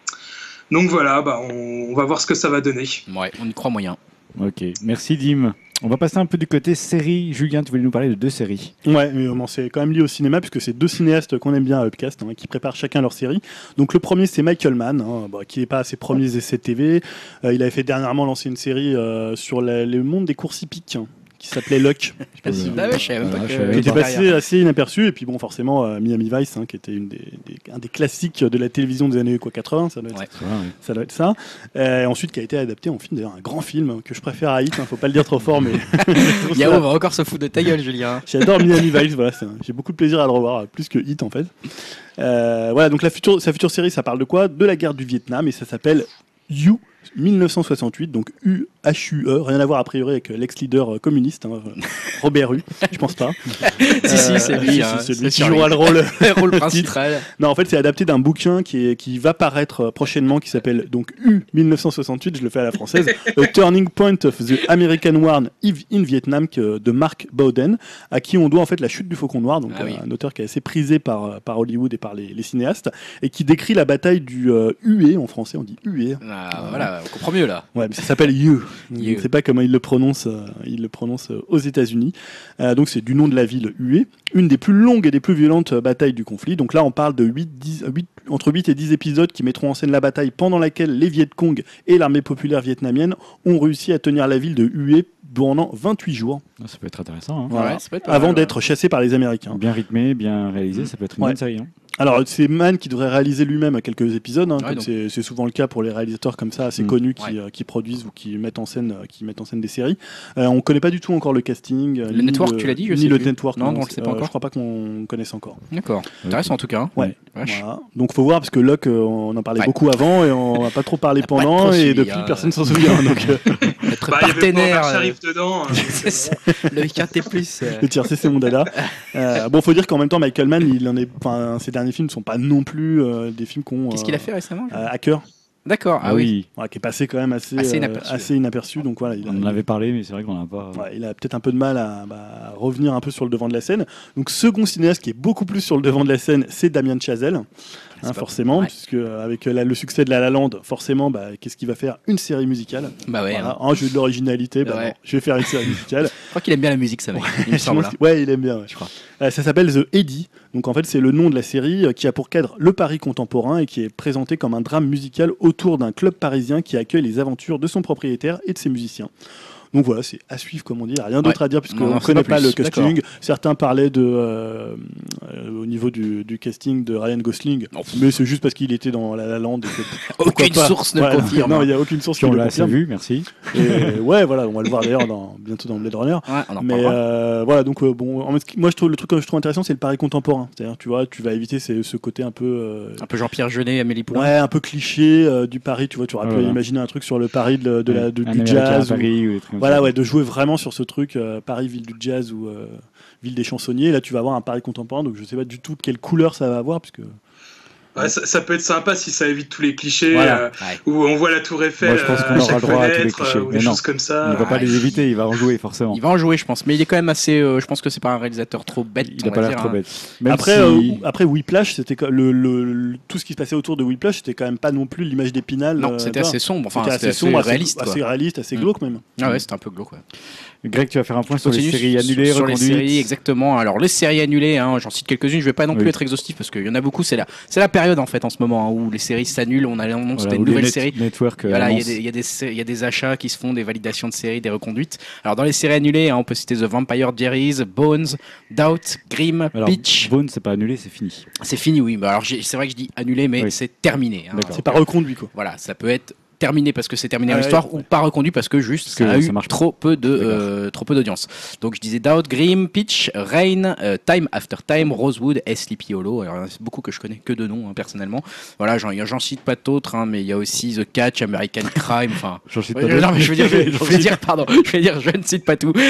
Donc voilà, bah, on, on va voir ce que ça va donner. Ouais, on y croit moyen. Ok, merci Dim. On va passer un peu du côté série. Julien, tu voulais nous parler de deux séries. Ouais, mais c'est quand même lié au cinéma, puisque c'est deux cinéastes qu'on aime bien à Upcast, hein, qui préparent chacun leur série. Donc le premier, c'est Michael Mann, hein, bah, qui n'est pas à ses premiers essais TV. Euh, il avait fait dernièrement lancer une série euh, sur le monde des courses hippiques, qui s'appelait Luck. Je sais pas si vous- Ah ouais, je savais même pas Ah, que- qui était pas. passé assez inaperçu, et puis bon, forcément, euh, Miami Vice, hein, qui était une des, des- un des classiques de la télévision des années quoi, 80, ça doit être Ouais. Ça. Doit être ça. Euh, ensuite, qui a été adapté en film, d'ailleurs, un grand film que je préfère à Hit, hein, faut pas le dire trop fort, mais je trouve ça- Yao va encore se foutre de ta gueule, Julien. J'adore Miami Vice, voilà, c'est un- j'ai beaucoup de plaisir à le revoir, plus que Hit en fait. Euh, voilà, donc la future, sa future série, ça parle de quoi? De la guerre du Vietnam et ça s'appelle You 1968, donc U-H-U-E, rien à voir a priori avec l'ex-leader euh, communiste, hein, euh, Robert Hue, je pense pas. si, si, c'est lui. si, hein, lui qui jouera lui. le rôle. Le rôle principal. Non, en fait, c'est adapté d'un bouquin qui, est, qui va paraître euh, prochainement, qui s'appelle donc U 1968, je le fais à la française, A Turning Point of the American War in Vietnam de Mark Bowden, à qui on doit en fait la chute du Faucon Noir, donc Ah oui. euh, un auteur qui est assez prisé par, euh, par Hollywood et par les, les cinéastes, et qui décrit la bataille du euh, Hué, en français on dit Hué. Ah, voilà, on comprend mieux là. Ouais, mais ça s'appelle You. You. Je ne sais pas comment il le prononce, euh, il le prononce euh, aux États-Unis. Euh, donc c'est du nom de la ville Hue, une des plus longues et des plus violentes euh, batailles du conflit. Donc là, on parle de 8, 10, 8 entre 8 et 10 épisodes qui mettront en scène la bataille pendant laquelle les Viet Cong et l'armée populaire vietnamienne ont réussi à tenir la ville de Hue pendant 28 jours, Ah, Ça peut être intéressant. hein. Voilà. Ouais, ça peut être avant d'être chassés par les Américains. Bien rythmé, bien réalisé, ça peut être une Ouais. bonne série. hein. Alors, c'est Mann qui devrait réaliser lui-même quelques épisodes, hein, Ouais, comme donc. c'est c'est souvent le cas pour les réalisateurs comme ça, assez Mm. connus, qui, Ouais. euh, qui produisent ou qui mettent en scène, euh, qui mettent en scène des séries. Euh, on connaît pas du tout encore le casting. Le ni network, tu l'as dit, je Ni sais le plus. network. Non, on le sait pas encore. Je crois pas qu'on connaisse encore. D'accord. Intéressant en tout cas. hein. Ouais. Voilà. Donc, faut voir parce que Locke, on en parlait Ouais. beaucoup avant et on n'a pas trop parlé On pendant trop et depuis personne s'en souvient. donc, euh, Notre Bah, il y avait pas partenaire. Euh, Sharif dedans. hein. Le quintet plus. euh, le tiercé, c'est mon dada. Euh, bon, faut dire qu'en même temps, Michael Mann, il en est, enfin, ses derniers films ne sont pas non plus euh, des films qu'on. Qu'est-ce qu'il a fait récemment lui Hacker. D'accord. Ah oui. Voilà, qui est passé quand même assez, Assez euh, inaperçu. assez inaperçu, Donc voilà, il a, On en avait parlé, mais c'est vrai qu'on n'a pas. ouais, il a peut-être un peu de mal à, bah, à revenir un peu sur le devant de la scène. Donc second cinéaste qui est beaucoup plus sur le devant de la scène, c'est Damien Chazelle. Hein, forcément, Ouais. puisque euh, avec euh, la- le succès de La La Land, forcément, bah, qu'est-ce qu'il va faire Une série musicale? Bah ouais. Voilà. hein. Un jeu de l'originalité, bah Ouais. non, je vais faire une série musicale. Je crois qu'il aime bien la musique, ça mec. Il me semble. hein. Ouais, il aime bien. ouais. Je crois. Euh, ça s'appelle The Eddy. Donc en fait, c'est le nom de la série qui a pour cadre le Paris contemporain et qui est présenté comme un drame musical autour d'un club parisien qui accueille les aventures de son propriétaire et de ses musiciens. Donc voilà, c'est à suivre, comme on dit. Rien d'autre à dire puisqu'on ne connaît pas le casting. Certains parlaient de, euh, euh, au niveau du, du casting de Ryan Gosling, Non. mais c'est juste parce qu'il était dans La La Land. et que- pourquoi Aucune pas. source ne Ouais, confirme. Non, il n'y a aucune source Si qui on le l'a assez confirme. vu, merci. Et, ouais, voilà, on va le voir d'ailleurs dans, bientôt dans Blade Runner. Ouais, on en Mais euh, voilà, donc euh, bon, en fait, moi je trouve le truc que je trouve intéressant, c'est le Paris contemporain. C'est-à-dire, tu vois, tu vas éviter ces- ce côté un peu, euh, Un peu Jean-Pierre Jeunet, Amélie Poulain. ouais, un peu cliché euh, du Paris. Tu vois, tu aurais Ah, pu imaginer un truc sur le Paris de, de la, de- Un du jazz. ou- Paris ou des trucs comme voilà, ouais, de jouer vraiment sur ce truc euh, Paris ville du jazz ou euh, ville des chansonniers. Là, tu vas avoir un Paris contemporain, donc je sais pas du tout quelle couleur ça va avoir, puisque Ouais, ça, ça peut être sympa si ça évite tous les clichés Voilà. euh, Ouais. où on voit la Tour Eiffel Moi, je pense euh, qu'on à aura le droit à tous les fenêtre, clichés, euh, ou des choses comme Il ça. va pas les éviter, il va en jouer forcément. Il va en jouer, je pense. Mais il est quand même assez. euh, je pense que c'est pas un réalisateur trop bête. Il on a pas l'air trop hein. bête. Même après, si- euh, après Whiplash, c'était le, le- le- tout ce qui se passait autour de Whiplash, c'était quand même pas non plus l'image d'Épinal. Non, euh, c'était assez sombre. Enfin, C'était c'était assez sombre, assez- réaliste. assez, réaliste, assez glauque même. Ah ouais, c'était un peu glauque. Greg, tu vas faire un point sur les séries sur- annulées, sur les reconduites. séries, exactement. Alors les séries annulées, hein, j'en cite quelques-unes. Je vais pas non plus Oui. être exhaustif parce qu'il y en a beaucoup. C'est la, c'est la période en fait en ce moment hein, où les séries s'annulent. On a l'annonce Voilà, d'une ou les nouvelle net- série. Network. euh, Voilà, il y, a annoncent. des- il y, des y a des achats qui se font, des validations de séries, des reconduites. Alors dans les séries annulées, hein, on peut citer The Vampire Diaries, Bones, Doubt, Grimm, Alors, Pitch. Bone, c'est pas annulé, c'est fini. C'est fini, oui. Bah, alors j'ai- c'est vrai que je dis annulé, mais Oui. c'est terminé. hein. C'est pas reconduit, quoi. Voilà, ça peut être terminé parce que c'est terminé ouais, l'histoire ou pas reconduit parce que juste Parce ça que a eu marche trop peu de euh, trop peu d'audience. Donc je disais Doubt, Grimm, Pitch, Rain, euh, Time After Time, Rosewood et Sleepy Hollow. Alors a beaucoup que je connais que de nom hein, personnellement. Voilà, j'en j'en cite pas d'autres, hein, mais il y a aussi The Catch, American Crime. Enfin, J'en cite pas d'autres. non, mais je veux dire, je, je J'en veux cite dire, pardon, je veux dire, je ne cite pas tout.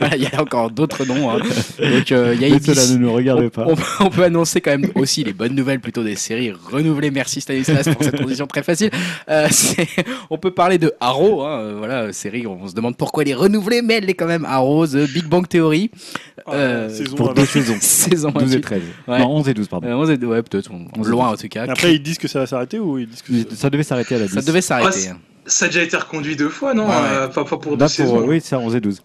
Voilà, Il y a encore d'autres noms. hein. Donc euh, il y a ne nous regarde On, pas. on peut- on peut annoncer quand même aussi les bonnes nouvelles plutôt des séries renouvelées. Merci Stanislas pour cette transition très facile. Euh, c'est- on peut parler de Arrow, hein, euh, voilà, euh, série. On se demande pourquoi elle est renouvelée, mais elle est quand même Arrow, The Big Bang Theory. Euh, saison Pour à deux 28. saisons. saison 12 et 28. 13. Ouais. Non, 11 et 12, pardon. Euh, on est- ouais, peut-être, loin en tout cas. Après, ils disent que ça va s'arrêter ou ils disent que Ça devait s'arrêter à la 10. ça devait s'arrêter. Ah, Ça a déjà été reconduit deux fois, non Ouais, ouais. Euh, Pas, pas pour Là, deux pour, saisons. oui, c'est 11 et 12.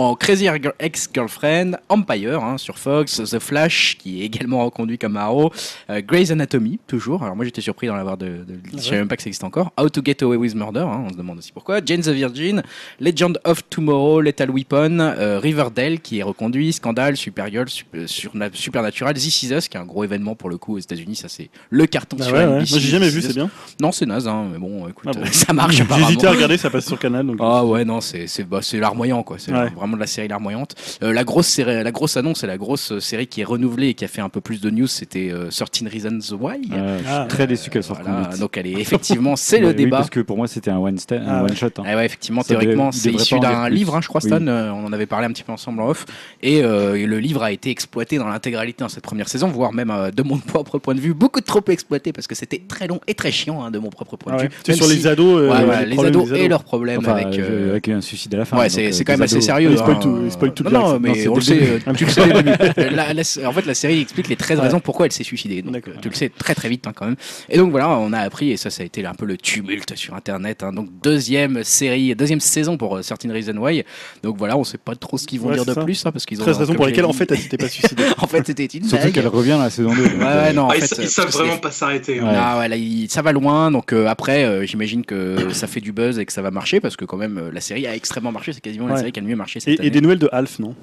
En Crazy Ex-Girlfriend, Empire hein, sur Fox, The Flash qui est également reconduit comme Arrow, euh, Grey's Anatomy toujours. Alors moi j'étais surpris d'en avoir de, de, je savais même pas que ça existait encore. How to Get Away with Murder, hein, on se demande aussi pourquoi. Jane the Virgin, Legend of Tomorrow, Lethal Weapon, euh, Riverdale qui est reconduit, Scandal, Supergirl, Super, Surna- Supernatural, This Is Us qui est un gros événement pour le coup aux États-Unis. Ça c'est le carton Ah sur ouais, ouais. Moi, j'ai jamais vu, c'est bien. Non c'est naze, hein, mais bon écoute, Ah bon. ça marche. J'hésitais à regarder, ça passe sur Canal. Donc... Ah ouais non c'est c'est bah, larmoyant quoi c'est Ouais. vraiment de la série larmoyante Euh, la grosse série la grosse annonce et la grosse euh, série qui est renouvelée et qui a fait un peu plus de news c'était euh, 13 Reasons Why Euh, je Ah. suis très déçu qu'elle Voilà, reconduite. donc elle est effectivement c'est le oui, débat parce que pour moi, c'était un one, sta- un Ah one shot. hein. Ah ouais, effectivement, Ça théoriquement, c'est issu d'un livre, hein, je crois. Stan. euh, on en avait parlé un petit peu ensemble en off. Et, euh, et le livre a été exploité dans l'intégralité dans cette première saison, voire même euh, de mon propre point de vue, beaucoup trop exploité parce que c'était très long et très chiant hein, de mon propre point Ah de ouais. vue. C'est Même sur si- les ados. euh, Ouais, les, ados et leurs problèmes Enfin, avec. euh, euh, avec un suicide à la fin. C'est euh, c'est quand même assez ados. Sérieux. Il spoil tout, il spoil tout Non, mais on le sait. euh, Tu le sais en fait, la série explique les 13 Ouais. raisons pourquoi elle s'est suicidée. Donc, euh, tu le sais très très vite hein, quand même. Et donc voilà, on a appris, et ça, ça a été un peu le tumulte sur Internet. hein. donc deuxième série, deuxième saison pour euh, Certain Reason Why. Donc voilà, on sait pas trop ce qu'ils vont Ouais, dire de ça. plus, hein, parce qu'ils ont. 13 raisons pour lesquelles, en fait, elle s'était pas suicidée. en fait, c'était une Surtout qu'elle revient dans la saison 2. donc, Ouais, ouais, euh, non, Ah, ils, euh, savent vraiment pas s'arrêter. ah ouais, là, il- ça va loin, donc euh, après, euh, j'imagine que ça fait du buzz et que ça va marcher parce que quand même, euh, la série a extrêmement marché. C'est quasiment la série qui a le mieux marché cette Et, des nouvelles de Alf, non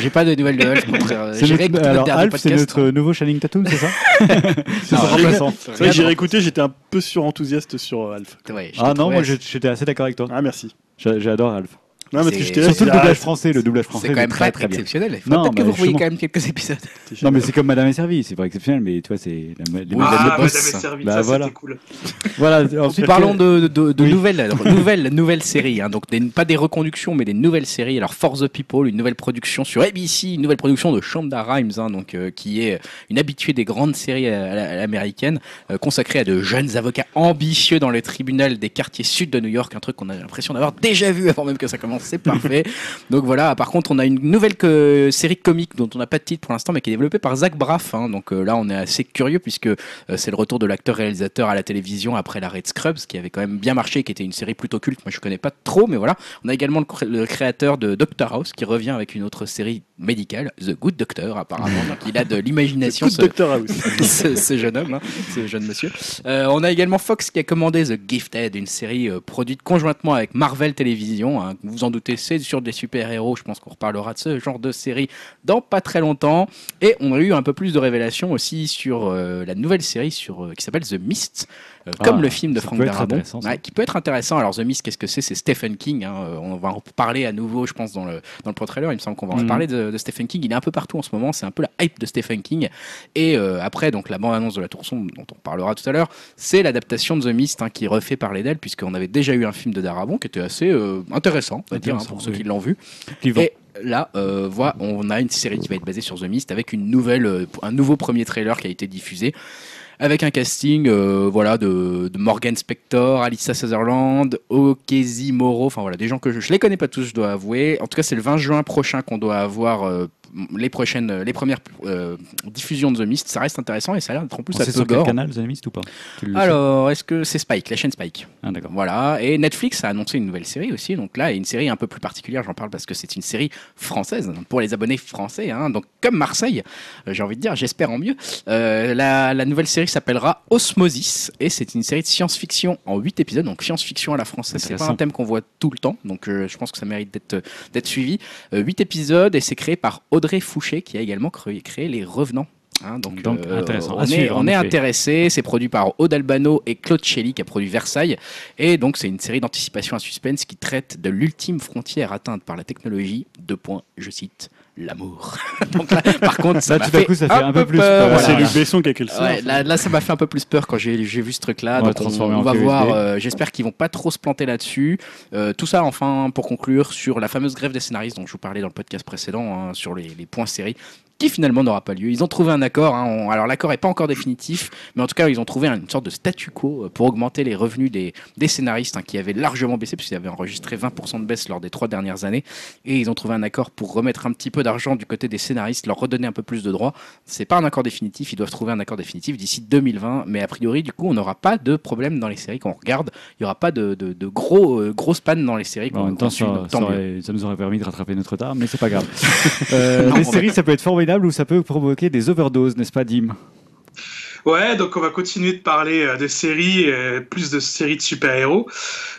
J'ai pas de nouvelles de dire, euh, notre- alors, Alf, c'est notre nouveau Channing Tatum, c'est ça? C'est remplaçant. C'est vrai que j'ai réécouté, j'étais un peu surenthousiaste sur Alf. Ouais, Ah non, moi j'étais assez d'accord avec toi. Ah, merci. J'a- J'adore Alf. Non, Surtout le doublage ah, français. Le doublage français C'est quand même très très, très bien. exceptionnel. Il peut-être que vous revoyez justement. quand même quelques épisodes. Non, mais c'est comme Madame est servie. C'est pas exceptionnel, mais tu vois, c'est la- les Oui, Madame Ah, est servie, Bah, ça voilà. c'était cool. Voilà. Ensuite, Parlons de, de, de Oui. nouvelles, alors, nouvelles, nouvelles séries. hein. donc des- pas des reconductions, mais des nouvelles séries. Alors For the People, une nouvelle production sur ABC, une nouvelle production de Shonda Rhimes, hein, donc euh, qui est une habituée des grandes séries à, à- à l'américaine, euh, consacrée à de jeunes avocats ambitieux dans le tribunal des quartiers sud de New York, un truc qu'on a l'impression d'avoir déjà vu avant même que ça commence c'est parfait. Donc voilà, par contre on a une nouvelle que- série comique dont on n'a pas de titre pour l'instant mais qui est développée par Zach Braff. hein. Donc euh, là on est assez curieux puisque euh, c'est le retour de l'acteur réalisateur à la télévision après l'arrêt de Scrubs qui avait quand même bien marché, qui était une série plutôt culte. Moi je connais pas trop mais voilà. On a également le, cré- le créateur de Doctor House qui revient avec une autre série médicale, The Good Doctor apparemment. Donc il a de l'imagination. Ce- Doctor House. ce, ce jeune homme, hein, ce jeune monsieur. Euh, on a également Fox qui a commandé The Gifted, une série produite conjointement avec Marvel Télévision. hein. vous vous en doutez, c'est sur des super-héros. Je pense qu'on reparlera de ce genre de série dans pas très longtemps. Et on a eu un peu plus de révélations aussi sur euh, la nouvelle série sur, euh, qui s'appelle The Mist, euh, Ah, comme le film de Frank Darabont. Ouais, qui peut être intéressant. Alors The Mist, qu'est-ce que c'est? C'est Stephen King. hein. Euh, On va en parler à nouveau, je pense, dans le, dans le pro-trailer. Il me semble qu'on va en Mhm. parler de, de Stephen King. Il est un peu partout en ce moment. C'est un peu la hype de Stephen King. Et euh, après, donc la bande-annonce de la Tour Sombre, dont on parlera tout à l'heure, c'est l'adaptation de The Mist hein, qui refait par les Dell, puisqu'on avait déjà eu un film de Darabont qui était assez euh, intéressant, on va dire, hein, pour ceux qui l'ont vu. Et là, euh, voilà, on a une série qui va être basée sur The Mist avec une nouvelle, euh, un nouveau premier trailer qui a été diffusé. Avec un casting euh, voilà, de, Morgan Spector, Alyssa Sutherland, Okezi Moro, enfin voilà, des gens que je ne les connais pas tous, je dois avouer. En tout cas, c'est le 20 juin prochain qu'on doit avoir euh, les, prochaines, les premières euh, diffusions de The Mist. Ça reste intéressant et ça a l'air d'être en plus peu sur quel canal, The Mist, ou pas Alors, est-ce que c'est Spike, la chaîne Spike Ah, d'accord. voilà, et Netflix a annoncé une nouvelle série aussi. Donc là, une série un peu plus particulière, j'en parle parce que c'est une série française pour les abonnés français. hein. donc comme Marseille, euh, j'ai envie de dire, j'espère en mieux. Euh, la, la nouvelle série s'appellera Osmosis et c'est une série de science-fiction en 8 épisodes. Donc science-fiction à la française, c'est pas un thème qu'on voit tout le temps. Donc euh, je pense que ça mérite d'être d'être suivi. 8 épisodes et c'est créé par Audrey Fouché qui a également créé, Les Revenants. Hein, donc, Donc, intéressant. on est, on intéressé. C'est produit par Aude Albano et Claude Shelley qui a produit Versailles. Et donc, c'est une série d'anticipation à suspense qui traite de l'ultime frontière atteinte par la technologie. Deux points, je cite, l'amour. donc là, par contre, ça Là, m'a tout à coup, ça fait un peu plus peur. peur, voilà. C'est Luc Besson qui a quel Ouais, là, là, ça m'a fait un peu plus peur quand j'ai vu ce truc-là. On on, transformer on va QSD. voir. euh, J'espère qu'ils vont pas trop se planter là-dessus. Euh, tout ça, enfin, pour conclure, sur la fameuse grève des scénaristes dont je vous parlais dans le podcast précédent, hein, sur les, les points séries, qui finalement n'aura pas lieu. Ils ont trouvé un accord. hein, on- alors, l'accord n'est pas encore définitif, mais en tout cas, ils ont trouvé une sorte de statu quo euh, pour augmenter les revenus des, des scénaristes hein, qui avaient largement baissé, puisqu'ils avaient enregistré 20% de baisse lors des trois dernières années. Et ils ont trouvé un accord pour remettre un petit peu d'argent du côté des scénaristes, leur redonner un peu plus de droits. C'est pas un accord définitif, ils doivent trouver un accord définitif d'ici 2020, mais a priori, du coup, on n'aura pas de problème dans les séries qu'on regarde. Il n'y aura pas de, de, de gros, euh, grosses pannes dans les séries Bon, en même temps, ça, aurait- nous aurait permis de rattraper notre retard, mais c'est pas grave. Euh, Non, les séries, ça peut être formidable ou ça peut provoquer des overdoses, n'est-ce pas, Dim? Ouais, donc on va continuer de parler euh, de séries, plus de séries de super-héros.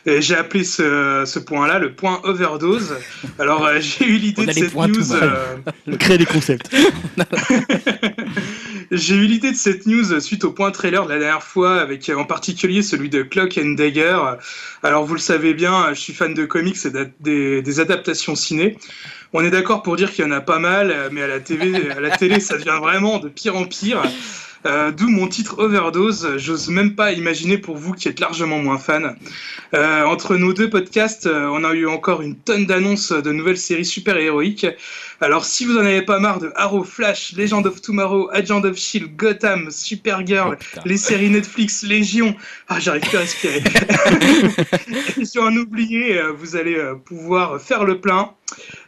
Et J'ai appelé ce, ce point-là le point overdose. Alors euh, j'ai eu l'idée On de a les cette news. euh, Créer des concepts. J'ai eu l'idée de cette news suite au point trailer de la dernière fois, avec euh, en particulier celui de Clock and Dagger. Alors vous le savez bien, je suis fan de comics et des, des adaptations ciné. On est d'accord pour dire qu'il y en a pas mal, mais à la télé, à la télé ça devient vraiment de pire en pire. Euh, D'où mon titre Overdose. J'ose même pas imaginer pour vous qui êtes largement moins fan. Euh, entre nos deux podcasts, euh, on a eu encore une tonne d'annonces de nouvelles séries super-héroïques. Alors, si vous en avez pas marre de Arrow, Flash, Legend of Tomorrow, Agent of Shield, Gotham, Supergirl, Oh, les séries Netflix, Légion, ah, j'arrive plus à respirer. Et sur un oublié, vous allez pouvoir faire le plein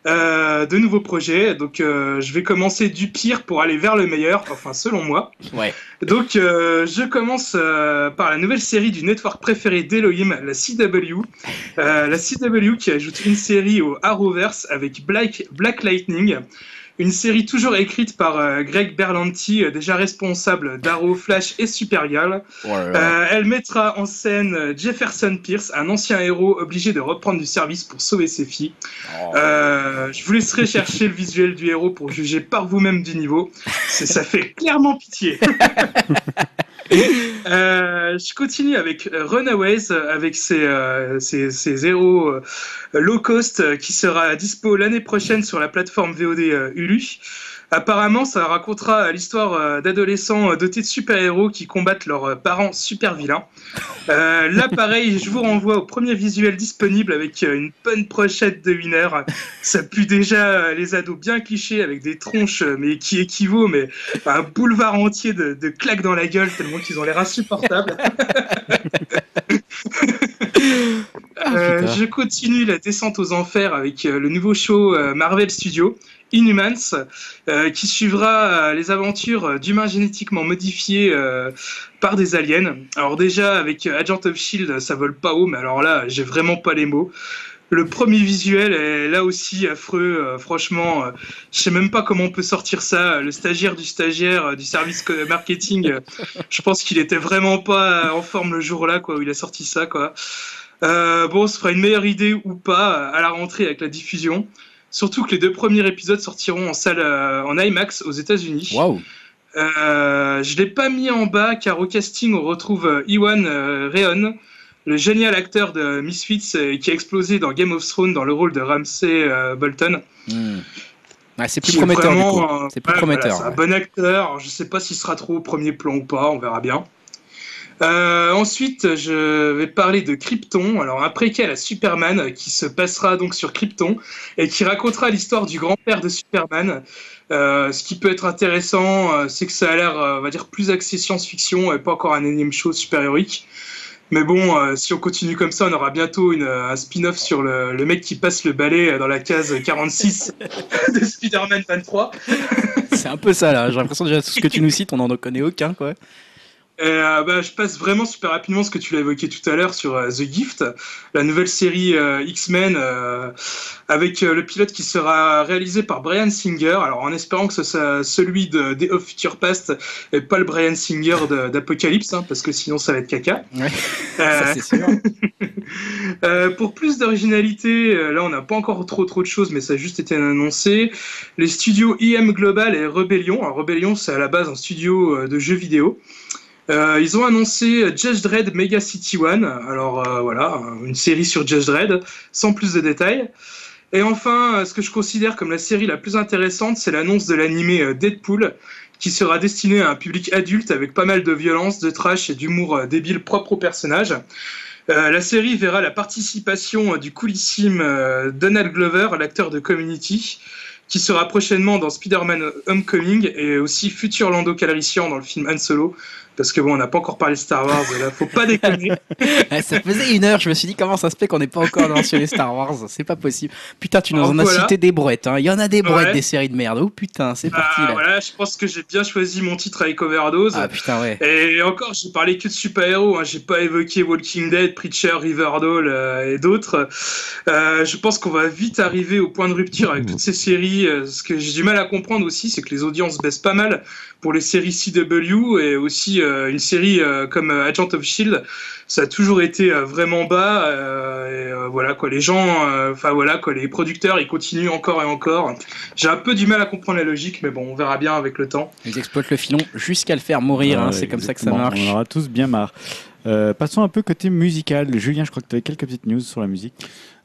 euh, de nouveaux projets. Donc, euh, je vais commencer du pire pour aller vers le meilleur, enfin, selon moi. Ouais. Donc, euh, je commence par la nouvelle série du network préféré d'Elohim, la CW. La CW qui ajoute une série au Arrowverse avec Black, Black Lightning. Une série toujours écrite par euh, Greg Berlanti, euh, déjà responsable d'Arrow, Flash et Supergirl. Oh. Euh, elle mettra en scène Jefferson Pierce, un ancien héros obligé de reprendre du service pour sauver ses filles. Oh. Je vous laisserai chercher le visuel du héros pour juger par vous-même du niveau. Ça fait clairement pitié. Euh, je continue avec euh, Runaways, euh, avec ses, euh, héros low cost qui sera dispo l'année prochaine sur la plateforme VOD Hulu. Apparemment, ça racontera l'histoire euh, d'adolescents euh, dotés de super-héros qui combattent leurs euh, parents super vilains. Euh, là, pareil, je vous renvoie au premier visuel disponible avec une bonne brochette de winner. Ça pue déjà les ados bien clichés avec des tronches, mais qui équivaut mais à un boulevard entier de, de claques dans la gueule tellement qu'ils ont l'air insupportables. Euh, je continue la descente aux enfers avec euh, le nouveau show euh, Marvel Studios, Inhumans, qui suivra les aventures d'humains génétiquement modifiés par des aliens. Alors déjà, avec Agent of Shield, ça vole pas haut, mais alors là, j'ai vraiment pas les mots. Le premier visuel est là aussi affreux, euh, franchement, euh, je sais même pas comment on peut sortir ça. Le stagiaire du stagiaire euh, du service marketing, euh, je pense qu'il était vraiment pas en forme le jour-là, quoi, où il a sorti ça, quoi. Bon, ce sera une meilleure idée ou pas à la rentrée avec la diffusion. Surtout que les deux premiers épisodes sortiront en salle en IMAX aux États-Unis. Waouh. Je l'ai pas mis en bas car au casting on retrouve Iwan Rheon, le génial acteur de Misfits euh, qui a explosé dans Game of Thrones dans le rôle de Ramsay euh, Bolton. Hmm. C'est plus est prometteur euh, C'est plus ouais, prometteur. voilà, un bon acteur. Je sais pas s'il sera trop au premier plan ou pas, on verra bien. Euh, ensuite, je vais parler de Krypton. Alors, un préquel à Superman euh, qui se passera donc sur Krypton et qui racontera l'histoire du grand-père de Superman. Euh, ce qui peut être intéressant, euh, c'est que ça a l'air, euh, on va dire, plus axé science-fiction et pas encore un énième show super-héroïque. Mais bon, euh, si on continue comme ça, on aura bientôt une, un spin-off sur le, le mec qui passe le balai dans la case 46 de Spider-Man 23. C'est un peu ça là. J'ai l'impression déjà tout ce que tu nous cites, on n'en connaît aucun quoi. Euh, bah, je passe vraiment super rapidement ce que tu l'as évoqué tout à l'heure sur euh, The Gift, la nouvelle série euh, X-Men euh, avec le pilote qui sera réalisé par Brian Singer. Alors en espérant que ce soit celui de Day of Future Past et pas le Brian Singer d'Apocalypse, hein, parce que sinon ça va être caca. Ouais. Ça sûr. Pour plus d'originalité, là on n'a pas encore trop trop de choses, mais ça a juste été annoncé. Les studios IM Global et Rebellion. Alors Rebellion, c'est à la base un studio de jeux vidéo. Euh, ils ont annoncé Judge Dredd Mega City One. Alors euh, voilà, une série sur Judge Dredd, sans plus de détails. Et enfin, euh, ce que je considère comme la série la plus intéressante, c'est l'annonce de l'animé Deadpool, qui sera destiné à un public adulte avec pas mal de violence, de trash et d'humour débile propre au personnage. La série verra la participation du coolissime Donald Glover, l'acteur de Community, qui sera prochainement dans Spider-Man Homecoming et aussi futur Lando Calrissian dans le film Han Solo. Parce que bon, on n'a pas encore parlé de Star Wars, là, faut pas déconner. Ouais, ça faisait une heure, je me suis dit comment ça se fait qu'on n'est pas encore dans les Star Wars, c'est pas possible. Putain, tu nous en as voilà. cité des brouettes, hein. il y en a des brouettes Ouais. des séries de merde. Oh putain, c'est parti Ah, là. voilà, je pense que j'ai bien choisi mon titre avec Overdose. Ah putain, ouais. Et encore, j'ai parlé que de super-héros, hein. j'ai pas évoqué Walking Dead, Preacher, Riverdale euh, et d'autres. Euh, je pense qu'on va vite arriver au point de rupture avec toutes ces séries. Euh, ce que j'ai du mal à comprendre aussi, c'est que les audiences baissent pas mal pour les séries CW et aussi une série euh, comme euh, Agent of Shield. Ça a toujours été euh, vraiment bas. euh, et, euh, voilà quoi, les gens, euh, enfin voilà quoi, les producteurs, ils continuent encore et encore. J'ai un peu du mal à comprendre la logique, mais bon, on verra bien avec le temps. Ils exploitent le filon jusqu'à le faire mourir, hein. C'est comme ça que ça marche. On en aura tous bien marre. Euh, passons un peu côté musical. Julien, je crois que tu avais quelques petites news sur la musique.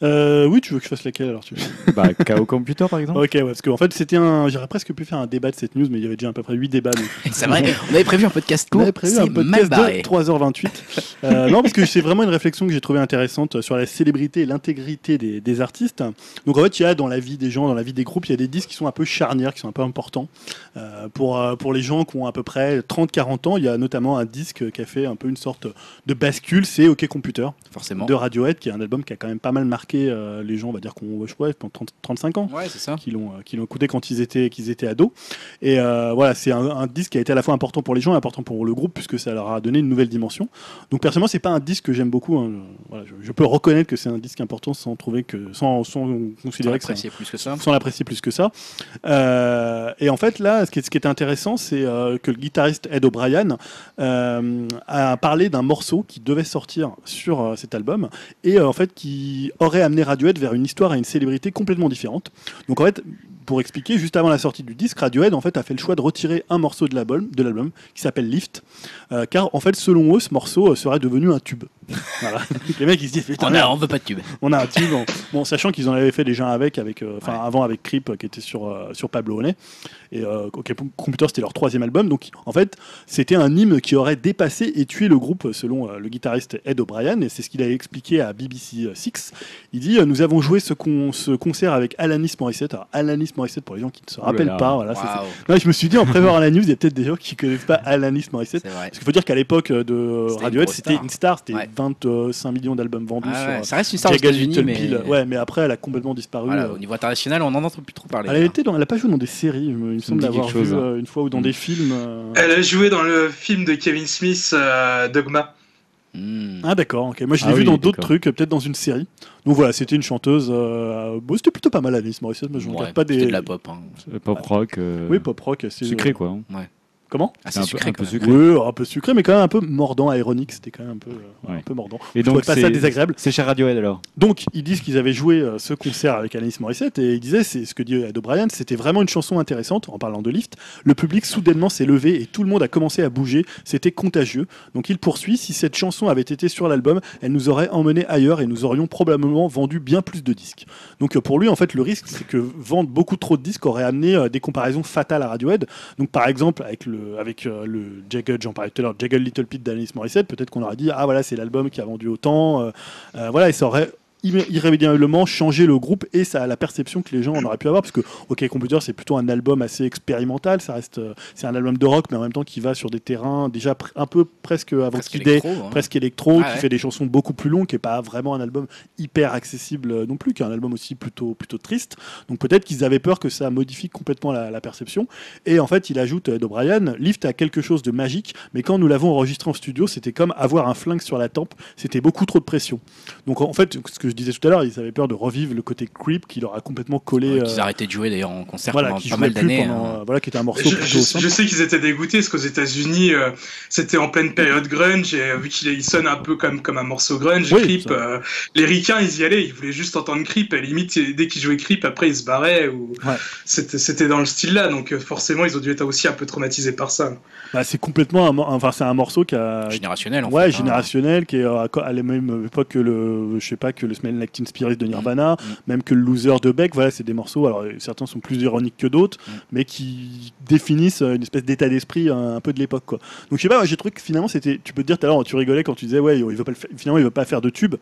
Euh, oui, tu veux que je fasse laquelle alors tu... bah, KO Computer par exemple. Ok, ouais, parce qu'en fait, c'était un. J'aurais presque pu faire un débat de cette news, mais il y avait déjà à peu près 8 débats. donc- C'est vrai, on avait prévu un podcast On court, avait prévu un podcast de 3h28. Euh, non, parce que c'est vraiment une réflexion que j'ai trouvée intéressante sur la célébrité et l'intégrité des, des artistes. Donc en fait, il y a dans la vie des gens, dans la vie des groupes, il y a des disques qui sont un peu charnières, qui sont un peu importants. Euh, pour, euh, pour les gens qui ont à peu près 30-40 ans, il y a notamment un disque qui a fait un peu une sorte de bascule, c'est OK Computer Forcément. de Radiohead, qui est un album qui a quand même pas mal marqué euh, les gens, on va dire qu'on pas, pendant 30 35 ans Ouais, c'est ça. qui l'ont euh, qui l'ont écouté quand ils étaient qu'ils étaient ados et euh, voilà c'est un, un disque qui a été à la fois important pour les gens et important pour le groupe puisque ça leur a donné une nouvelle dimension donc personnellement c'est pas un disque que j'aime beaucoup hein. Je- voilà, je, je peux reconnaître que c'est un disque important sans trouver que sans, sans considérer que un- apprécier plus que ça. sans l'apprécier plus que ça. Et en fait, là, ce qui est, ce qui est intéressant, c'est que le guitariste Ed O'Brien a parlé d'un morceau qui devait sortir sur cet album et en fait qui aurait amené Radiohead vers une histoire et une célébrité complètement différente. Donc en fait, pour expliquer, juste avant la sortie du disque, Radiohead en fait a fait le choix de retirer un morceau de l'album, de l'album qui s'appelle Lift, euh, car en fait, selon eux, ce morceau euh, serait devenu un tube. Voilà. Les mecs ils se disent putain, On, a, on veut pas de tube. on a un tube. Bon, bon, sachant qu'ils en avaient fait déjà avec, avec euh, enfin avant avec Creep euh, qui était sur, euh, sur Pablo Honey. Et Computer c'était leur troisième album. Donc en fait c'était un hymne qui aurait dépassé et tué le groupe selon le guitariste Ed O'Brien. Et c'est ce qu'il a expliqué à BBC Six. Il dit nous avons joué ce, con- ce concert avec Alanis Morissette. Alors Alanis Morissette pour les gens qui ne se rappellent pas. Voilà, c'est- Non, je me suis dit en préparant la news il y a peut-être des gens qui connaissent pas Alanis Morissette. Parce qu'il faut dire qu'à l'époque de Radiohead, c'était une star, c'était Ouais. 25 millions d'albums vendus Ah ouais, ça reste une star aux États-Unis, mais. Ouais, après, elle a complètement disparu. voilà, euh. au niveau international, on n'en entend plus trop parler. Elle a été dans, elle a pas joué dans des séries, il me semble l'avoir vu hein. euh, une fois ou dans Mm. des films. euh. Elle a joué dans le film de Kevin Smith, euh, Dogma. Hmm. Ah d'accord, ok. Moi je l'ai Ah vu oui, dans d'autres trucs, peut-être dans une série. Donc voilà, c'était une chanteuse. euh, bon, c'était plutôt pas mal Alice Morissette, mais je ne Ouais, regarde pas des. c'était de la pop. hein. Pop rock. euh, Oui, pop rock, assez Sucré, quoi. hein. Comment Ah, C'est un peu- sucré un peu sucré. Oui, un peu sucré, mais quand même un peu mordant, aéronique. C'était quand même un peu, euh, Ouais. un peu mordant. Et Je trouvais donc, pas ça désagréable. c'est chez Radiohead alors Donc, ils disent qu'ils avaient joué euh, ce concert avec Alanis Morissette et ils disaient, c'est ce que dit Ed O'Brien, c'était vraiment une chanson intéressante en parlant de lift. Le public soudainement s'est levé et tout le monde a commencé à bouger. C'était contagieux. Donc, il poursuit. Si cette chanson avait été sur l'album, elle nous aurait emmené ailleurs et nous aurions probablement vendu bien plus de disques. Donc, euh, pour lui, en fait, le risque, c'est que vendre beaucoup trop de disques aurait amené euh, des comparaisons fatales à Radiohead. Donc, par exemple, avec le, avec euh, le Jagged, j'en parlais tout à l'heure, Jagged Little Pill d'Alanis Morissette, peut-être qu'on aurait dit, ah voilà, c'est l'album qui a vendu autant. euh, euh, voilà, et ça aurait irrémédiablement changé le groupe et ça a la perception que les gens en auraient pu avoir parce que OK Computer c'est plutôt un album assez expérimental ça reste euh, c'est un album de rock mais en même temps qui va sur des terrains déjà un peu presque avant Presque électro, hein. presque électro Ah qui ouais. fait des chansons beaucoup plus longues qui est pas vraiment un album hyper accessible euh, non plus qui est un album aussi plutôt plutôt triste donc peut-être qu'ils avaient peur que ça modifie complètement la, la perception et en fait il ajoute euh, d'O'Brien Lift a quelque chose de magique mais quand nous l'avons enregistré en studio c'était comme avoir un flingue sur la tempe c'était beaucoup trop de pression donc en fait ce que je disais tout à l'heure ils avaient peur de revivre le côté creep qui leur a complètement collé Ouais, euh, arrêtaient de jouer d'ailleurs en concert voilà, pendant pas mal d'années. hein. voilà, qui était un morceau Je, plutôt je- simple. je sais qu'ils étaient dégoûtés parce qu'aux États-Unis, euh, c'était en pleine période grunge et euh, vu qu'il il sonne un peu comme, comme un morceau grunge, Oui, Creep, euh, les ricains ils y allaient, ils voulaient juste entendre Creep et limite dès qu'ils jouaient Creep, après ils se barraient ou Ouais. c'était dans le style là donc forcément ils ont dû être aussi un peu traumatisés par ça. Bah, c'est complètement un, enfin c'est un morceau qui a Générationnel en ouais, fait. hein. générationnel, qui est à à la même époque que le, je sais pas, que le Smell Like Teen Spirit de Nirvana, Mm. même que le Loser de Beck. Voilà, c'est des morceaux. Alors euh, certains sont plus ironiques que d'autres, Mm. mais qui définissent euh, une espèce d'état d'esprit un, un peu de l'époque, quoi. Donc je sais pas, j'ai trouvé que finalement c'était. Tu peux te dire tout à l'heure, tu rigolais quand tu disais ouais, il veut pas le finalement il veut pas faire de tube.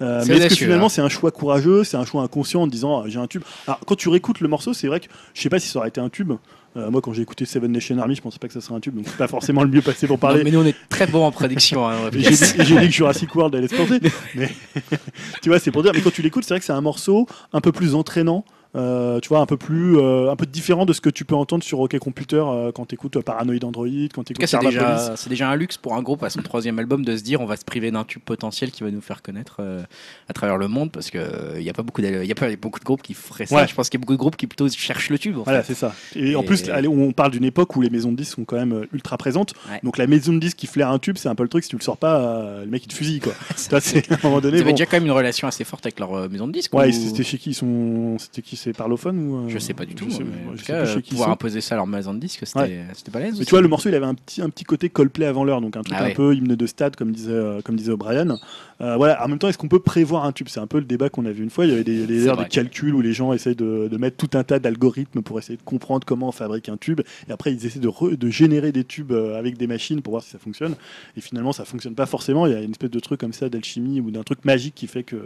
Euh, mais est-ce que finalement hein. c'est un choix courageux, c'est un choix inconscient en disant ah, j'ai un tube? Alors quand tu réécoutes le morceau, c'est vrai que je sais pas si ça aurait été un tube. Euh, moi, quand j'ai écouté Seven Nation Army, je pensais pas que ça serait un tube, donc c'est pas forcément le mieux passé pour Non, parler. mais nous on est très bons en prédiction. hein, dit, j'ai dit que Jurassic World allait se planter. Mais tu vois, c'est pour dire. Mais quand tu l'écoutes, c'est vrai que c'est un morceau un peu plus entraînant. Euh, tu vois, un peu plus, euh, un peu différent de ce que tu peux entendre sur OK Computer euh, quand tu écoutes Paranoid Android, quand tu écoutes c'est déjà, déjà un luxe pour un groupe à son troisième album de se dire on va se priver d'un tube potentiel qui va nous faire connaître à travers le monde parce que il n'y a pas beaucoup de, y a pas beaucoup de groupes qui feraient ça. Ouais. Je pense qu'il y a beaucoup de groupes qui plutôt cherchent le tube. en Voilà, c'est ça. Et, en plus, allez, on parle d'une époque où les maisons de disques sont quand même ultra présentes. Ouais. Donc la maison de disques qui flaire un tube, c'est un peu le truc. Si tu le sors pas, le mec il te fusille quoi. Ça, c'est à un moment Ils donné. avaient bon. déjà quand même une relation assez forte avec leur maison de disques. Ouais, ou- c'était chez qui ils sont C'était qui C'est Parlophone ou euh, Je sais pas du tout. Je sais, mais en je tout sais cas, chez qui pouvoir sont. imposer ça à leur maison de disques, c'était Ouais. balèze. Mais tu vois, le morceau, il avait un petit, un petit côté Coldplay avant l'heure, donc un truc Ah un ouais. peu hymne de stade, comme disait, euh, comme disait O'Brien. Euh, voilà. En même temps, est-ce qu'on peut prévoir un tube? C'est un peu le débat qu'on a vu une fois. Il y avait des, des, C'est heures vrai. de calculs où les gens essayent de, de mettre tout un tas d'algorithmes pour essayer de comprendre comment on fabrique un tube. Et après, ils essaient de, re- de générer des tubes euh, avec des machines pour voir si ça fonctionne. Et finalement, ça fonctionne pas forcément. Il y a une espèce de truc comme ça d'alchimie ou d'un truc magique qui fait que, que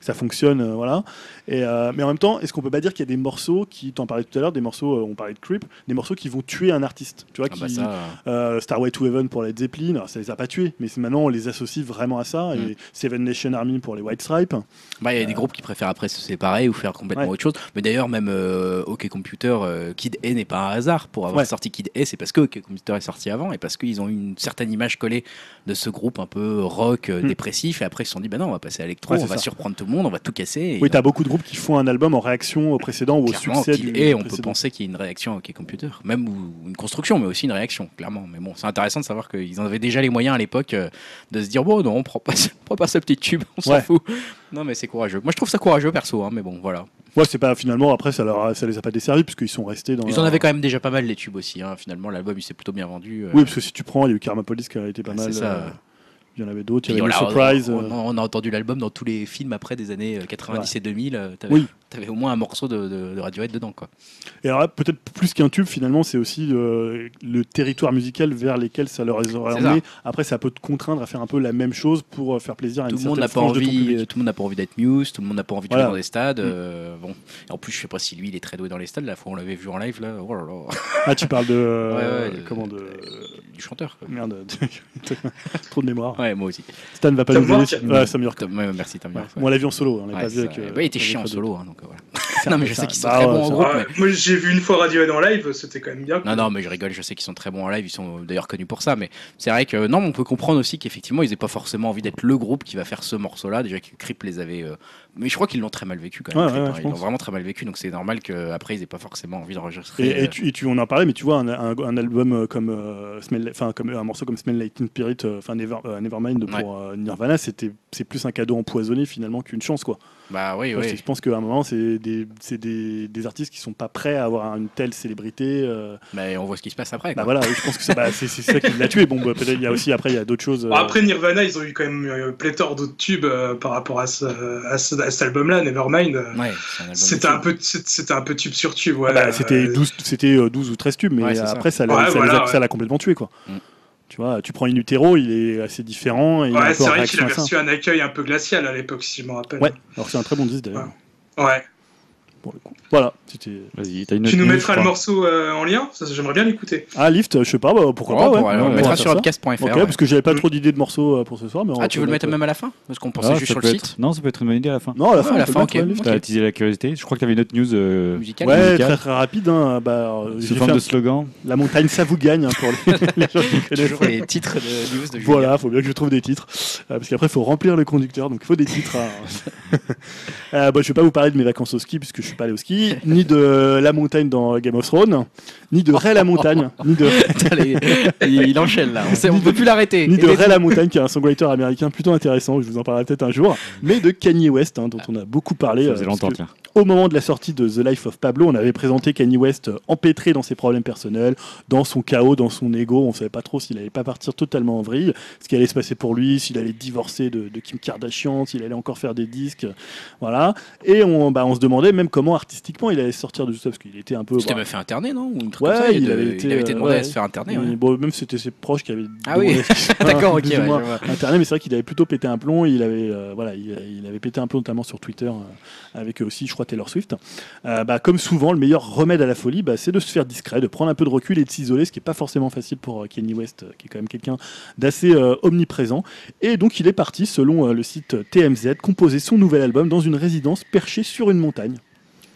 ça fonctionne. euh, voilà. Et, euh, mais en même temps, est-ce qu'on peut pas dire qu'il y a des morceaux qui, t'en parlais tout à l'heure, des morceaux, euh, on parlait de Creep, des morceaux qui vont tuer un artiste Tu vois, Ah bah qui, ça, euh, Starway to Heaven pour Led Zeppelin, alors ça les a pas tués, mais maintenant on les associe vraiment à ça. Mm. Et Seven Nation Army pour les White Stripes. bah, il y a des groupes qui préfèrent après se séparer ou faire complètement Ouais. autre chose. Mais d'ailleurs, même euh, OK Computer, euh, Kid A n'est pas un hasard pour avoir Ouais. sorti Kid A. C'est parce que OK Computer est sorti avant et parce qu'ils ont eu une certaine image collée de ce groupe un peu rock, euh, Mm. dépressif. Et après, ils se sont dit, bah non, on va passer à l'électro, Ouais, on va ça. surprendre tout le monde, on va tout casser. Oui, donc, t'as beaucoup de groupes qui font un album en réaction au précédent ou au Clairement, succès du A, on peut penser qu'il y a une réaction à OK Computer, même ou une construction, mais aussi une réaction, clairement. Mais bon, c'est intéressant de savoir qu'ils en avaient déjà les moyens à l'époque euh, de se dire bon, non, on prend pas, on prend pas ce petit tube, on s'en Ouais. fout. Non, mais c'est courageux. Moi, je trouve ça courageux perso, hein, mais bon, voilà. Ouais, c'est pas finalement après ça, leur a- ça les a pas desservis puisqu'ils sont restés dans. Ils en leur- avaient quand même déjà pas mal les tubes aussi. hein. Finalement, l'album il s'est plutôt bien vendu. euh, Oui, parce que si tu prends, il y a eu Karma Police qui a été pas Ouais, mal. ça. euh, Il y en avait d'autres. Il y avait on, l'a- Surprise. on- on a entendu l'album dans tous les films après des années euh, 90 et 2000. euh, t'avais- Oui. T'avais au moins un morceau de, de, de Radiohead dedans, quoi. Et alors là, peut-être plus qu'un tube, finalement, c'est aussi euh, le territoire musical vers lesquels ça leur C'est emmené. Après, ça peut te contraindre à faire un peu la même chose pour euh, faire plaisir à Tout une le monde n'a certaine pas frange de ton envie, public. euh, tout le monde n'a pas envie d'être Muse, tout le monde n'a pas envie de Voilà. jouer dans des stades. Mm. euh, bon, et en plus, je sais pas si lui, il est très doué dans les stades. La fois où on l'avait vu en live, là, oh là là, Ah, tu parles de. euh, Ouais, ouais, de- comment de. du chanteur. Quoi. Merde, trop de mémoire. Ouais, moi aussi. Stan va pas Tom nous aider. Ouais. Tom- merci, Tom Bon, on l'a vu en solo, on l'a Ouais, pas vu ça- avec. il était chiant en solo, hein, donc voilà. non, mais je sais qu'ils sont Bah très ouais, bons en groupe. Ouais, mais- Moi, j'ai vu une fois Radiohead en live, c'était quand même bien. Non, non, mais je rigole, je sais qu'ils sont très bons en live, ils sont d'ailleurs connus pour ça, mais c'est vrai que non, mais on peut comprendre aussi qu'effectivement, ils n'aient pas forcément envie d'être le groupe qui va faire ce morceau-là. Déjà que Creep les avait. euh, Mais je crois qu'ils l'ont très mal vécu quand même. Ouais, Creep, ouais, hein. Ils l'ont vraiment très mal vécu, donc c'est normal qu'après, ils n'aient pas forcément envie d'enregistrer. Et, euh, et tu, et tu- on en parlait, mais tu vois, un, un- un album euh, comme, euh, Smell- comme un morceau comme Smell Like Teen Spirit, enfin Never, euh, Nevermind pour euh, Nirvana, c'était c'est plus un cadeau empoisonné finalement qu'une chance quoi. Bah oui, oui. Je pense qu'à un moment, c'est des, c'est des, des artistes qui sont pas prêts à avoir une telle célébrité. euh, Mais on voit ce qui se passe après. bah voilà, je pense que c'est bah, c'est- ça qui l'a tué. Bon, bah, peut-être il y a aussi après il y a d'autres choses. euh, Bon, après Nirvana, ils ont eu quand même euh, pléthore d'autres tubes euh, par rapport à, ce, à, ce- à cet album-là, Nevermind. Ouais, C'était un peu, c'était un peu tube sur tube. Ouais. ah bah, c'était Euh, 12, c'était euh, 12 ou 13 tubes, mais Ouais, c'est ça. après ça voilà, l'a complètement tué quoi. Mm. Tu vois, tu prends In Utero, il est assez différent. Et Ouais, c'est vrai qu'il avait reçu un accueil un peu glacial à l'époque, si je me rappelle. Ouais, alors c'est un très bon disque d'ailleurs. Ouais. Pour le coup. Voilà, c'était. Vas-y, t'as une Tu nous mettras je le morceau euh, en lien Ça, J'aimerais bien l'écouter. Ah, Lift, je sais pas, bah, pourquoi Oh, pas, ouais. pour- on le mettra sur podcast.fr. Ok, ouais. parce que j'avais pas trop d'idées de morceaux euh, pour ce soir. Mais Ah, tu veux le mettre même à la fin Parce qu'on Ah, pensait ça juste sur le être- site. Non, ça peut être une bonne idée à la fin. Non, à la Ouais, fin, à la fin, ok. T'as attisé la curiosité. Je crois que t'avais une autre news euh, Musical Ouais, musicale. très très rapide. Hein. Bah, sous forme de slogan. La montagne, ça vous gagne hein, pour les, gens qui connaissent. Toujours les titres de news de. Voilà, faut bien que je trouve des titres. Parce qu'après, il faut remplir le conducteur, donc il faut des titres. hein. bon, je vais pas vous parler de mes vacances au ski, puisque je suis pas allé au ski, ni de la montagne dans Game of Thrones, ni de Ray la montagne, ni de, il il enchaîne là, on, sait, on peut plus l'arrêter. ni de Ray la montagne, qui est un songwriter américain plutôt intéressant, je vous en parlerai peut-être un jour, mais de Kanye West, hein, dont on a beaucoup parlé. Ça euh, faisait parce longtemps, que tiens. au moment de la sortie de The Life of Pablo, on avait présenté Kanye West euh, empêtré dans ses problèmes personnels, dans son chaos, dans son ego. On savait pas trop s'il allait pas partir totalement en vrille, ce qui allait se passer pour lui, s'il allait divorcer de, de Kim Kardashian, s'il allait encore faire des disques, voilà. Et on, bah, on se demandait même comment artistiquement il allait sortir de tout ça, parce qu'il était un peu. Il s'était bah, fait interner, non Ou truc Ouais, comme ça, il avait été, il avait été demandé ouais. à se faire interner. ouais. bon, même c'était ses proches qui avaient. Ah oui. D'accord, ok. internet, mais c'est vrai qu'il avait plutôt pété un plomb. Il avait, euh, voilà, il, il avait pété un plomb notamment sur Twitter euh, avec aussi, je crois, Taylor Swift. Euh, bah, comme souvent, le meilleur remède à la folie, bah, c'est de se faire discret, de prendre un peu de recul et de s'isoler, ce qui n'est pas forcément facile pour euh, Kanye West, qui est quand même quelqu'un d'assez omniprésent. Et donc, il est parti, selon le site TMZ, composer son nouvel album dans une résidence perchée sur une montagne.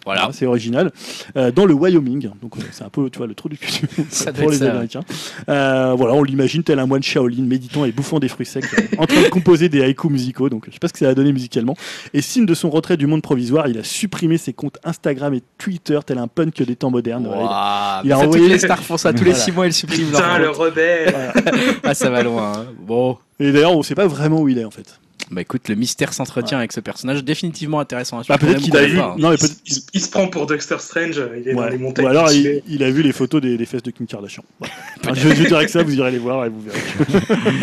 Voilà. c'est original. Euh, dans le Wyoming, donc euh, c'est un peu, tu vois, le trou du cul du monde Ça doit pour les ça. Américains. Euh, voilà, on l'imagine tel un moine Shaolin, méditant et bouffant des fruits secs, euh, en train de composer des haïkus musicaux. Donc, je sais pas ce que ça a donné musicalement. Et signe de son retrait du monde provisoire, il a supprimé ses comptes Instagram et Twitter, tel un punk des temps modernes. Voilà, Waouh, il a envoyé- les stars font ça tous les Voilà. 6 mois, ils suppriment leur Putain, le rebelle Ah, ça va loin. hein. Bon. Et d'ailleurs, on sait pas vraiment où il est en fait. Bah écoute, le mystère s'entretient avec ce personnage définitivement intéressant à Bah, suivre. peut-être qu'il a vu. pas, hein. Non, mais il, peut-être. il- il se prend pour Dexter Strange, il est dans Ouais. les montagnes. Ou alors il, a vu les photos des, des fesses de Kim Kardashian. Enfin, je, je dirais que ça, vous irez les voir et vous verrez.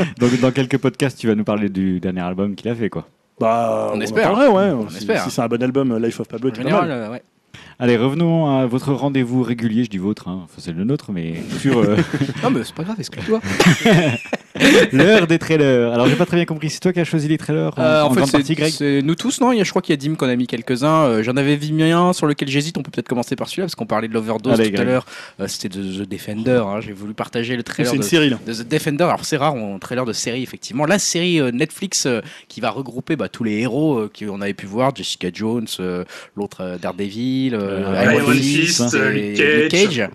Donc, dans quelques podcasts, tu vas nous parler du dernier album qu'il a fait, quoi. Bah, On en espère. parlerait, ouais. On si espère. si c'est un bon album, Life of Pablo, En pas mal. général, euh, ouais. Allez, revenons à votre rendez-vous régulier, je dis vôtre, hein. enfin, c'est le nôtre, mais sur euh, Non, mais c'est pas grave, excuse-toi. l'heure des trailers. Alors, j'ai pas très bien compris, c'est toi qui as choisi les trailers en, Euh, en en fait, grande partie, c'est Greg c'est nous tous, non? Il y a- Je crois qu'il y a Dim qu'on a mis quelques-uns. Euh, J'en avais vu un sur lequel j'hésite. On peut peut-être commencer par celui-là parce qu'on parlait de l'overdose tout à l'heure. Euh, C'était de The Defender. hein. J'ai voulu partager le trailer C'est une de, série là. de The Defender. Alors c'est rare, on trailer de série effectivement. La série Netflix qui va regrouper bah, tous les héros qu'on avait pu voir, Jessica Jones, l'autre Daredevil, Iron Iron Fist, et Luke Cage.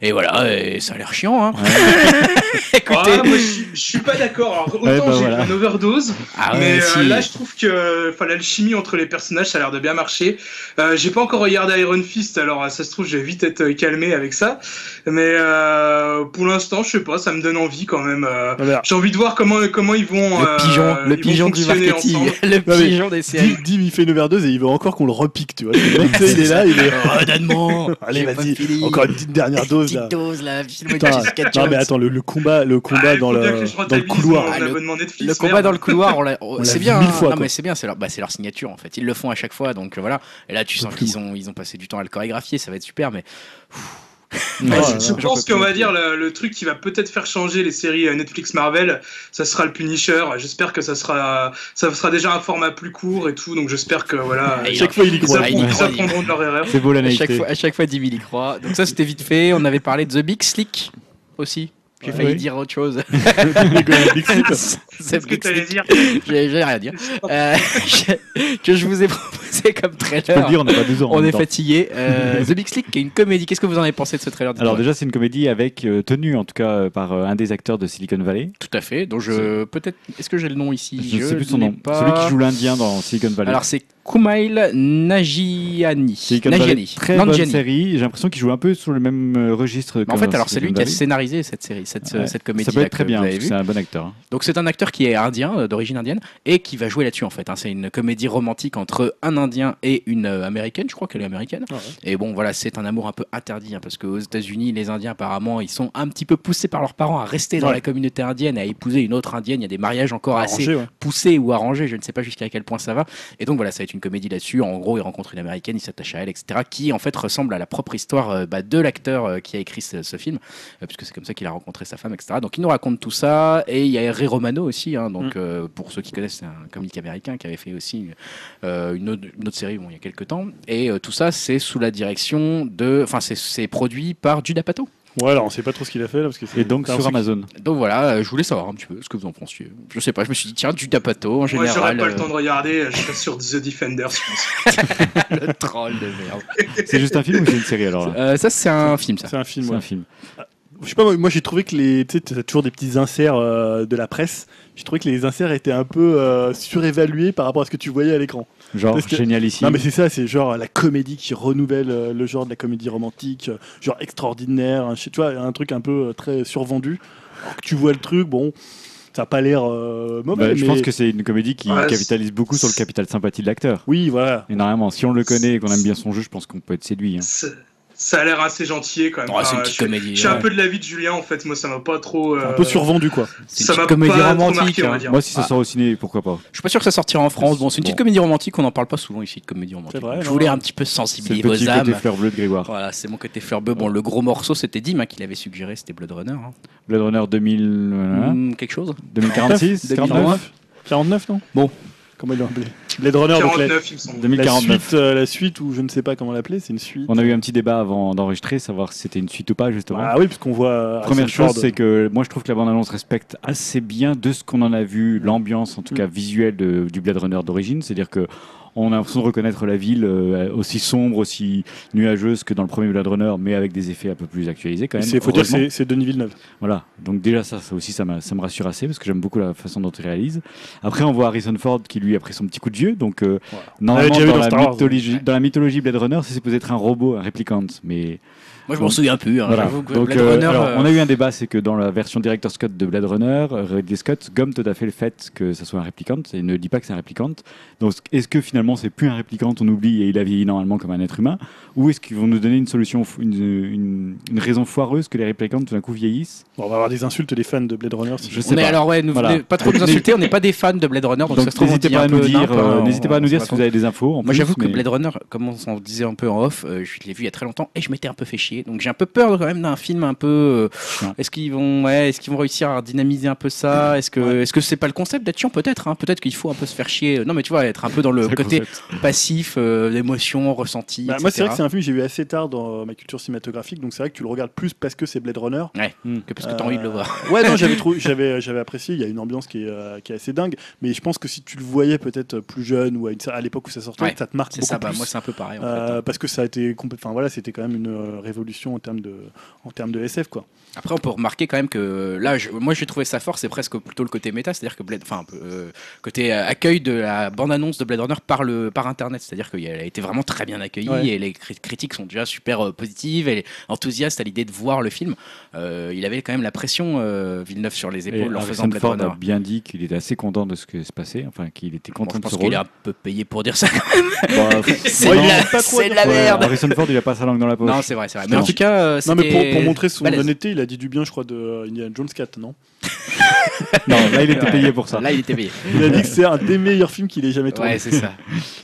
Et voilà, et ça a l'air chiant. Hein. Écoutez, Ah, moi, je, je suis pas d'accord. Alors, Autant Ouais, bah, j'ai voilà. eu un overdose, ah ouais, mais euh, là, je trouve que enfin, l'alchimie entre les personnages, ça a l'air de bien marcher. Euh, j'ai pas encore regardé Iron Fist, alors ça se trouve, je vais vite être euh, calmé avec ça. Mais euh, pour l'instant, je sais pas, ça me donne envie quand même. euh, Voilà. j'ai envie de voir comment, comment ils vont. le euh, pigeon, le pigeon du marketing, ensemble. le pigeon des séries. Dim, il fait une overdose et il veut encore qu'on le repique, tu vois. Il est là, il est. Redonne-moi Allez, vas-y, encore une petite dernière dose Petite là. dose là, Putain, non mais attends, le, le combat, le combat Ah, il dans le dans couloir. Ah, le- abonnement Netflix, Le combat dans le couloir, c'est bien. mille fois, non, quoi. mais c'est bien, c'est leur, bah, c'est leur signature en fait. Ils le font à chaque fois, donc euh, voilà. Et là, tu sens qu'ils ont, ils ont passé du temps à le chorégraphier, ça va être super, mais Ouais, Oh je- je pense qu'on va dire le, le truc qui va peut-être faire changer les séries euh, Netflix Marvel, ça sera le Punisher. J'espère que ça sera, ça sera déjà un format plus court et tout. Donc j'espère que voilà, Et ils, Chaque fois, il y ils croit. Ah, ils croit, apprendront de leur erreur. C'est beau la à chaque naïveté. fois, à chaque fois, 10 000 y croient. Donc ça, c'était vite fait. On avait parlé de The Big Slick aussi. J'ai Ouais. failli Oui. dire autre chose. The Qu'est-ce que Big t'allais Slick. dire J'ai rien à dire. Euh, je- que je vous ai proposé comme Je peux le trailer. dire, on n'a pas 12 ans. en On même est temps. fatigué. Euh, The Big Slick, qui est une comédie. Qu'est-ce que vous en avez pensé de ce trailer Alors déjà, c'est une comédie avec euh, tenue, en tout cas, euh, par euh, un des acteurs de Silicon Valley. Tout à fait. Donc je peut-être. Est-ce que j'ai le nom ici? Je ne sais plus son nom. pas. Celui qui joue l'Indien dans Silicon Valley. Alors c'est Kumail Nagiani. Nagiani. très bonne Nanjiani. série. J'ai l'impression qu'il joue un peu sur le même euh, registre. Que en fait, alors c'est lui qui a scénarisé cette série, cette, Ouais. cette comédie. Ça peut être très bien, c'est un bon acteur. hein. Donc c'est un acteur qui est indien, euh, d'origine indienne, et qui va jouer là-dessus en fait. hein. C'est une comédie romantique entre un Indien et une euh, américaine. Je crois qu'elle est américaine. Ah ouais. Et bon, voilà, c'est un amour un peu interdit, hein, parce qu'aux États-Unis, les Indiens, apparemment, ils sont un petit peu poussés par leurs parents à rester dans la communauté indienne, à épouser une autre indienne. Il y a des mariages encore assez Arrangé, poussés ou arrangés, je ne sais pas jusqu'à quel point ça va. Et donc voilà, ça va être une comédie là-dessus. En gros, il rencontre une américaine, il s'attache à elle, etc. Qui en fait ressemble à la propre histoire euh, bah, de l'acteur euh, qui a écrit ce, ce film, euh, puisque c'est comme ça qu'il a rencontré sa femme, etc. Donc il nous raconte tout ça. Et il y a Ray Romano aussi, hein, donc Mm. euh, pour ceux qui connaissent, c'est un comique américain qui avait fait aussi euh, une, autre, une autre série bon, il y a quelques temps. Et euh, tout ça, c'est sous la direction de. Enfin, c'est- produit par Judd Apatow. Ouais, alors on sait pas trop ce qu'il a fait là parce que c'est Et donc sur Amazon. Donc voilà, euh, je voulais savoir un petit peu ce que vous en pensiez. Je sais pas, je me suis dit, tiens, Judd Apatow en Moi, j'aurais général. pas le euh, temps de regarder. Je serai sur The Defenders, je pense. le troll de merde. C'est juste un film ou c'est une série alors là Euh, ça, c'est un film, ça. C'est un film. C'est ouais. un film. Je sais pas, moi, moi, j'ai trouvé que les, tu sais, t'as toujours des petits inserts euh, de la presse. J'ai trouvé que les inserts étaient un peu euh, surévalués par rapport à ce que tu voyais à l'écran. Genre que- génial ici. Non mais c'est ça, c'est genre la comédie qui renouvelle euh, le genre de la comédie romantique, euh, genre extraordinaire, tu vois, un truc un peu euh, très survendu. Alors que tu vois le truc, bon, ça a pas l'air euh, mauvais, Bah, je mais pense que c'est une comédie qui Ouais, capitalise beaucoup sur le capital sympathie de l'acteur. oui, voilà. Énormément. Si on le connaît et qu'on aime bien son jeu, je pense qu'on peut être séduit. hein. Ça- a l'air assez gentil quand même. Oh, c'est une Enfin, petite je, comédie. je suis un peu de l'avis de Julien en fait. Moi, ça m'a pas trop. euh, Un peu survendu quoi. C'est une ça petite m'a comédie pas romantique. marqué, on va hein. dire. Moi, si ça sort au ciné, pourquoi pas Je suis pas sûr que ça sortira en France. Bon, c'est une petite Bon. comédie romantique, on n'en parle pas souvent ici de comédie romantique. C'est vrai, je voulais un petit peu C'est sensibiliser petit vos côté âmes. fleur bleue de Grégoire. Voilà, c'est mon côté fleur bleu. Bon, le gros morceau, c'était Dim hein, qui l'avait suggéré, c'était Blood Runner. hein. Blade Runner 2000, voilà. Hmm, quelque chose 2046, 49, 49 non? Bon. Comment ils l'ont appelé? Blade Runner, donc la, 49, il me semble. la 2049. suite, euh, la suite ou je ne sais pas comment l'appeler, c'est une suite. On a eu un petit débat avant d'enregistrer, savoir si c'était une suite ou pas, justement. Ah oui, parce qu'on voit. euh, Première chose, c'est que moi je trouve que la bande-annonce respecte assez bien de ce qu'on en a vu, l'ambiance en tout Mm. cas visuelle de- du Blade Runner d'origine. C'est-à-dire que on a l'impression de reconnaître la ville euh, aussi sombre, aussi nuageuse que dans le premier Blade Runner, mais avec des effets un peu plus actualisés quand même. Il faut dire que c'est- Denis Villeneuve. Voilà, donc déjà ça, ça aussi ça, me rassure assez parce que j'aime beaucoup la façon dont il réalise. Après on voit Harrison Ford qui lui a pris son petit coup de vieux, donc euh, Voilà. normalement dans, dans la Wars, ouais. dans la mythologie Blade Runner c'est supposé être un robot, un réplicant, mais Moi, je m'en souviens plus. hein. voilà. Que Donc, Blade euh, Runner. alors, euh, on a eu un débat, c'est que dans la version Director Scott de Blade Runner, Ridley Scott gomme tout à fait le fait que ça soit un réplicant et ne dit pas que c'est un réplicant. Donc est-ce que finalement c'est plus un réplicant, on oublie et il a vieilli normalement comme un être humain, ou est-ce qu'ils vont nous donner une solution, une, une- une raison foireuse que les réplicants tout d'un coup vieillissent? Bon, on va avoir des insultes des fans de Blade Runner. si Je on sais est pas. alors ouais, nous Voilà. pas trop nous insulter. On n'est pas des fans de Blade Runner, donc, Donc ça se trouve on n'hésitez pas à nous dire, euh, hein, n'hésitez pas à nous on- dire on si vous avez des infos. Moi, j'avoue que Blade Runner, comme on s'en disait un peu en off, euh, je l'ai vu il y a très longtemps et je m'étais un peu fait chier. Donc j'ai un peu peur quand même d'un film un peu. euh, est-ce qu'ils vont, ouais, est-ce qu'ils vont réussir à dynamiser un peu ça? Est-ce que, Ouais. est-ce que c'est pas le concept d'être chiant? Peut-être. hein. Peut-être qu'il faut un peu se faire chier. Non, mais tu vois, être un peu dans le C'est côté concept. passif, euh, d'émotion, ressenti. Bah, moi, c'est vrai que c'est un film que j'ai vu assez tard dans ma culture cinématographique, donc c'est vrai que tu le regardes plus parce que c'est Blade Runner. que parce que t'as envie de le voir. Euh, Ouais, non, j'avais trouvé- j'avais, j'avais apprécié. Il y a une ambiance qui est, euh, qui est assez dingue, mais je pense que si tu le voyais peut-être plus jeune ou à, une- à l'époque où ça sortait, Ouais, ça te marque C'est beaucoup ça. Bah, moi, c'est un peu pareil. En Euh, fait. hein. parce que ça a été enfin voilà c'était quand même une euh, révolution en termes de en termes de SF quoi Après, on peut remarquer quand même que là, je- moi, j'ai trouvé ça fort. C'est presque plutôt le côté méta, c'est-à-dire que Blade, enfin, euh, côté euh, accueil de la bande-annonce de Blade Runner par le par internet, c'est-à-dire qu'elle a été vraiment très bien accueillie Ouais. et les cri- critiques sont déjà super euh, positives et enthousiastes à l'idée de voir le film. Euh, il avait quand même la pression euh, Villeneuve sur les Et épaules en faisant Harrison Blade Ford Runner. a bien dit qu'il était assez content de ce qui se passait, enfin qu'il était Bon, content je de pense ce qu'il rôle. est un peu payé pour dire ça. Bah, c'est de de la merde. Harrison Ford, il a pas sa langue dans la poche. Non, c'est vrai, c'est vrai. Je Mais en tout cas, euh, Non, mais pour, pour montrer son honnêteté, il a dit du bien, je crois, de euh, Indiana Jones 4, non Non, là, il était payé pour ça. Là, il était payé. Il a dit que c'est un des meilleurs films qu'il ait jamais tourné. Ouais, c'est ça.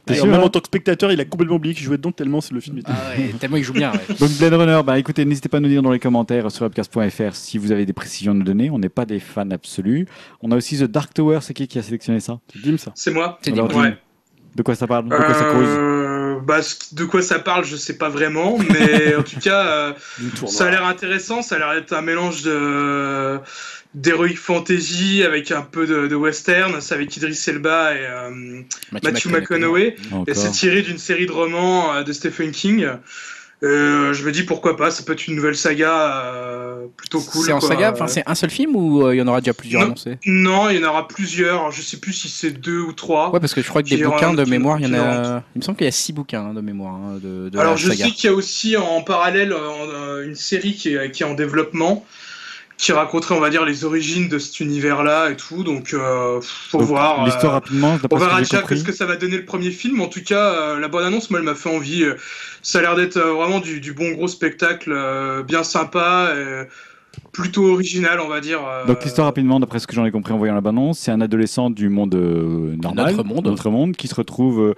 T'es sûr, même hein en tant que spectateur, il a complètement oublié qu'il jouait dedans tellement c'est le film était. Ah ouais, tellement il joue bien. ouais. Donc Blade Runner, bah écoutez, n'hésitez pas à nous dire dans les commentaires sur webcast.fr si vous avez des précisions à nous donner. On n'est pas des fans absolus. On a aussi The Dark Tower, c'est qui qui a sélectionné ça? C'est Dim ça. C'est moi. C'est dis- Ouais. De quoi ça parle? De quoi ça cause? Euh, bah, de quoi ça parle, je sais pas vraiment, mais en tout cas, euh, ça a l'air intéressant. Ça a l'air d'être un mélange de d'heroic fantasy avec un peu de, de western. C'est avec Idris Elba et euh, Matthew McConaughey. Et c'est tiré d'une série de romans euh, de Stephen King. Euh, je me dis pourquoi pas, ça peut être une nouvelle saga euh, plutôt cool. C'est en quoi. saga, enfin c'est un seul film ou euh, il y en aura déjà plusieurs Non. annoncés? Non, il y en aura plusieurs. Je sais plus si c'est deux ou trois. Ouais, parce que je crois que des Qui bouquins de mémoire, il y en a. Il me semble qu'il y a six bouquins hein, de mémoire hein, de, de Alors je saga. sais qu'il y a aussi en parallèle une série qui est, qui est en développement, qui raconterait on va dire les origines de cet univers-là et tout. Donc euh, faut Donc, voir. L'histoire euh, rapidement, on ce verra déjà qu'est-ce que ça va donner le premier film. En tout cas, euh, la bonne annonce, moi, elle m'a fait envie. Euh, Ça a l'air d'être euh, vraiment du, du bon gros spectacle, euh, bien sympa, euh, plutôt original, on va dire. euh, Donc l'histoire rapidement, d'après ce que j'en ai compris en voyant la bande-annonce, c'est un adolescent du monde euh, normal, Notre monde. notre monde, qui se retrouve, euh,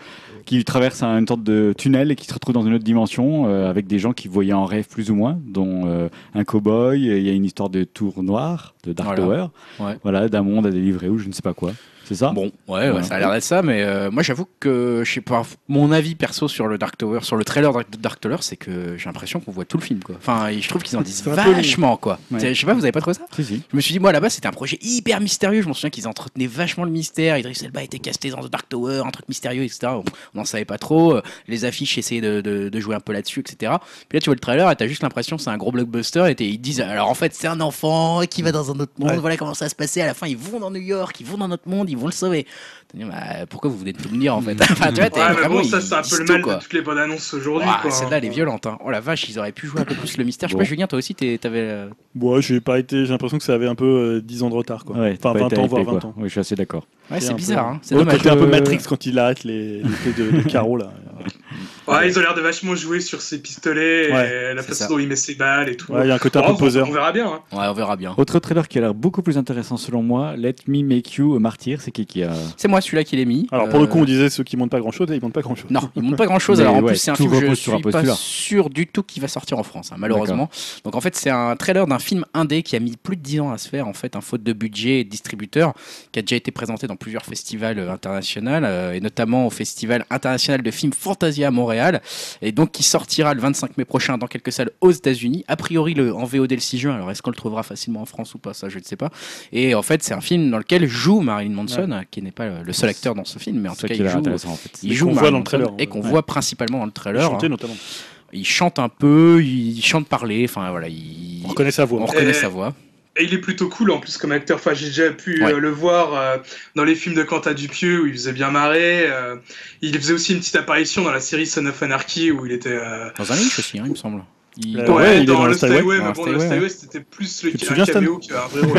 qui traverse un- une sorte de tunnel et qui se retrouve dans une autre dimension euh, avec des gens qui voyaient en rêve plus ou moins, dont euh, un cow-boy. et Il y a une histoire de tour noir, de Dark Voilà. Tower, Ouais. voilà, d'un monde à délivrer ou je ne sais pas quoi. C'est ça Bon, ouais, ça a l'air d'être ça, mais euh, moi j'avoue que je sais pas, mon avis perso sur le Dark Tower, sur le trailer de Dark Tower, c'est que j'ai l'impression qu'on voit tout le film, quoi. Enfin, et je trouve qu'ils en disent vachement, quoi. Ouais. Je sais pas, vous avez pas trouvé ça Si, si. Je me suis dit, moi là-bas, c'était un projet hyper mystérieux. Je m'en souviens qu'ils entretenaient vachement le mystère. Idris Elba était casté dans The Dark Tower, un truc mystérieux, etc. On n'en savait pas trop. Euh, Les affiches essayaient de, de- de jouer un peu là-dessus, etc. Puis là, tu vois le trailer et t'as juste l'impression que c'est un gros blockbuster. Et ils disent, alors en fait, c'est un enfant qui va dans un autre monde. Ouais. Voilà comment ça va se passer. À la fin, ils vont dans New York, ils vont dans notre monde, ils vont le sauver. Bah, pourquoi vous venez de tout me dire en fait Enfin, tu vois, Ouais, vraiment, bon, ça ils c'est un peu le mal quoi. de toutes les bonnes annonces aujourd'hui. Celle-là, elle est violente. Hein. Oh la vache, ils auraient pu jouer un peu plus le mystère. Je sais Bon. pas, Julien, toi aussi, t'avais. euh, Bon, j'ai pas été, j'ai l'impression que ça avait un peu euh, 10 ans de retard quoi. Ouais, enfin pas 20 été ans voire hypé, 20 quoi. ans. Oui, je suis assez d'accord. Ouais, C'est bizarre. peu- Hein. C'est Ouais, dommage. Un peu Euh, Matrix quand il arrête les, les de, de carreaux là. Ouais, ils ont l'air de vachement jouer sur ses pistolets Ouais, et la façon ça. dont il met ses balles et tout. Ouais, il y a un côté un Oh, peu poseur. on verra bien. hein. Ouais, on verra bien. Autre trailer qui a l'air beaucoup plus intéressant selon moi, Let Me Make You a Martyr, c'est qui qui a... C'est moi celui-là qui l'ai mis. Alors pour le Euh, coup, on disait ceux qui montent pas grand chose, ils montent pas grand chose. Non, il montre pas grand chose. Mais Alors en ouais, plus, c'est un film que je repose sur un suis pas postulat. sûr du tout qu'il va sortir en France, hein, malheureusement. Donc en fait, c'est un trailer d'un film indé qui a mis plus de 10 ans à se faire, en fait, un faute de budget et de distributeur, qui a déjà été présenté dans plusieurs festivals euh, internationaux, euh, et notamment au Festival international de films Fantasia à Montréal, et donc qui sortira le 25 mai prochain dans quelques salles aux États-Unis. A priori, le, en VOD le 6 juin. Alors est-ce qu'on le trouvera facilement en France ou pas? Ça, je ne sais pas. Et en fait, c'est un film dans lequel joue Marilyn Manson, qui n'est pas le seul acteur dans ce film, mais en tout cas, il joue. en fait. Il joue Marilyn dans le Manson trailer, et qu'on ouais. voit principalement dans le trailer. Chanter hein. notamment. Il chante un peu, il chante parler, enfin voilà, il... On reconnaît sa voix. on reconnaît sa voix. Et il est plutôt cool en plus comme acteur. Enfin, j'ai déjà pu Ouais. euh, le voir euh, dans les films de Quentin Dupieux où il faisait bien marrer. euh, il faisait aussi une petite apparition dans la série Son of Anarchy où il était. Dans un Lynch aussi, hein, il me semble. Il... Ouais, ouais, il est dans, dans le Stay Away, mais bon, Stay le Away, Stay ouais. Away, c'était plus le, Tu te un caméo qu'un vrai rôle.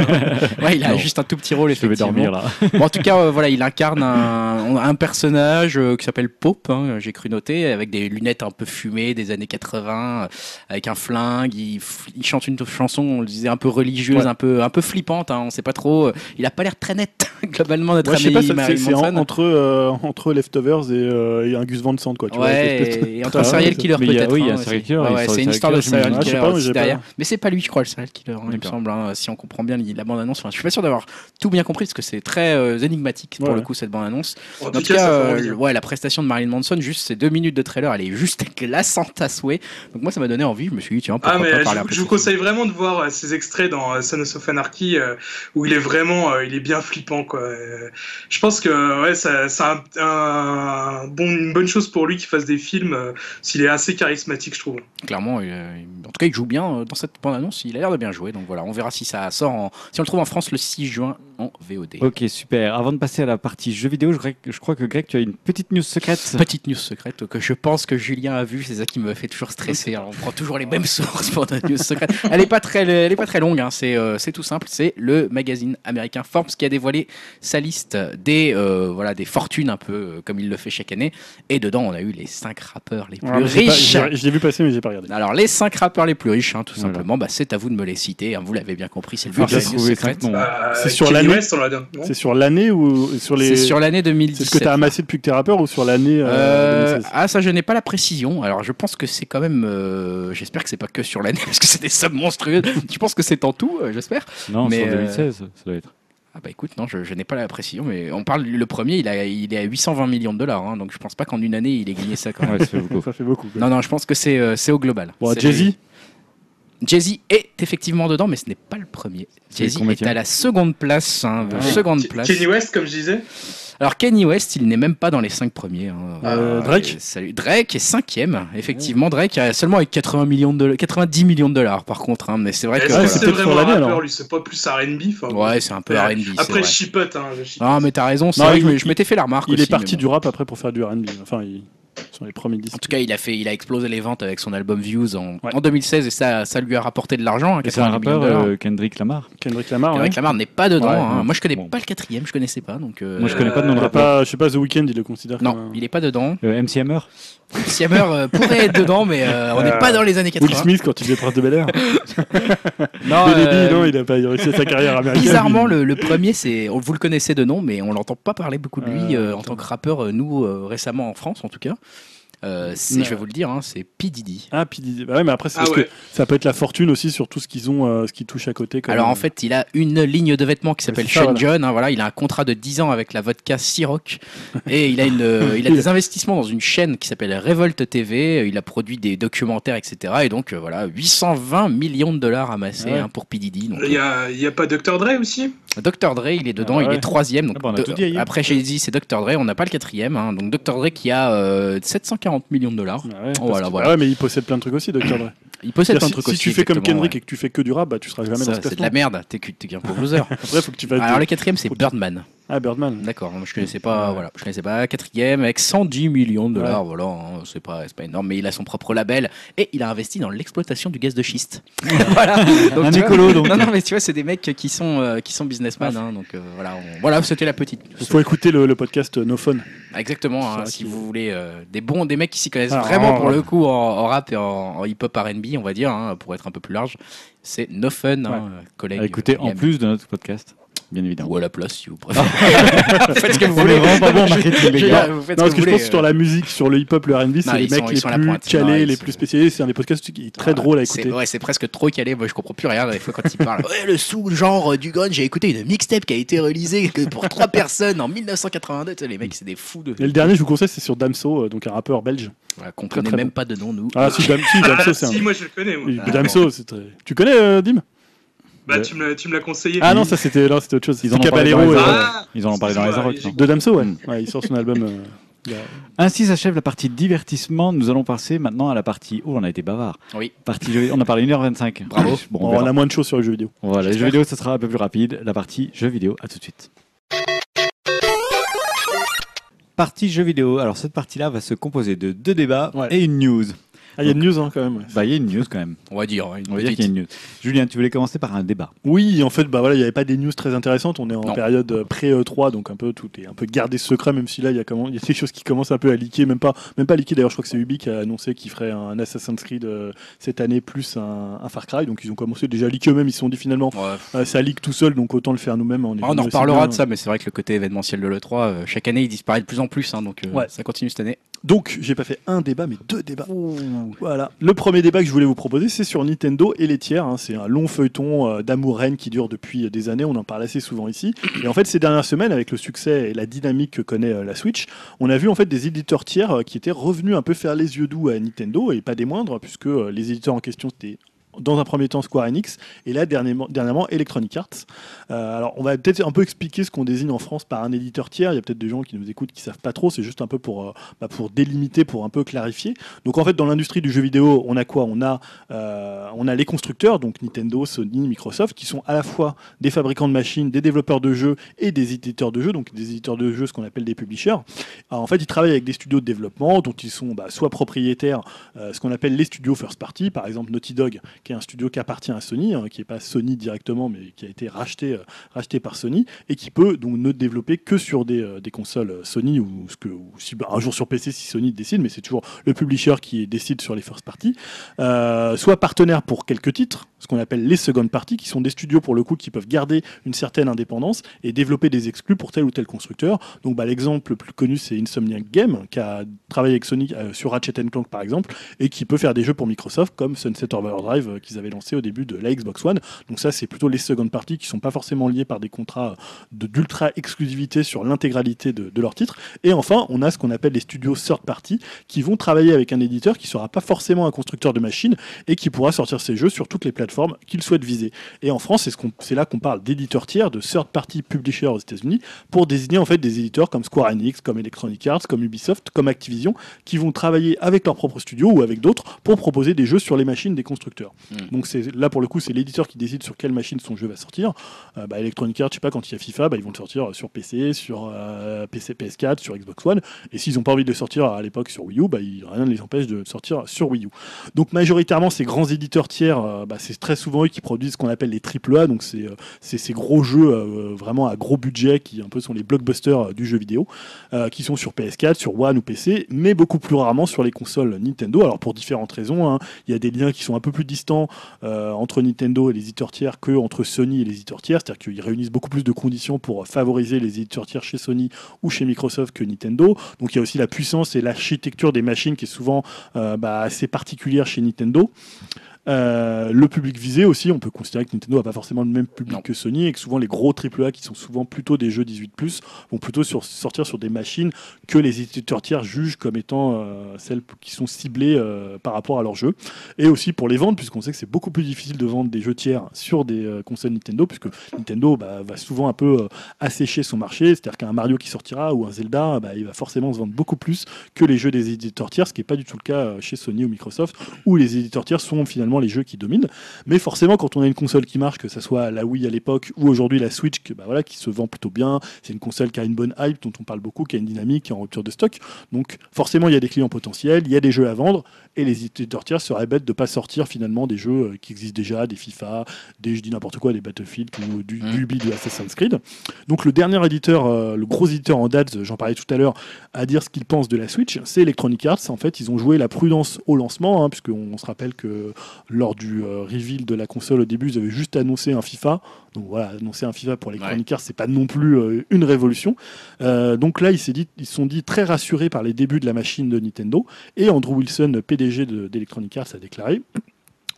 Ouais, il a Non. juste un tout petit rôle, Je vais effectivement. dormir là. Bon, en tout cas, euh, voilà, il incarne un, un personnage euh, qui s'appelle Pope, hein, j'ai cru noter, avec des lunettes un peu fumées des années 80, euh, avec un flingue. Il, chante une chanson, on le disait, un peu religieuse, Ouais. un peu, un peu flippante. Hein, on sait pas trop. Il a pas l'air très net globalement notre Ouais, je sais ami c'est en- entre, euh, entre Leftovers et, euh, et un Gus Van Sant, quoi. Tu vois, cette espèce de- Ouais, et entre Ah un ouais, serial c'est- killer mais il y a- peut-être. oui, hein, un serial killer, Ouais, ouais, c'est une histoire de serial killer. Ah, je pas, pas-. Mais c'est pas lui, je crois, le serial killer, hein, il me semble, hein, si on comprend bien la bande-annonce. Enfin, je suis pas sûr d'avoir tout bien compris parce que c'est très euh, énigmatique pour Ouais, le coup cette bande-annonce. En En tout tout cas, euh, hein. ouais, la prestation de Marilyn Manson, juste ces deux minutes de trailer, elle est juste glaçante à souhait. Donc moi, ça m'a donné envie. Je me suis dit, tiens, pourquoi Ah mais pas euh, parler un je, je vous conseille vraiment de voir euh, ces extraits dans Son of Anarchy où il est vraiment, il est bien flippant quoi. Je pense que ouais, ça, c'est un, un bon, une bonne chose pour lui qu'il fasse des films euh, s'il est assez charismatique je trouve. Clairement, il, euh, en tout cas, il joue bien euh, dans cette bande-annonce. Il a l'air de bien jouer. Donc voilà, on verra si ça sort. Si on le trouve en France le 6 juin en VOD. Ok, super. Avant de passer à la partie jeux vidéo, je, crois que- je crois que Greg, tu as une petite news secrète. Petite news secrète que je pense que Julien a vu, c'est ça qui me fait toujours stresser. Alors, on prend toujours les mêmes sources pour notre news secrète. Elle est pas très, elle est pas très longue, hein. c'est euh, c'est tout simple. C'est le magazine américain Forbes qui a dévoilé sa liste des euh, voilà des fortunes un peu euh, comme il le fait chaque année. Et dedans, on a eu les 5 rappeurs les plus j'ai pas- riches. j'ai- Je l'ai vu passer, mais j'ai pas regardé. Alors les 5 rappeurs les plus riches, hein, tout Voilà. simplement, bah, c'est à vous de me les citer. hein. vous l'avez bien compris, c'est le but de la news secrète. C'est sur Kanye l'année C'est sur l'année ou sur les. C'est sur l'année C'est 2017. ce que tu as amassé depuis que tu es rappeur ou sur l'année euh, Euh, 2016 ah ça je n'ai pas la précision. Alors je pense que c'est quand même. euh, j'espère que c'est pas que sur l'année parce que c'est des sommes monstrueuses. je pense que c'est en tout. euh, j'espère. Non, Mais, c'est en euh, 2016, ça doit être. Ah bah écoute non je, je n'ai pas la précision mais on parle le premier il a il est à 820 millions de dollars hein, donc je pense pas qu'en une année il ait gagné ça quand même. Ouais, ça fait beaucoup. Ça fait beaucoup. quoi. Non non je pense que c'est euh, c'est au global. Bon, C'est- Jay-Z Jay-Z est effectivement dedans mais ce n'est pas le premier. Jay-Z est à la seconde place. hein, Ah. seconde Ke- place. Kanye West, comme je disais. Alors Kanye West, il n'est même pas dans les 5 premiers. hein. Euh, Euh, Drake salut. Drake est cinquième. Effectivement, Drake a seulement avec 80 millions de 90 millions de dollars par contre. hein, mais c'est vrai que Ouais, voilà. c'est vraiment un rappeur, lui pas plus R&B ouais, c'est un peu Ouais. R&B. Après, je chipote. Hein. Non, mais t'as raison. C'est Non, vrai que je je m'étais fait la remarque. Il aussi, est parti du rap après pour faire du R&B. Enfin, il... sur les premiers disques. En tout cas, il a fait, il a explosé les ventes avec son album Views en, Ouais. en 2016 et ça, ça lui a rapporté de l'argent. hein, Et c'est un 90 millions rappeur, euh, Kendrick Lamar. Kendrick Lamar. ouais. Kendrick Lamar n'est pas dedans. Ouais, hein. Moi, je connais Bon. pas le quatrième. Je connaissais pas. Donc, euh, Moi, je connais pas de nom Il de a rappeur. pas, je sais pas, The Weeknd, il le considère Non, comme un- il est pas dedans. Euh, MC Hammer Siamer euh, pourrait être dedans, mais euh, on n'est Euh, pas dans les années Will 80. Smith quand il faisait Prince de Bel Air. Non, euh, non, il a pas réussi sa carrière américaine. Bizarrement, lui. le, le premier, c'est, on, vous le connaissez de nom, mais on l'entend pas parler beaucoup de lui Euh, euh, en tant que rappeur. euh, Nous, euh, récemment en France, en tout cas, Euh, c'est, je vais vous le dire, hein, c'est P Diddy. Ah, puis bah ouais, mais après, c'est Ah parce ouais. que ça peut être la fortune aussi sur tout ce qu'ils ont, euh, ce qui touche à côté. comme, Alors euh, en fait, il a une ligne de vêtements qui s'appelle Sean voilà. John. hein, voilà, il a un contrat de 10 ans avec la vodka Ciroc et il a, une, euh, il a des investissements dans une chaîne qui s'appelle Revolt TV. Il a produit des documentaires, etc. Et donc euh, voilà, 820 millions de dollars amassés Ouais. hein, pour P Diddy. Il y a, a pas Dr. Dre aussi? Dr Dre, il est dedans, Ah il ouais. est troisième. Donc Ah bah, de- dit après, j'ai dit c'est Dr Dre, on n'a pas le quatrième. hein. donc Dr Dre qui a euh, 740 millions de dollars. Ah ouais, parce Voilà, que- voilà. ah ouais, mais il possède plein de trucs aussi, Dr. Dre. Il possède plein de si, trucs si aussi. tu fais comme Kendrick et que tu fais que du rap, bah tu seras jamais Ça, dans ce c'est de classement. la merde, t'es qu'un pauvre loser. Après, faut que tu fasses. Alors le quatrième c'est Birdman. Ah, Birdman. D'accord, je connaissais pas, voilà, je connaissais pas. Quatrième avec 110 millions de dollars, voilà, hein, c'est pas, c'est pas énorme, mais il a son propre label et il a investi dans l'exploitation du gaz de schiste. voilà. Donc, Un écolo, donc. Non, non, mais tu vois, c'est des mecs qui sont, euh, qui sont businessmen, hein, donc euh, voilà, on- voilà, c'était la petite. Il faut écouter le, le podcast euh, No Phone. Exactement, hein, si vous voulez euh, des bons, des mecs qui s'y connaissent Ah, vraiment pour le coup en, en rap et en, en hip-hop R&B, on va dire, hein, pour être un peu plus large, c'est No Fun, collègue. À écouter en plus de notre podcast, bien évidemment. Ou à la place, si vous préférez. faites ce que vous voulez. est vraiment pas bon en marketing, les Je- gars. vous faites Non, ce parce que je pense sur la musique, sur le hip-hop, le R&B, c'est les ils mecs ils les plus calés, ils les plus spécialisés. C'est un des podcasts qui est très drôle à C'est- écouter. Ouais, c'est presque trop calé. Moi, je comprends plus rien. Des fois, quand il parle, ouais, le sous-genre euh, du grunge, j'ai écouté une mixtape qui a été réalisée pour trois personnes en 1982. Tu sais, les mecs, c'est des fous de. Et le dernier, je vous conseille, c'est sur Damso, euh, donc un rappeur belge. Qu'on connaît même pas de nom, nous. Ah, si, Dam- si, Damso, c'est Si, un. moi je le connais. Ah, Damso, c'est très. Tu connais euh, Dim? Bah, tu me l'as- tu me l'as conseillé. Ah non, ça c'était autre chose. Ils C'est en ont parlé dans les euh, Ah, Ils en ont parlé dans les excuse-moi, Arocs. j'ai- non de Damso, ouais. Mm. Ouais, Il sort son album. euh, Ainsi s'achève la partie divertissement. Nous allons passer maintenant à la partie. Oh, on a été bavard. Oui. Partie jeux- On a parlé 1h25. Bravo. Bon, on a moins de choses sur les jeux vidéo. Voilà, les jeux vidéo, ça sera un peu plus rapide. La partie jeux vidéo, à tout de suite. Partie jeux vidéo. Alors, cette partie-là va se composer de deux débats Ouais. et une news. Ah, il y a une news hein, quand même. ouais. Bah, il y a une news quand même. On va dire. une On va dire qu'il y a une news. Julien, tu voulais commencer par un débat. Oui, en fait, bah voilà, il n'y avait pas des news très intéressantes. On est en Non. période euh, pré-E3, donc un peu tout est un peu gardé secret, même si là, il y a comment, il y a des choses qui commencent un peu à leaker, même pas, même pas leaker. D'ailleurs, je crois que c'est Ubi qui a annoncé qu'il ferait un Assassin's Creed euh, cette année plus un, un Far Cry. Donc ils ont commencé déjà à leaker eux-mêmes. Ils se sont dit finalement, Ouais. euh, ça leak tout seul, donc autant le faire nous-mêmes. On, Ah, on en reparlera bien. de ça, mais c'est vrai que le côté événementiel de l'E3, euh, chaque année, il disparaît de plus en plus. hein, donc euh, Ouais. ça continue cette année. Donc, j'ai pas fait un débat, mais deux débats. Voilà. Le premier débat que je voulais vous proposer, c'est sur Nintendo et les tiers. hein. C'est un long feuilleton euh, d'amour-reine qui dure depuis des années. On en parle assez souvent ici. Et en fait, ces dernières semaines, avec le succès et la dynamique que connaît euh, la Switch, on a vu en fait des éditeurs tiers euh, qui étaient revenus un peu faire les yeux doux à Nintendo et pas des moindres, puisque euh, les éditeurs en question c'était dans un premier temps Square Enix et là dernièrement, Electronic Arts. Euh, alors on va peut-être un peu expliquer ce qu'on désigne en France par un éditeur tiers. Il y a peut-être des gens qui nous écoutent qui savent pas trop. C'est juste un peu pour, euh, bah, pour délimiter, pour un peu clarifier. Donc en fait dans l'industrie du jeu vidéo, on a quoi? On a euh, on a les constructeurs, donc Nintendo, Sony, Microsoft, qui sont à la fois des fabricants de machines, des développeurs de jeux et des éditeurs de jeux, donc des éditeurs de jeux, ce qu'on appelle des publishers. En fait, ils travaillent avec des studios de développement dont ils sont bah, soit propriétaires, ce qu'on appelle les studios first party, par exemple Naughty Dog, qui est un studio qui appartient à Sony, hein, qui n'est pas Sony directement, mais qui a été racheté, euh, racheté par Sony, et qui peut donc ne développer que sur des, euh, des consoles Sony, ou, ce que, bah, un jour sur PC si Sony décide, mais c'est toujours le publisher qui décide sur les first party, soit partenaire pour quelques titres, ce qu'on appelle les second party, qui sont des studios pour le coup qui peuvent garder une certaine indépendance et développer des exclus pour tel ou tel constructeur. Donc bah, l'exemple le plus connu c'est Insomniac Game qui a travaillé avec Sony euh, sur Ratchet Clank par exemple et qui peut faire des jeux pour Microsoft comme Sunset Overdrive euh, qu'ils avaient lancé au début de la Xbox One. Donc ça c'est plutôt les second party qui sont pas forcément liés par des contrats d'ultra exclusivité sur l'intégralité de, leurs titres. Et enfin on a ce qu'on appelle les studios third party qui vont travailler avec un éditeur qui sera pas forcément un constructeur de machines et qui pourra sortir ses jeux sur toutes les plateformes qu'il souhaite viser. Et en France, c'est ce là qu'on parle d'éditeurs tiers, de third party publishers aux États-Unis, pour désigner en fait des éditeurs comme Square Enix, comme Electronic Arts, comme Ubisoft, comme Activision, qui vont travailler avec leur propre studio ou avec d'autres pour proposer des jeux sur les machines des constructeurs. Hmm. Donc c'est là pour le coup, c'est l'éditeur qui décide sur quelle machine son jeu va sortir. Euh, bah, Electronic Arts, je sais pas, quand il y a FIFA, bah, ils vont le sortir sur PC, sur euh, PC, PS4, sur Xbox One. Et s'ils n'ont pas envie de le sortir à l'époque sur Wii U, bah, rien ne les empêche de sortir sur Wii U. Donc majoritairement, ces grands éditeurs tiers, euh, bah, c'est très souvent eux qui produisent ce qu'on appelle les AAA, donc c'est ces gros jeux vraiment à gros budget qui un peu sont les blockbusters du jeu vidéo, qui sont sur PS4, sur One ou PC, mais beaucoup plus rarement sur les consoles Nintendo. Alors pour différentes raisons, hein. il y a des liens qui sont un peu plus distants entre Nintendo et les éditeurs tiers que entre Sony et les éditeurs tiers, c'est-à-dire qu'ils réunissent beaucoup plus de conditions pour favoriser les éditeurs tiers chez Sony ou chez Microsoft que Nintendo. Donc il y a aussi la puissance et l'architecture des machines qui est souvent bah, assez particulière chez Nintendo. Euh, le public visé aussi, on peut considérer que Nintendo n'a pas forcément le même public que Sony et que souvent les gros AAA qui sont souvent plutôt des jeux 18+, vont plutôt sortir sur des machines que les éditeurs tiers jugent comme étant euh, celles qui sont ciblées euh, par rapport à leurs jeux. Et aussi pour les ventes, puisqu'on sait que c'est beaucoup plus difficile de vendre des jeux tiers sur des consoles Nintendo, puisque Nintendo bah, va souvent un peu assécher son marché, c'est-à-dire qu'un Mario qui sortira ou un Zelda, bah, il va forcément se vendre beaucoup plus que les jeux des éditeurs tiers, ce qui n'est pas du tout le cas chez Sony ou Microsoft, où les éditeurs tiers sont finalement les jeux qui dominent. Mais forcément, quand on a une console qui marche, que ce soit la Wii à l'époque ou aujourd'hui la Switch, que, bah voilà, qui se vend plutôt bien, c'est une console qui a une bonne hype, dont on parle beaucoup, qui a une dynamique, qui est en rupture de stock. Donc forcément, il y a des clients potentiels, il y a des jeux à vendre, et les éditeurs tiers seraient bêtes de ne pas sortir finalement des jeux euh, qui existent déjà, des FIFA, des, je dis n'importe quoi, des Battlefield ou du, mmh. du de Assassin's Creed. Donc le dernier éditeur, euh, le gros éditeur en date, j'en parlais tout à l'heure, à dire ce qu'il pense de la Switch, c'est Electronic Arts. En fait, ils ont joué la prudence au lancement, hein, puisqu'on se rappelle que lors du euh, reveal de la console au début, ils avaient juste annoncé un FIFA. Donc voilà, annoncer un FIFA pour les ouais. Arts, c'est pas non plus euh, une révolution. Euh, donc là, ils se sont dit très rassurés par les débuts de la machine de Nintendo. Et Andrew Wilson, PDG d'Electronic Arts, a déclaré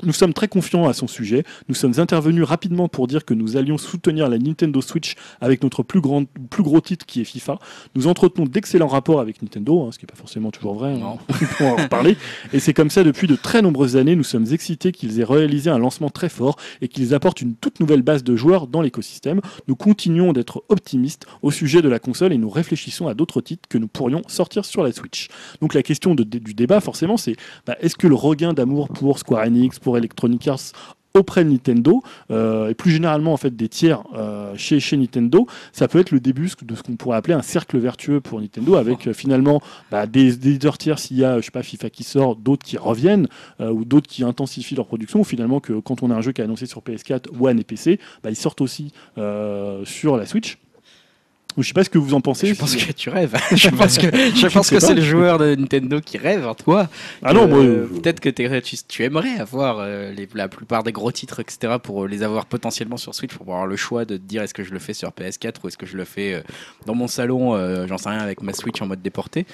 nous sommes très confiants à son sujet. Nous sommes intervenus rapidement pour dire que nous allions soutenir la Nintendo Switch avec notre plus, grand, plus gros titre qui est FIFA. Nous entretenons d'excellents rapports avec Nintendo, hein, ce qui n'est pas forcément toujours vrai, hein. on en reparler. Et c'est comme ça depuis de très nombreuses années. Nous sommes excités qu'ils aient réalisé un lancement très fort et qu'ils apportent une toute nouvelle base de joueurs dans l'écosystème. Nous continuons d'être optimistes au sujet de la console et nous réfléchissons à d'autres titres que nous pourrions sortir sur la Switch. Donc la question de, du débat, forcément, c'est bah, est-ce que le regain d'amour pour Square Enix, pour Electronic Arts auprès de Nintendo euh, et plus généralement en fait des tiers euh, chez, Nintendo ça peut être le début de ce qu'on pourrait appeler un cercle vertueux pour Nintendo avec euh, finalement bah, des, éditeurs tiers s'il y a FIFA qui sort d'autres qui reviennent ou d'autres qui intensifient leur production ou finalement que quand on a un jeu qui est annoncé sur PS4 One et PC bah, ils sortent aussi sur la Switch je sais pas ce que vous en pensez. Je pense que tu rêves. je pense que, je pense que c'est le joueur de Nintendo qui rêve en toi. Ah non, moi. Peut-être que tu, tu, aimerais avoir euh, les, la plupart des gros titres, etc., pour les avoir potentiellement sur Switch, pour avoir le choix de te dire est-ce que je le fais sur PS4 ou est-ce que je le fais euh, dans mon salon, euh, j'en sais rien, avec ma Switch en mode déporté.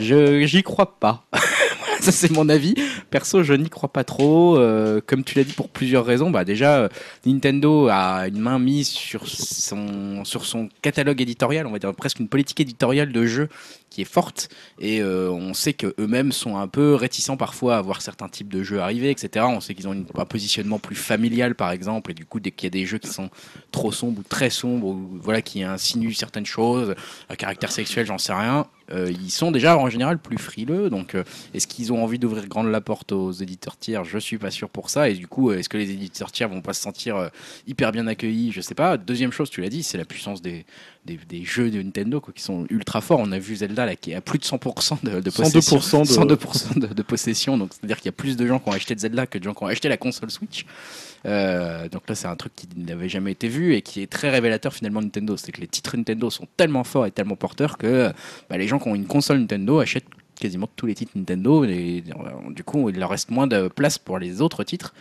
Je j'y crois pas. ça c'est mon avis. Perso, je n'y crois pas trop. Euh, comme tu l'as dit, pour plusieurs raisons. Bah déjà, Nintendo a une main mise sur son sur son catalogue éditorial, on va dire presque une politique éditoriale de jeux qui est forte. Et euh, on sait que eux-mêmes sont un peu réticents parfois à voir certains types de jeux arriver, etc. On sait qu'ils ont un positionnement plus familial, par exemple, et du coup, dès qu'il y a des jeux qui sont trop sombres ou très sombres, ou voilà, qui insinuent certaines choses, à caractère sexuel, j'en sais rien. Euh, ils sont déjà en général plus frileux. Donc, euh, est-ce qu'ils ont envie d'ouvrir grande la porte aux éditeurs tiers? Je suis pas sûr pour ça. Et du coup, euh, est-ce que les éditeurs tiers vont pas se sentir hyper bien accueillis? Je sais pas. Deuxième chose, tu l'as dit, c'est la puissance des, des, des jeux de Nintendo quoi, qui sont ultra forts. On a vu Zelda là, qui est à plus de 100% de, de possession. 102% de- 102% de, de possession. Donc, c'est-à-dire qu'il y a plus de gens qui ont acheté de Zelda que de gens qui ont acheté la console Switch. Euh, donc là, c'est un truc qui n'avait jamais été vu et qui est très révélateur finalement de Nintendo. C'est que les titres Nintendo sont tellement forts et tellement porteurs que bah, les gens qui ont une console Nintendo achètent quasiment tous les titres Nintendo et du coup, il leur reste moins de place pour les autres titres.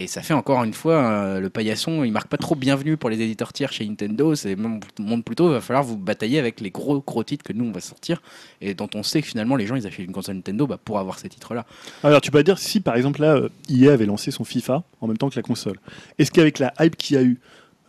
Et ça fait encore une fois euh, le paillasson, il marque pas trop bienvenue pour les éditeurs tiers chez Nintendo. C'est montre plutôt, il va falloir vous batailler avec les gros gros titres que nous on va sortir et dont on sait que finalement les gens ils achètent une console Nintendo bah, pour avoir ces titres là. Alors, tu peux dire si par exemple là, euh, EA avait lancé son FIFA en même temps que la console. Est-ce qu'avec la hype qu'il y a eu,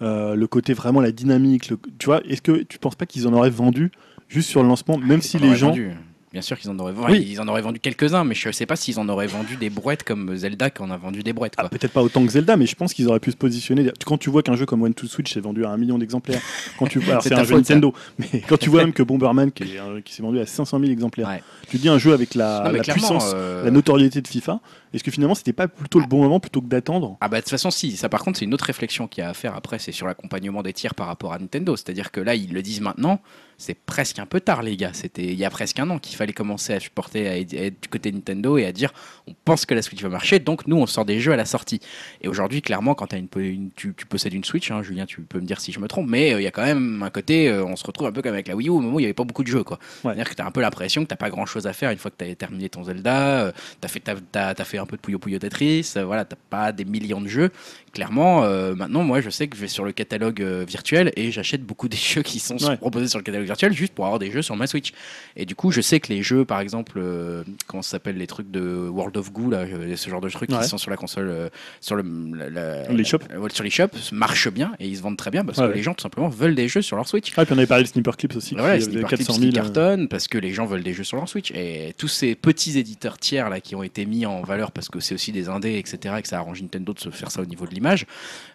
euh, le côté vraiment la dynamique, le- tu vois, est-ce que tu penses pas qu'ils en auraient vendu juste sur le lancement, même si Ils en les gens. vendu. Bien sûr qu'ils en auraient vendu. Oui. Ils en auraient vendu quelques-uns, mais je sais pas s'ils en auraient vendu des brouettes comme Zelda qui en a vendu des brouettes. Ah, Quoi. peut-être pas autant que Zelda, mais je pense qu'ils auraient pu se positionner. Quand tu vois qu'un jeu comme One to Switch s'est vendu à un million d'exemplaires, quand tu alors C'est un jeu. Nintendo, mais quand tu vois même que Bomberman qui, est s'est vendu à 500 000 exemplaires, Ouais. tu dis un jeu avec la, Non, mais la puissance, euh, la notoriété de FIFA, est-ce que finalement c'était pas plutôt le bon moment plutôt que d'attendre? Ah bah de toute façon si, ça par contre c'est une autre réflexion qu'il y a à faire après, c'est sur l'accompagnement des tiers par rapport à Nintendo. C'est-à-dire que là ils le disent maintenant, c'est presque un peu tard les gars. C'était il y a presque un an qu'il fallait commencer à supporter, à être du côté Nintendo et à dire on pense que la Switch va marcher, donc nous on sort des jeux à la sortie. Et aujourd'hui clairement quand as une, une- tu, tu possèdes une Switch, hein, Julien tu peux me dire si je me trompe, mais euh, il y a quand même un côté, euh, on se retrouve un peu comme avec la Wii U au moment où il n'y avait pas beaucoup de jeux quoi. Ouais. C'est-à-dire que tu as un peu l'impression que t'as pas grand-chose à faire une fois que tu as terminé ton Zelda, euh, t'as fait, t'as fait un peu de Puyo Puyo Tetris, euh, voilà, t'as pas des millions de jeux. Clairement, euh, maintenant, moi, je sais que je vais sur le catalogue euh, virtuel et j'achète beaucoup des jeux qui sont Ouais. proposés sur le catalogue virtuel juste pour avoir des jeux sur ma Switch. Et du coup, je sais que les jeux, par exemple, euh, comment ça s'appelle, les trucs de World of Goo, là, euh, ce genre de trucs Ouais. qui sont sur la console, sur le, la- la- Les shops. la- ouais, sur les shops, marchent bien et ils se vendent très bien parce Ouais, que les gens, tout simplement, veulent des jeux sur leur Switch. Ah, puis on avait parlé de Sniper Clips aussi, Voilà, qui des 400 qui 000. euh, cartonnent parce que les gens veulent des jeux sur leur Switch. Et tous ces petits éditeurs tiers là qui ont été mis en valeur parce que c'est aussi des indés, etc., et que ça arrange Nintendo de se faire ça au niveau de l'image,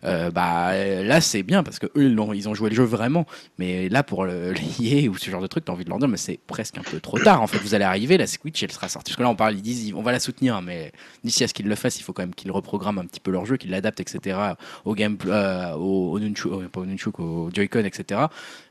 euh, bah là c'est bien parce que eux ils ont, ils ont joué le jeu vraiment. Mais là pour le, les ou ce genre de truc, t'as envie de leur dire, mais c'est presque un peu trop tard. En fait, vous allez arriver, la Switch elle sera sortie. Parce que là on parle, ils disent, on va la soutenir, mais d'ici à ce qu'ils le fassent, il faut quand même qu'ils reprogramment un petit peu leur jeu, qu'ils l'adaptent, etc., au game, euh, au, au Nunchuk, euh, pas au Nunchuk, au Joy-Con, etc.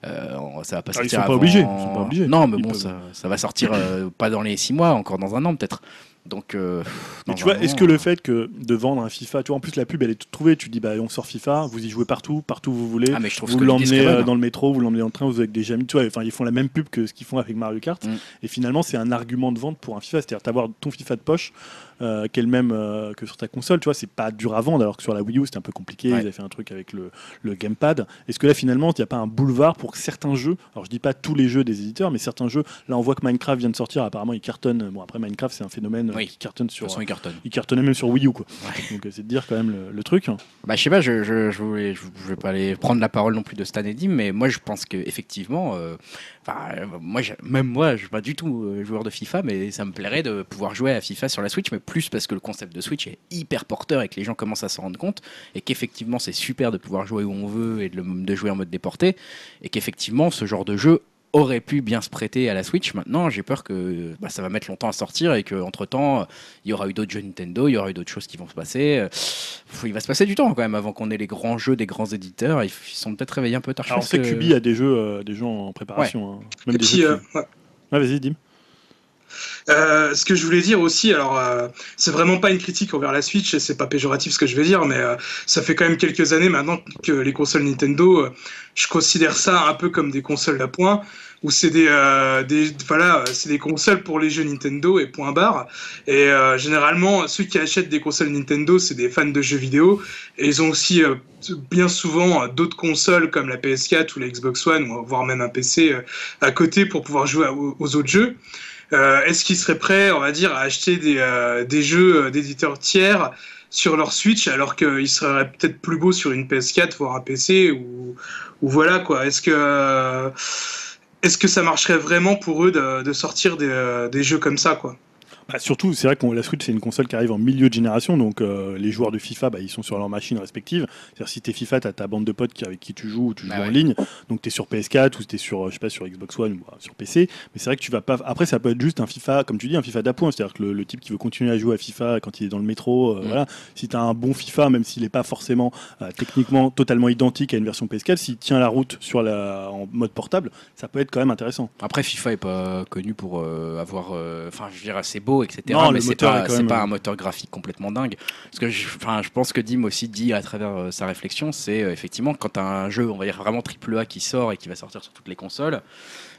Euh, ça va pas Ah, ils sortir pas obligés, ils sont pas obligés. Non, mais Ils bon, peuvent. ça, ça va sortir pas dans les six mois, encore dans un an peut-être. Donc, euh, Mais tu vois, est-ce que le fait que de vendre un FIFA, tu vois, en plus la pub elle est toute trouvée, tu dis bah on sort FIFA, vous y jouez partout, partout où vous voulez, Ah, mais je trouve vous l'emmenez euh, dans le métro, vous l'emmenez dans le train, vous êtes avec des amis, tu vois, enfin ils font la même pub que ce qu'ils font avec Mario Kart, Mm. et finalement c'est un argument de vente pour un FIFA, c'est-à-dire t'avoir ton FIFA de poche, euh, qui est le même euh, que sur ta console, tu vois, c'est pas dur à vendre, alors que sur la Wii U c'était un peu compliqué, Ouais. ils avaient fait un truc avec le, le gamepad. Est-ce que là finalement il n'y a pas un boulevard pour certains jeux, alors je dis pas tous les jeux des éditeurs, mais certains jeux, là on voit que Minecraft vient de sortir, apparemment il cartonne, bon après Minecraft c'est un phénomène euh, Oui. qui cartonne de sur toute façon, il cartonne. il cartonnait même sur Wii U quoi. Ouais. Donc c'est de dire quand même le, le truc. Bah, je sais pas, je, je, je, voulais, je, je vais pas aller prendre la parole non plus de Stan Eddy, mais moi je pense que effectivement, euh, enfin, euh, moi, même moi, je suis pas du tout euh, joueur de FIFA, mais ça me plairait de pouvoir jouer à FIFA sur la Switch, mais plus parce que le concept de Switch est hyper porteur et que les gens commencent à s'en rendre compte, et qu'effectivement c'est super de pouvoir jouer où on veut et de jouer en mode déporté, et qu'effectivement ce genre de jeu aurait pu bien se prêter à la Switch. Maintenant, j'ai peur que bah, ça va mettre longtemps à sortir et qu'entre temps, il y aura eu d'autres jeux Nintendo, il y aura eu d'autres choses qui vont se passer. Il va se passer du temps quand même avant qu'on ait les grands jeux des grands éditeurs. Ils sont peut-être réveillés un peu tard. Je Alors on pense sait que a des jeux, euh, des jeux en préparation. hein. Même Et des puis, jeux euh, ouais. Ouais, vas-y, Dim. Euh, ce que je voulais dire aussi, alors euh, c'est vraiment pas une critique envers la Switch, c'est pas péjoratif ce que je vais dire, mais euh, ça fait quand même quelques années maintenant que les consoles Nintendo, je considère ça un peu comme des consoles à points, où c'est des, voilà, c'est des consoles pour les jeux Nintendo et point barre. Et généralement, ceux qui achètent des consoles Nintendo, c'est des fans de jeux vidéo, et ils ont aussi bien souvent d'autres consoles comme la PS4 ou la Xbox One, voire même un PC à côté pour pouvoir jouer aux autres jeux. Euh, est-ce qu'ils seraient prêts, on va dire, à acheter des, euh, jeux euh, d'éditeurs tiers sur leur Switch alors qu'ils seraient peut-être plus beaux sur une PS4 voire un PC ou, voilà quoi. Est-ce que ça marcherait vraiment pour eux de, sortir des, des jeux comme ça quoi? Bah, surtout, c'est vrai que la Switch, c'est une console qui arrive en milieu de génération, donc euh, les joueurs de FIFA, bah, ils sont sur leurs machines respectives. C'est-à-dire, si t'es FIFA, t'as ta bande de potes qui, avec qui tu joues ou tu joues Bah en ouais. ligne, donc t'es sur PS4 ou t'es sur, euh, je sais pas, sur Xbox One ou bah, sur PC. Mais c'est vrai que tu vas pas. Après, ça peut être juste un FIFA, comme tu dis, un FIFA d'appoint. C'est-à-dire que le, le type qui veut continuer à jouer à FIFA quand il est dans le métro, euh, Mm. voilà. Si t'as un bon FIFA, même s'il est pas forcément euh, techniquement totalement identique à une version PS4, s'il tient la route sur la, en mode portable, ça peut être quand même intéressant. Après, FIFA est pas connu pour euh, avoir, euh, enfin, je veux dire, c'est beau, etc. Non, mais c'est pas, même- un moteur graphique complètement dingue. Parce que, je, je pense que Dim aussi dit à travers euh, sa réflexion, c'est euh, effectivement quand un jeu, on va dire vraiment triple A qui sort et qui va sortir sur toutes les consoles.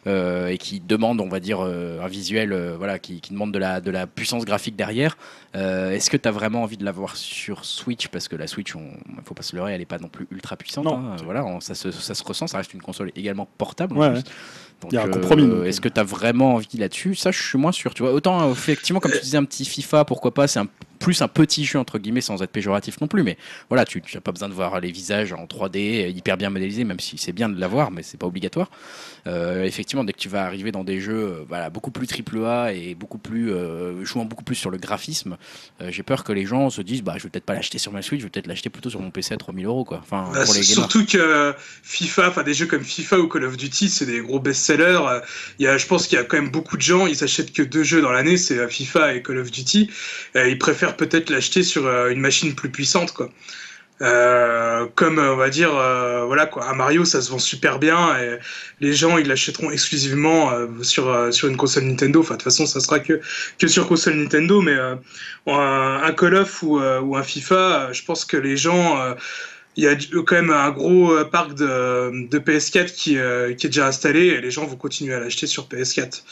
euh, et qui demande, on va dire, euh, un visuel, euh, voilà, qui, qui demande de la, de la puissance graphique derrière. Est-ce que tu as vraiment envie de l'avoir sur Switch? Parce que la Switch, il faut pas se leurrer, elle est pas non plus ultra puissante. Non. hein. Voilà, on- ça, se, ça se ressent, ça reste une console également portable. en Ouais, plus. ouais. Il y a un euh, compromis, Est-ce que tu as vraiment envie là-dessus? Ça, je suis moins sûr. Tu vois, autant euh, effectivement, comme tu disais, un petit FIFA, pourquoi pas C'est un, plus un petit jeu entre guillemets, sans être péjoratif non plus. Mais voilà, tu n'as pas besoin de voir les visages en 3D euh, hyper bien modélisés, même si c'est bien de l'avoir, mais c'est pas obligatoire. Euh, effectivement, dès que tu vas arriver dans des jeux, euh, voilà, beaucoup plus triple A et beaucoup plus euh, jouant beaucoup plus sur le graphisme, euh, j'ai peur que les gens se disent, bah, je vais peut-être pas l'acheter sur ma Switch, je vais peut-être l'acheter plutôt sur mon PC à 3000 euros, quoi. Enfin, Bah, pour les gamers. surtout que FIFA, enfin des jeux comme FIFA ou Call of Duty, c'est des gros best-sellers. Il y a, je pense qu'il y a quand même beaucoup de gens, ils achètent que deux jeux dans l'année, c'est FIFA et Call of Duty. Ils préfèrent peut-être l'acheter sur euh, une machine plus puissante, quoi. Euh, comme euh, on va dire, voilà quoi, un Mario ça se vend super bien et les gens ils l'achèteront exclusivement sur sur une console Nintendo. Enfin de toute façon ça sera que que sur console Nintendo, mais un, Call of ou, ou un FIFA, je pense que les gens il y a quand même un gros parc de, de PS4 qui, qui est déjà installé et les gens vont continuer à l'acheter sur PS4.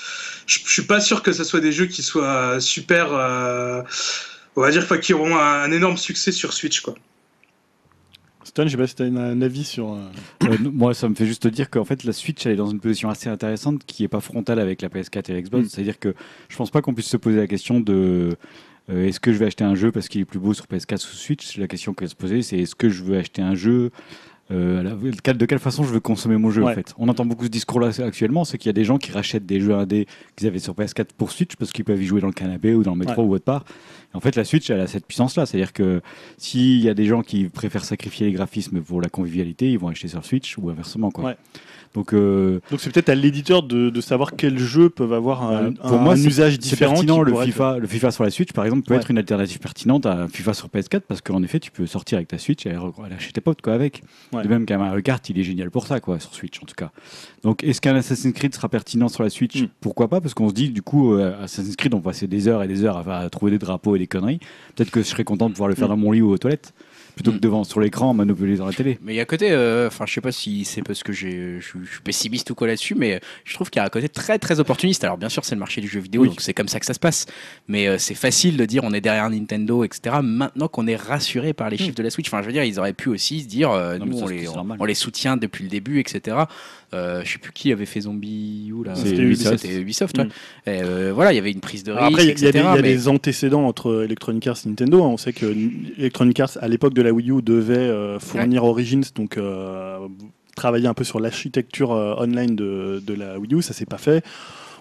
Je, suis pas sûr que ce soit des jeux qui soient super, on va dire, enfin, qui auront un, un énorme succès sur Switch, quoi. Stan, je sais pas si tu as un avis sur. euh, Euh, moi, ça me fait juste dire qu'en fait, la Switch, elle est dans une position assez intéressante qui est pas frontale avec la PS4 et l'Xbox. Mm. C'est-à-dire que je pense pas qu'on puisse se poser la question de euh, est-ce que je vais acheter un jeu parce qu'il est plus beau sur PS4 ou Switch? La question qu'on va se poser, c'est est-ce que je veux acheter un jeu euh, la- de quelle façon je veux consommer mon jeu Ouais. en fait? On entend beaucoup ce discours-là actuellement, c'est qu'il y a des gens qui rachètent des jeux indés qu'ils avaient sur PS4 pour Switch parce qu'ils peuvent y jouer dans le canapé ou dans le métro ou autre part. Et en fait, la Switch, elle a cette puissance-là, c'est-à-dire que s'il y a des gens qui préfèrent sacrifier les graphismes pour la convivialité, ils vont acheter sur Switch ou inversement quoi. Ouais. Donc euh, Donc c'est peut-être à l'éditeur de, de savoir quels jeux peuvent avoir un, Euh, un- pour moi, un usage différent. pertinent le être- FIFA, le FIFA sur la Switch par exemple peut Ouais. être une alternative pertinente à un FIFA sur PS4 parce qu'en effet tu peux sortir avec ta Switch et aller aller acheter tes potes quoi avec. Ouais. De même qu'un Mario Kart il est génial pour ça quoi sur Switch en tout cas. Donc est-ce qu'un Assassin's Creed sera pertinent sur la Switch Mm. Pourquoi pas parce qu'on se dit du coup euh, Assassin's Creed on passer des heures et des heures à, à trouver des drapeaux et des conneries. Peut-être que je serais content de pouvoir le faire Mm. dans mon lit ou aux toilettes plutôt que devant sur l'écran monopoler dans la télé. Mais il y a un côté, euh, enfin, je sais pas si c'est parce que je suis pessimiste ou quoi là-dessus, mais je trouve qu'il y a un côté très très opportuniste. Alors bien sûr, c'est le marché du jeu vidéo, Oui. donc c'est comme ça que ça se passe. Mais euh, c'est facile de dire on est derrière Nintendo, etc. Maintenant qu'on est rassuré par les chiffres de la Switch, enfin, je veux dire, ils auraient pu aussi se dire, euh, Non, nous on les, on les soutient depuis le début, etc. Euh, je sais plus qui avait fait Zombie ou là. C'était Ubisoft. C'était Ubisoft. ouais. Mm. Et, euh, voilà, il y avait une prise de risque, Après, il y a, y des, il y a mais- des antécédents entre Electronic Arts et Nintendo. On sait que Electronic Arts, à l'époque de la Wii U, devait euh, fournir Origins, donc euh, travailler un peu sur l'architecture euh, online de, de la Wii U. Ça s'est pas fait.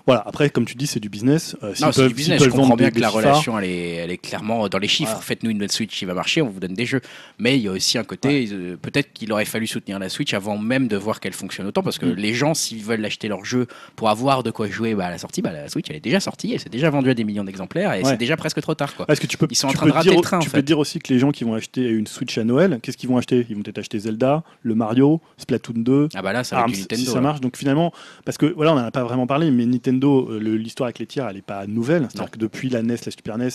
Voilà. Après, comme tu dis, c'est du business. Euh, Non, c'est du business. Je comprends bien que la relation, elle est, elle est clairement dans les chiffres. Voilà. Faites-nous une nouvelle Switch qui va marcher, on vous donne des jeux. Mais il y a aussi un côté, euh, peut-être qu'il aurait fallu soutenir la Switch avant même de voir qu'elle fonctionne autant. Parce que Mm. les gens, s'ils veulent acheter leur jeu pour avoir de quoi jouer bah, à la sortie, bah, la Switch, elle est déjà sortie, elle s'est déjà vendue à des millions d'exemplaires et Ouais. c'est déjà presque trop tard. Quoi. Parce que tu peux, Ils sont en train de rater dire, le train, Tu en peux dire aussi que les gens qui vont acheter une Switch à Noël, qu'est-ce qu'ils vont acheter? Ils vont peut-être acheter Zelda, le Mario, Splatoon 2, Ah bah là, ça Arms, Nintendo. si ça marche. Donc finalement, parce que voilà, on n'en a pas vraiment parlé, mais Nintendo, euh, l'histoire avec les tiers, elle n'est pas nouvelle. C'est-à-dire que depuis la NES, la Super NES,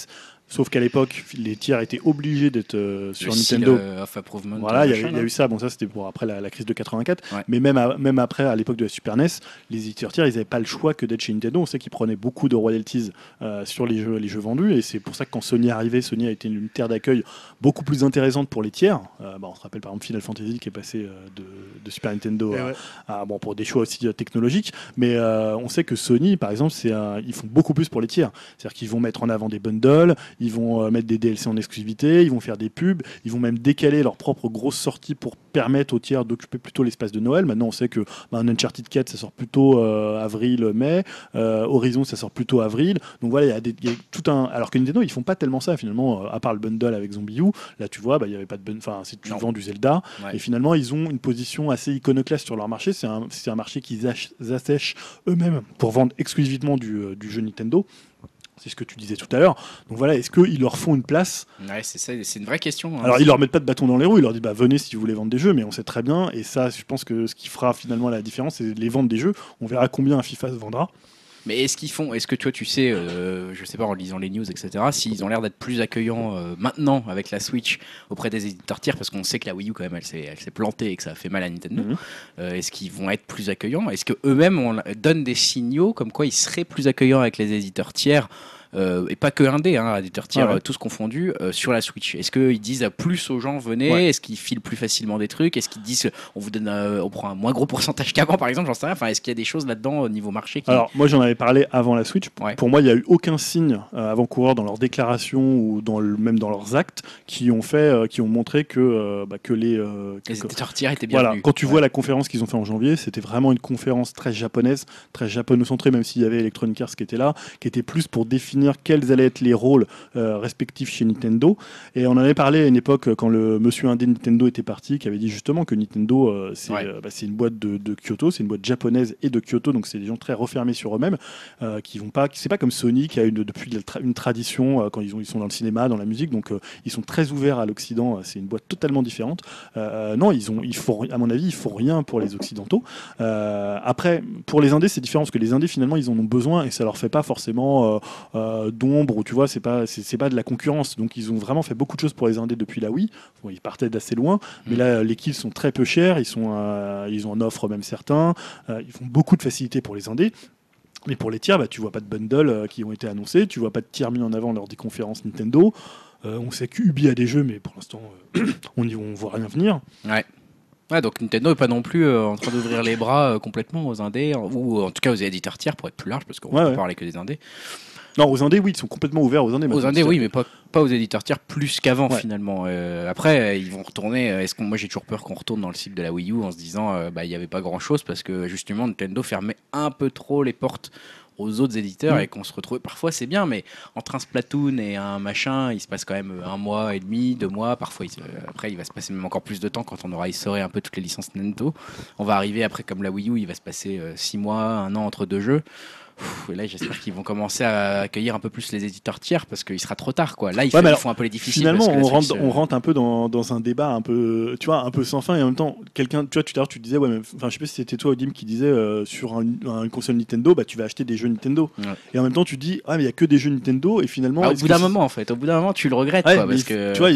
Sauf qu'à l'époque, les tiers étaient obligés d'être euh, sur Le seal, Nintendo. euh, of approvement, Voilà, il y, a eu ça. Bon, ça c'était pour après la, la crise de 84. Ouais. Mais même, à- même après, à l'époque de la Super NES, les éditeurs tiers, ils n'avaient pas le choix que d'être chez Nintendo. On sait qu'ils prenaient beaucoup de royalties euh, sur les jeux, les jeux vendus. Et c'est pour ça que quand Sony est arrivé, Sony a été une terre d'accueil beaucoup plus intéressante pour les tiers. Euh, bah, on se rappelle par exemple Final Fantasy qui est passé euh, de, de Super Nintendo Eh à, à- bon, pour des choix aussi euh, technologiques. Mais euh, on sait que Sony, par exemple, c'est ils font beaucoup plus pour les tiers. C'est-à-dire qu'ils vont mettre en avant des bundles, ils vont euh, mettre des DLC en exclusivité, ils vont faire des pubs, ils vont même décaler leurs propres grosses sorties pour permettre aux tiers d'occuper plutôt l'espace de Noël. Maintenant, on sait que bah, un Uncharted 4, ça sort plutôt euh, avril-mai, euh, Horizon, ça sort plutôt avril. Donc voilà, il y, a y tout un. Alors que Nintendo, ils font pas tellement ça finalement, à part le bundle avec Zombie U. Là, tu vois, bah, il y avait pas de bundle. Enfin, c'est tu vends du Zelda. Ouais. Et finalement, ils ont une position assez iconoclaste sur leur marché. C'est un, marché qu'ils assèchent eux-mêmes pour vendre exclusivement du, du jeu Nintendo. C'est ce que tu disais tout à l'heure. Donc voilà, est-ce qu'ils leur font une place? Ouais, c'est ça, c'est une vraie question. hein. Alors, ils leur mettent pas de bâton dans les roues, ils leur disent bah, venez si vous voulez vendre des jeux, mais on sait très bien, et ça, je pense que ce qui fera finalement la différence, c'est les ventes des jeux. On verra combien un FIFA se vendra. Mais est-ce qu'ils font, est-ce que toi tu sais, euh, je sais pas en lisant les news, etc., s'ils ont l'air d'être plus accueillants euh, maintenant avec la Switch auprès des éditeurs tiers, parce qu'on sait que la Wii U quand même elle s'est, plantée et que ça a fait mal à Nintendo. Mhm. Euh, est-ce qu'ils vont être plus accueillants? Est-ce que eux-mêmes on donnent des signaux comme quoi ils seraient plus accueillants avec les éditeurs tiers euh, et pas que indé, hein, éditeurs tiers, ouais. euh, tous confondus, euh, sur la Switch. Est-ce qu'ils disent à plus aux gens venez Ouais. Est-ce qu'ils filent plus facilement des trucs? Est-ce qu'ils disent on vous donne, on prend un moins gros pourcentage qu'avant, par exemple? J'en sais rien. Enfin, est-ce qu'il y a des choses là-dedans au niveau marché qui... Alors, moi, j'en avais parlé avant la Switch. Ouais. Pour moi, il n'y a eu aucun signe avant-coureur dans leurs déclarations ou dans le, même dans leurs actes qui ont fait, qui ont montré que, bah, que les. euh, Les que- éditeurs tiers étaient Voilà, bienvenus. quand tu vois la conférence qu'ils ont fait en janvier, c'était vraiment une conférence très japonaise, très japonocentrée, même s'il y avait Electronic Arts qui était là, qui était plus pour définir quels allaient être les rôles euh, respectifs chez Nintendo. Et on en avait parlé à une époque quand le monsieur indé Nintendo était parti, qui avait dit justement que Nintendo, euh, c'est Ouais. euh, bah, c'est une boîte de, de Kyoto, c'est une boîte japonaise et de Kyoto, donc c'est des gens très refermés sur eux-mêmes, qui vont pas, c'est pas comme Sony qui a une, depuis une tradition quand ils, ont, ils sont dans le cinéma, dans la musique, donc ils sont très ouverts à l'Occident. C'est une boîte totalement différente. Non, ils ont, ils font, à mon avis, ils font rien pour les occidentaux. Après, pour les indés, c'est différent parce que les indés, finalement, ils en ont besoin et ça leur fait pas forcément euh, d'ombre tu vois, c'est pas, c'est pas de la concurrence. Donc, ils ont vraiment fait beaucoup de choses pour les indés depuis la Wii. Bon, ils partaient d'assez loin, mais Mm. là, les kills sont très peu chers. Ils sont, euh, ils ont en offre même certains. Euh, ils font beaucoup de facilité pour les indés. Mais pour les tiers, bah, tu vois pas de bundle euh, qui ont été annoncés, tu vois pas de tiers mis en avant lors des conférences Nintendo. Euh, on sait qu'Ubi a des jeux, mais pour l'instant, on on voit rien venir. Ouais, donc Nintendo est pas non plus euh, en train d'ouvrir les bras euh, complètement aux indés, ou en tout cas aux éditeurs tiers pour être plus large, parce qu'on Ouais, peut ouais. parler que des indés. Non, aux indés, oui, ils sont complètement ouverts aux indés. Aux indés, oui, mais pas, pas aux éditeurs tiers plus qu'avant Ouais. finalement. Euh, après, euh, ils vont retourner. euh, Est-ce qu'on, moi, j'ai toujours peur qu'on retourne dans le cycle de la Wii U en se disant, euh, bah, il n'y avait pas grand-chose parce que justement Nintendo fermait un peu trop les portes aux autres éditeurs Mm. et qu'on se retrouvait. Parfois, c'est bien, mais entre un Splatoon et un machin, il se passe quand même un mois et demi, deux mois. Parfois, il se- après, il va se passer même encore plus de temps quand on aura essoré un peu toutes les licences Nintendo. On va arriver après, comme la Wii U, il va se passer six mois, un an entre deux jeux. Et là, j'espère qu'ils vont commencer à accueillir un peu plus les éditeurs tiers parce qu'il sera trop tard. Quoi. Là, ils, Ouais, font, ils un peu les difficiles. Finalement, on rentre, euh, rentre un peu dans, dans un débat un peu, tu vois, un peu sans fin et en même temps, quelqu'un, tu vois, tout à l'heure, tu disais, ouais, enfin, je sais pas si c'était toi, Odim, qui disait euh, sur un, un- une console Nintendo, bah, tu vas acheter des jeux Nintendo. Ouais. Et en même temps, tu dis, ah, mais il y a que des jeux Nintendo et finalement, bah, au bout d'un moment, en fait, au bout d'un moment, tu le regrettes. Ouais, quoi, mais parce que... Tu vois,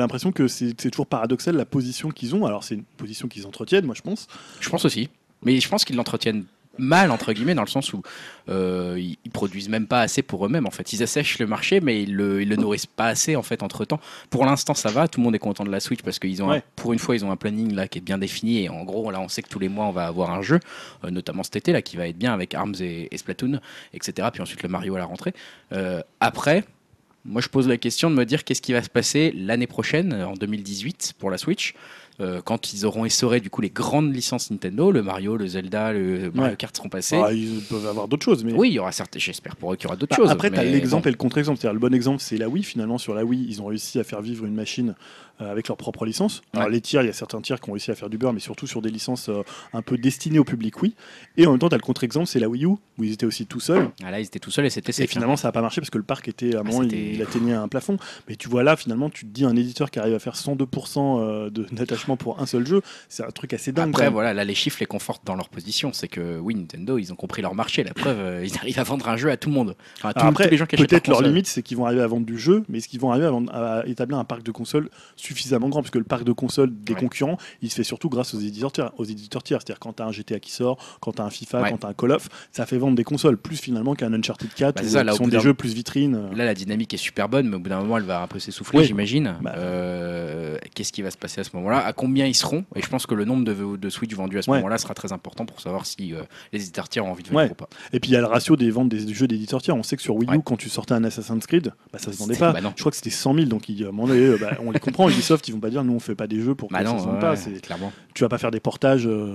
l'impression que c'est toujours paradoxal la position qu'ils ont. Alors, c'est une position qu'ils entretiennent, moi, je pense. Je pense aussi. Mais je pense qu'ils l'entretiennent mal, entre guillemets, dans le sens où euh, ils, ils produisent même pas assez pour eux-mêmes. En fait, ils assèchent le marché, mais ils le, ils le nourrissent pas assez, en fait, entre temps. Pour l'instant, ça va. Tout le monde est content de la Switch parce qu'ils ont, un- pour une fois, ils ont un planning là qui est bien défini. Et en gros, là, on sait que tous les mois, on va avoir un jeu, euh, notamment cet été, là, qui va être bien avec Arms et, et Splatoon, etc. Puis ensuite, le Mario à la rentrée. Euh, après. Moi, je pose la question de me dire qu'est-ce qui va se passer l'année prochaine, en 2018, pour la Switch, euh, quand ils auront essoré du coup les grandes licences Nintendo, le Mario, le Zelda, le Mario Ouais. Kart seront passés. Ah, ils peuvent avoir d'autres choses, mais. Oui, il y aura j'espère pour eux qu'il y aura d'autres Bah, choses. Après, tu as l'exemple bon. et le contre-exemple. C'est-à-dire, le bon exemple, c'est la Wii. Finalement, sur la Wii, ils ont réussi à faire vivre une machine euh, avec leur propre licence. Alors Ouais. les tiers, il y a certains tiers qui ont réussi à faire du beurre, mais surtout sur des licences euh, un peu destinées au public, oui. Et en même temps, tu as le contre-exemple, c'est la Wii U, où ils étaient aussi tout seuls. Ah, là, ils étaient tout seuls et c'était Et safe. hein. finalement, ça n'a pas marché parce que le parc était à un Ah, moment, il, atteignait un plafond. Mais tu vois là, finalement, tu te dis un éditeur qui arrive à faire 102% euh, de- d'attachement pour un seul jeu, c'est un truc assez dingue. Après, voilà, là, les chiffres les confortent dans leur position. C'est que, oui, Nintendo, ils ont compris leur marché. La preuve, euh, ils arrivent à vendre un jeu à tout le monde. Enfin, à tout- Alors après, tous les gens qui achètent peut-être leur limite, c'est qu'ils vont arriver à vendre du jeu, mais est-ce qu'ils vont arriver à, vendre- à établir un parc de consoles suffisamment grand? Parce que le parc de consoles des Ouais. concurrents, il se fait surtout grâce aux éditeurs tiers. Aux éditeurs tiers. C'est-à-dire quand tu as un GTA qui sort, quand tu as un FIFA, Ouais. quand tu as un Call of, ça fait vendre des consoles plus finalement qu'un Uncharted 4, Bah, ça, euh, là, qui sont des jeux plus vitrines. Là, la dynamique est super bonne, mais au bout d'un moment, elle va un peu s'essouffler, Ouais. j'imagine. Bah. Euh, Qu'est-ce qui va se passer à ce moment-là? Combien ils seront Et je pense que le nombre de, de Switch vendus à ce Ouais. moment-là sera très important pour savoir si euh, les éditeurs tiers ont envie de venir Ouais. ou pas. Et puis il y a le ratio des ventes des jeux d'éditeurs tiers. On sait que sur Wii U, Ouais. quand tu sortais un Assassin's Creed, bah, ça se vendait pas. bah non. Je crois que c'était 100 000, donc ils, à un moment donné, euh, bah, on les comprend. Ubisoft, ils vont pas dire nous on fait pas des jeux pour que Bah ça non, se vende ouais, pas. Clairement. Tu vas pas faire des portages euh,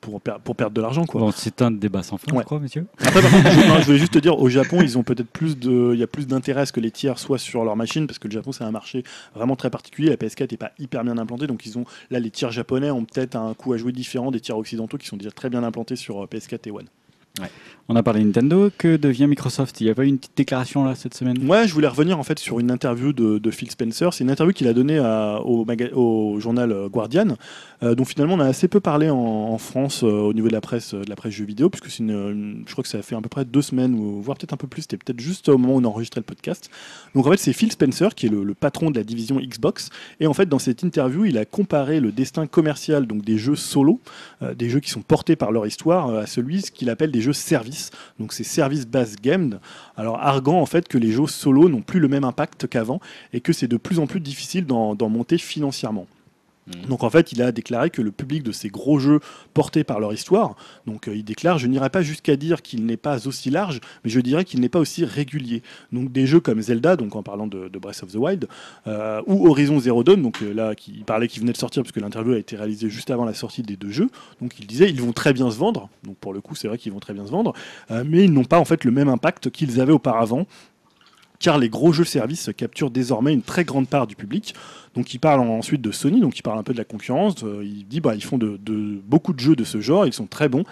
pour, per- pour perdre de l'argent. quoi. Bon, c'est un débat sans fin, Ouais. je crois, monsieur. Après, par contre, je, non, je voulais juste te dire, au Japon, ils ont peut-être plus de, il y a plus d'intérêt à ce que les tiers soient sur leur machine, parce que le Japon c'est un marché vraiment très particulier. La PS4 n'est pas hyper bien implantée, donc ils ont là les tiers japonais ont peut-être un coup à jouer différent des tiers occidentaux qui sont déjà très bien implantés sur euh, PS4 et One. On a parlé Nintendo. Que devient Microsoft? Il n'y a pas eu une petite déclaration là cette semaine Ouais, je voulais revenir en fait sur une interview de, de Phil Spencer. C'est une interview qu'il a donnée au, journal euh, Guardian, euh, dont finalement on a assez peu parlé en, France euh, au niveau de la presse, de la presse jeux vidéo, puisque je crois que ça fait à peu près deux semaines, voire peut-être un peu plus. C'était peut-être juste au moment où on enregistrait le podcast. Donc en fait, c'est Phil Spencer qui est le, patron de la division Xbox, et en fait dans cette interview, il a comparé le destin commercial donc des jeux solo, des jeux qui sont portés par leur histoire, à celui ce qu'il appelle des jeux Donc c'est service based game. Alors arguant en fait que les jeux solo n'ont plus le même impact qu'avant et que c'est de plus en plus difficile d'en monter financièrement. Mhm. Donc en fait, il a déclaré que le public de ces gros jeux portés par leur histoire, donc euh, il déclare, je n'irai pas jusqu'à dire qu'il n'est pas aussi large, mais je dirais qu'il n'est pas aussi régulier. Donc des jeux comme Zelda, donc en parlant de, Breath of the Wild, euh, ou Horizon Zero Dawn, donc euh, là qui il parlait qu'il venait de sortir parce que l'interview a été réalisée juste avant la sortie des deux jeux. Donc il disait ils vont très bien se vendre. Donc pour le coup, c'est vrai qu'ils vont très bien se vendre, mais ils n'ont pas en fait le même impact qu'ils avaient auparavant car les gros jeux services capturent désormais une très grande part du public. Donc il parle ensuite de Sony, donc il parle un peu de la concurrence. Euh, il dit bah font beaucoup de jeux de ce genre, ils sont très bons.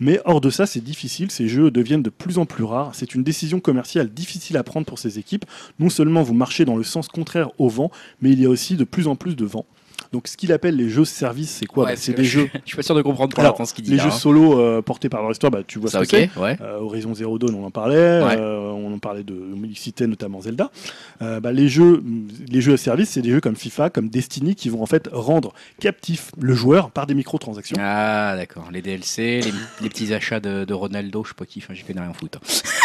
Mais hors de ça, c'est difficile. Ces jeux deviennent de plus en plus rares. C'est une décision commerciale difficile à prendre pour ces équipes. Non seulement vous marchez dans le sens contraire au vent, mais il y a aussi de plus en plus de vent. Donc ce qu'il appelle les jeux services, c'est quoi Ouais, Bah, C'est des je, jeux. Je suis pas sûr de comprendre pour Alors, ce qu'il dit Les là, jeux hein. solo euh, portés par leur histoire, bah, tu vois Ça, ce que ok, c'est. ouais. Euh, Horizon Zero Dawn, on en parlait. euh, on en parlait de, il citait notamment Zelda. Bah, les jeux, les jeux à service, c'est des jeux comme FIFA, comme Destiny, qui vont en fait rendre captif le joueur par des microtransactions. Ah d'accord, les DLC, les, les petits achats de, de Ronaldo, je sais pas qui, enfin j'y connais rien en foot.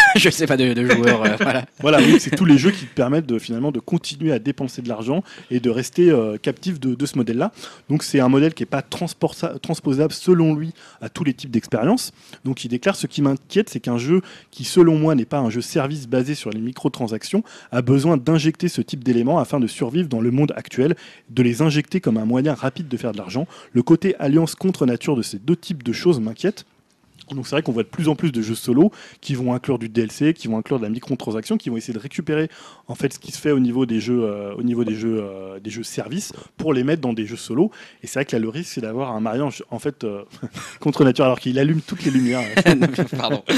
je sais pas de, joueurs, euh, voilà. C'est tous les jeux qui te permettent de finalement de continuer à dépenser de l'argent et de rester euh, captif de, ce modèle-là. Donc c'est un modèle qui n'est pas transposable selon lui à tous les types d'expériences. Donc il déclare ce qui m'inquiète, c'est qu'un jeu qui selon moi n'est pas un jeu service basé sur les microtransactions a besoin d'injecter ce type d'éléments afin de survivre dans le monde actuel, de les injecter comme un moyen rapide de faire de l'argent. Le côté alliance contre nature de ces deux types de choses m'inquiète. Donc c'est vrai qu'on voit de plus en plus de jeux solo qui vont inclure du DLC, qui vont inclure de la microtransaction, qui vont essayer de récupérer en fait ce qui se fait au niveau des jeux, euh, au niveau des jeux, euh, des jeux services pour les mettre dans des jeux solo. Et c'est vrai que là le risque c'est d'avoir un mariage en fait euh, contre nature alors qu'il allume toutes les lumières. Pardon.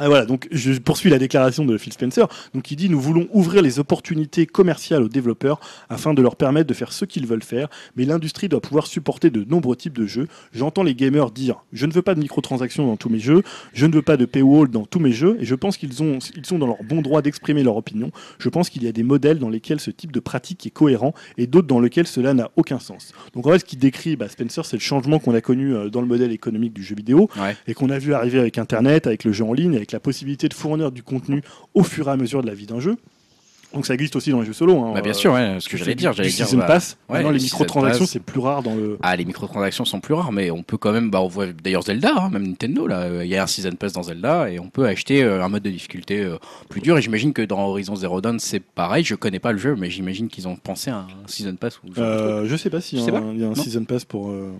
Ah, voilà, donc je poursuis la déclaration de Phil Spencer. Donc il dit nous voulons ouvrir les opportunités commerciales aux développeurs afin de leur permettre de faire ce qu'ils veulent faire, mais l'industrie doit pouvoir supporter de nombreux types de jeux. J'entends les gamers dire je ne veux pas de microtransactions dans tous mes jeux, je ne veux pas de paywall dans tous mes jeux, et je pense qu'ils ont ils sont dans leur bon droit d'exprimer leur opinion. Je pense qu'il y a des modèles dans lesquels ce type de pratique est cohérent et d'autres dans lesquels cela n'a aucun sens. Donc en fait ce qu'il décrit bah, Spencer c'est le changement qu'on a connu euh, dans le modèle économique du jeu vidéo Ouais. et qu'on a vu arriver avec Internet, avec le jeu en ligne, avec la possibilité de fournir du contenu au fur et à mesure de la vie d'un jeu. Donc ça existe aussi dans les jeux solo. hein. Bah, bien sûr, ouais, ce que j'allais dire, j'allais dire. season bah, pass. ouais, Maintenant, les microtransactions, c'est plus rare dans le. Ah, les microtransactions sont plus rares, mais on peut quand même, bah, on voit d'ailleurs Zelda, hein, même Nintendo, là, euh, il y a un Season Pass dans Zelda, et on peut acheter euh, un mode de difficulté euh, plus dur, et j'imagine que dans Horizon Zero Dawn, c'est pareil, je connais pas le jeu, mais j'imagine qu'ils ont pensé à un Season Pass ou. Euh, je sais pas y a un, il y a un season pass pour. euh,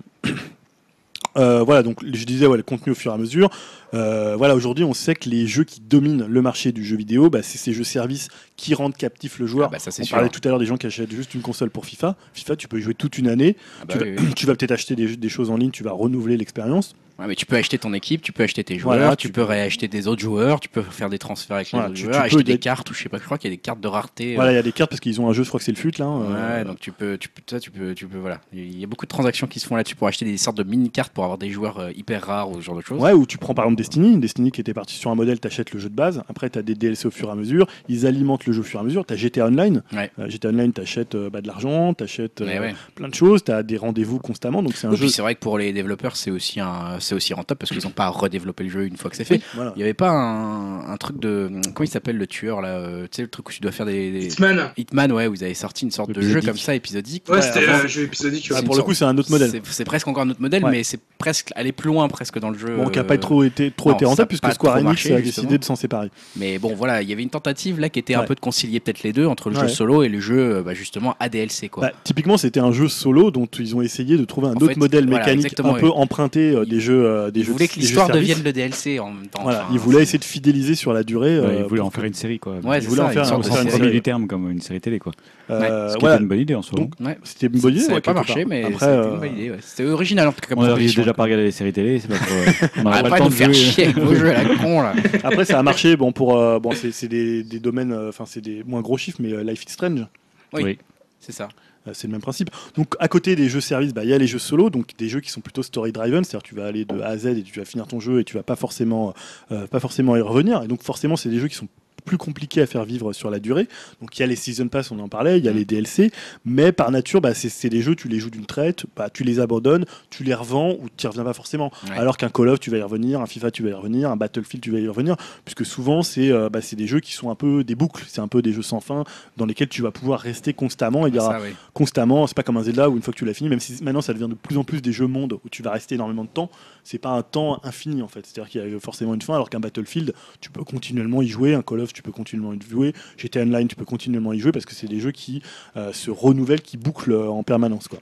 Euh, voilà, donc je disais ouais, le contenu au fur et à mesure. Euh, voilà, aujourd'hui, on sait que les jeux qui dominent le marché du jeu vidéo, bah, c'est ces jeux services qui rendent captif le joueur. Ah bah, ça, on sûr. parlait tout à l'heure des gens qui achètent juste une console pour FIFA. FIFA, tu peux y jouer toute une année. Ah bah tu, oui, vas, oui. tu vas peut-être acheter des, des choses en ligne, tu vas renouveler l'expérience. Ouais, mais tu peux acheter ton équipe, tu peux acheter tes joueurs, Voilà, tu, tu peux réacheter des autres joueurs, tu peux faire des transferts avec Voilà, les autres tu- joueurs, tu acheter peux des des- cartes ou je sais pas, je crois qu'il y a des cartes de rareté. euh, Voilà, il y a des cartes parce qu'ils ont un jeu, je crois que c'est le FUT là. euh, Ouais, donc tu peux, tu peux, tu peux, tu peux, voilà. Il y a beaucoup de transactions qui se font là-dessus pour acheter des sortes de mini cartes pour avoir des joueurs euh, hyper rares ou ce genre de choses. Ouais, ou tu prends par exemple Destiny, Destiny qui était parti sur un modèle, t'achètes le jeu de base, après t'as des DLC au fur et à mesure, ils alimentent le jeu au fur et à mesure, t'as GTA Online, Ouais. GTA Online t'achètes bah, de l'argent, t'achètes ouais. plein de choses, t'as des rendez-vous constamment, donc c'est un Oui, jeu. c'est vrai que pour les développeurs, c'est aussi un, c'est aussi rentable parce qu'ils n'ont pas à redévelopper le jeu une fois que c'est fait. Oui, voilà. Il n'y avait pas un, un truc de, comment il s'appelle le tueur là, euh, tu sais le truc où tu dois faire des, des- Hitman. Hitman, ouais, vous avez sorti une sorte de jeu comme ça épisodique. Ouais, Ouais, c'était un jeu épisodique. Ah, ouais. pour le coup, c'est un autre modèle. C'est- presque encore un autre modèle, Ouais. mais c'est presque aller plus loin presque dans le jeu. Bon, qui n'a euh, pas trop été, trop non, été rentable puisque Square Enix a décidé de s'en séparer. Mais bon, voilà, il y avait une tentative là qui était un peu de concilier peut-être les deux entre le jeu solo et le jeu euh, bah, justement ADLC quoi. Bah, typiquement, c'était un jeu solo dont ils ont essayé de trouver un En autre fait, modèle voilà, mécanique exactement, un peu emprunté Ils- des jeux, euh, des Ils jeux. voulaient que jeux l'histoire devienne le DLC en même temps. Voilà, enfin, ils voulaient c'est- essayer de fidéliser sur la durée. Ouais, euh, ils voulaient pour- en faire une série, quoi. Ouais, ils c'est voulaient ça, en faire une série. série. les termes comme une série télé, quoi. Euh, Ce qui voilà, était une bonne idée en soi. Donc, Ouais. c'était une bonne idée. Ça ouais, n'a pas marché, mais Après, c'était euh, une bonne idée. ouais. C'était original en tout cas comme On n'arrive déjà pas à regarder les séries télé, c'est pas trop. On n'aurait pas le temps de de faire jouer. chier avec vos jeux à la con là. Après, ça a marché. Bon, pour euh, bon, c'est c'est des, des domaines, euh, enfin, c'est des moins gros chiffres, mais euh, Life is Strange, Oui. Oui. C'est ça. Euh, c'est le même principe. Donc, à côté des jeux services, bah, il y a les jeux solo, donc des jeux qui sont plutôt story driven, c'est-à-dire tu vas aller de A à Z et tu vas finir ton jeu et tu vas pas forcément, euh, pas forcément y revenir. Et donc, forcément, c'est des jeux qui sont plus compliqués à faire vivre sur la durée. Donc il y a les season pass, on en parlait, il y a Mm. les DLC, mais par nature, bah, c'est des jeux, tu les joues d'une traite, bah, tu les abandonnes, tu les revends ou tu y reviens pas forcément. Ouais. Alors qu'un Call of, tu vas y revenir, un FIFA, tu vas y revenir, un Battlefield, tu vas y revenir, puisque souvent, c'est euh, bah, des jeux qui sont un peu des boucles, c'est un peu des jeux sans fin dans lesquels tu vas pouvoir rester constamment. Il y aura Ça, oui. constamment, c'est pas comme un Zelda où une fois que tu l'as fini, même si maintenant ça devient de plus en plus des jeux monde où tu vas rester énormément de temps, c'est pas un temps infini en fait. C'est-à-dire qu'il y a forcément une fin, alors qu'un Battlefield, tu peux continuellement y jouer, un Call of, tu peux continuellement y jouer, GTA Online, tu peux continuellement y jouer parce que c'est des jeux qui euh, se renouvellent, qui bouclent euh, en permanence quoi.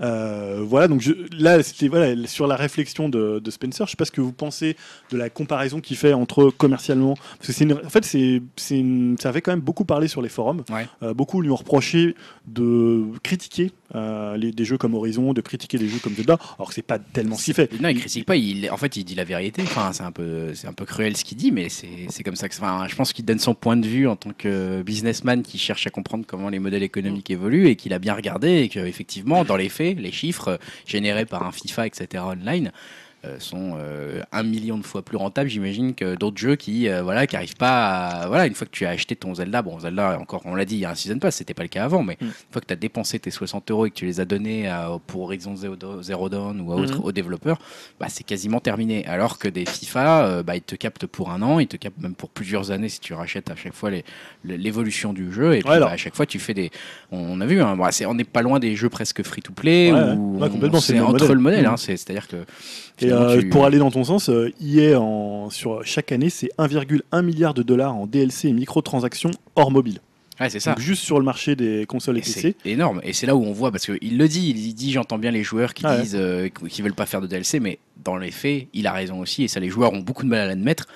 Euh, voilà, donc je, là, c'était voilà, sur la réflexion de, de Spencer. Je sais pas ce que vous pensez de la comparaison qu'il fait entre commercialement, parce que c'est une- en fait, c'est, c'est une- ça avait quand même beaucoup parlé sur les forums. Ouais. Euh, beaucoup lui ont reproché de critiquer euh, les- des jeux comme Horizon, de critiquer des jeux comme Zelda, alors que c'est pas tellement ce qu'il fait. Non, il critique pas. Il, en fait, il dit la vérité. Enfin, c'est un peu, c'est un peu cruel ce qu'il dit, mais c'est, c'est comme ça que. Enfin, je pense qu'il donne son point de vue en tant que businessman qui cherche à comprendre comment les modèles économiques évoluent et qu'il a bien regardé et qu'effectivement, dans les faits, les chiffres euh, générés par un FIFA, etc. online. Euh, sont euh, un million de fois plus rentables, j'imagine, que d'autres jeux qui, euh, voilà, qui arrivent pas à, voilà, une fois que tu as acheté ton Zelda, bon, Zelda, encore, on l'a dit, il y a un season pass, c'était pas le cas avant, mais Mm. une fois que tu as dépensé tes 60 euros et que tu les as donnés à- pour Horizon Zero Dawn ou à autre, Mhm. aux développeurs, bah, c'est quasiment terminé. Alors que des FIFA, bah, ils te captent pour un an, ils te captent même pour plusieurs années si tu rachètes à chaque fois l'évolution du jeu. Et puis Ouais, bah, à chaque fois, tu fais des. On a vu, hein, bah, c'est- on n'est pas loin des jeux presque free-to-play. Ouais, où ouais, complètement, c'est c'est entre modèle. le modèle. Mhm. hein, c'est- C'est-à-dire que. Et euh, tu- pour aller dans ton sens, euh, EA en, sur chaque année, c'est 1,1 milliard de dollars en DLC et microtransactions hors mobile. Ouais, c'est ça. Donc juste sur le marché des consoles et, Et PC. c'est énorme. Et c'est là où on voit, parce qu'il le dit, il dit j'entends bien les joueurs qui Ah ouais. disent euh, qu'ils veulent pas faire de DLC, mais dans les faits, il a raison aussi, et ça les joueurs ont beaucoup de mal à l'admettre.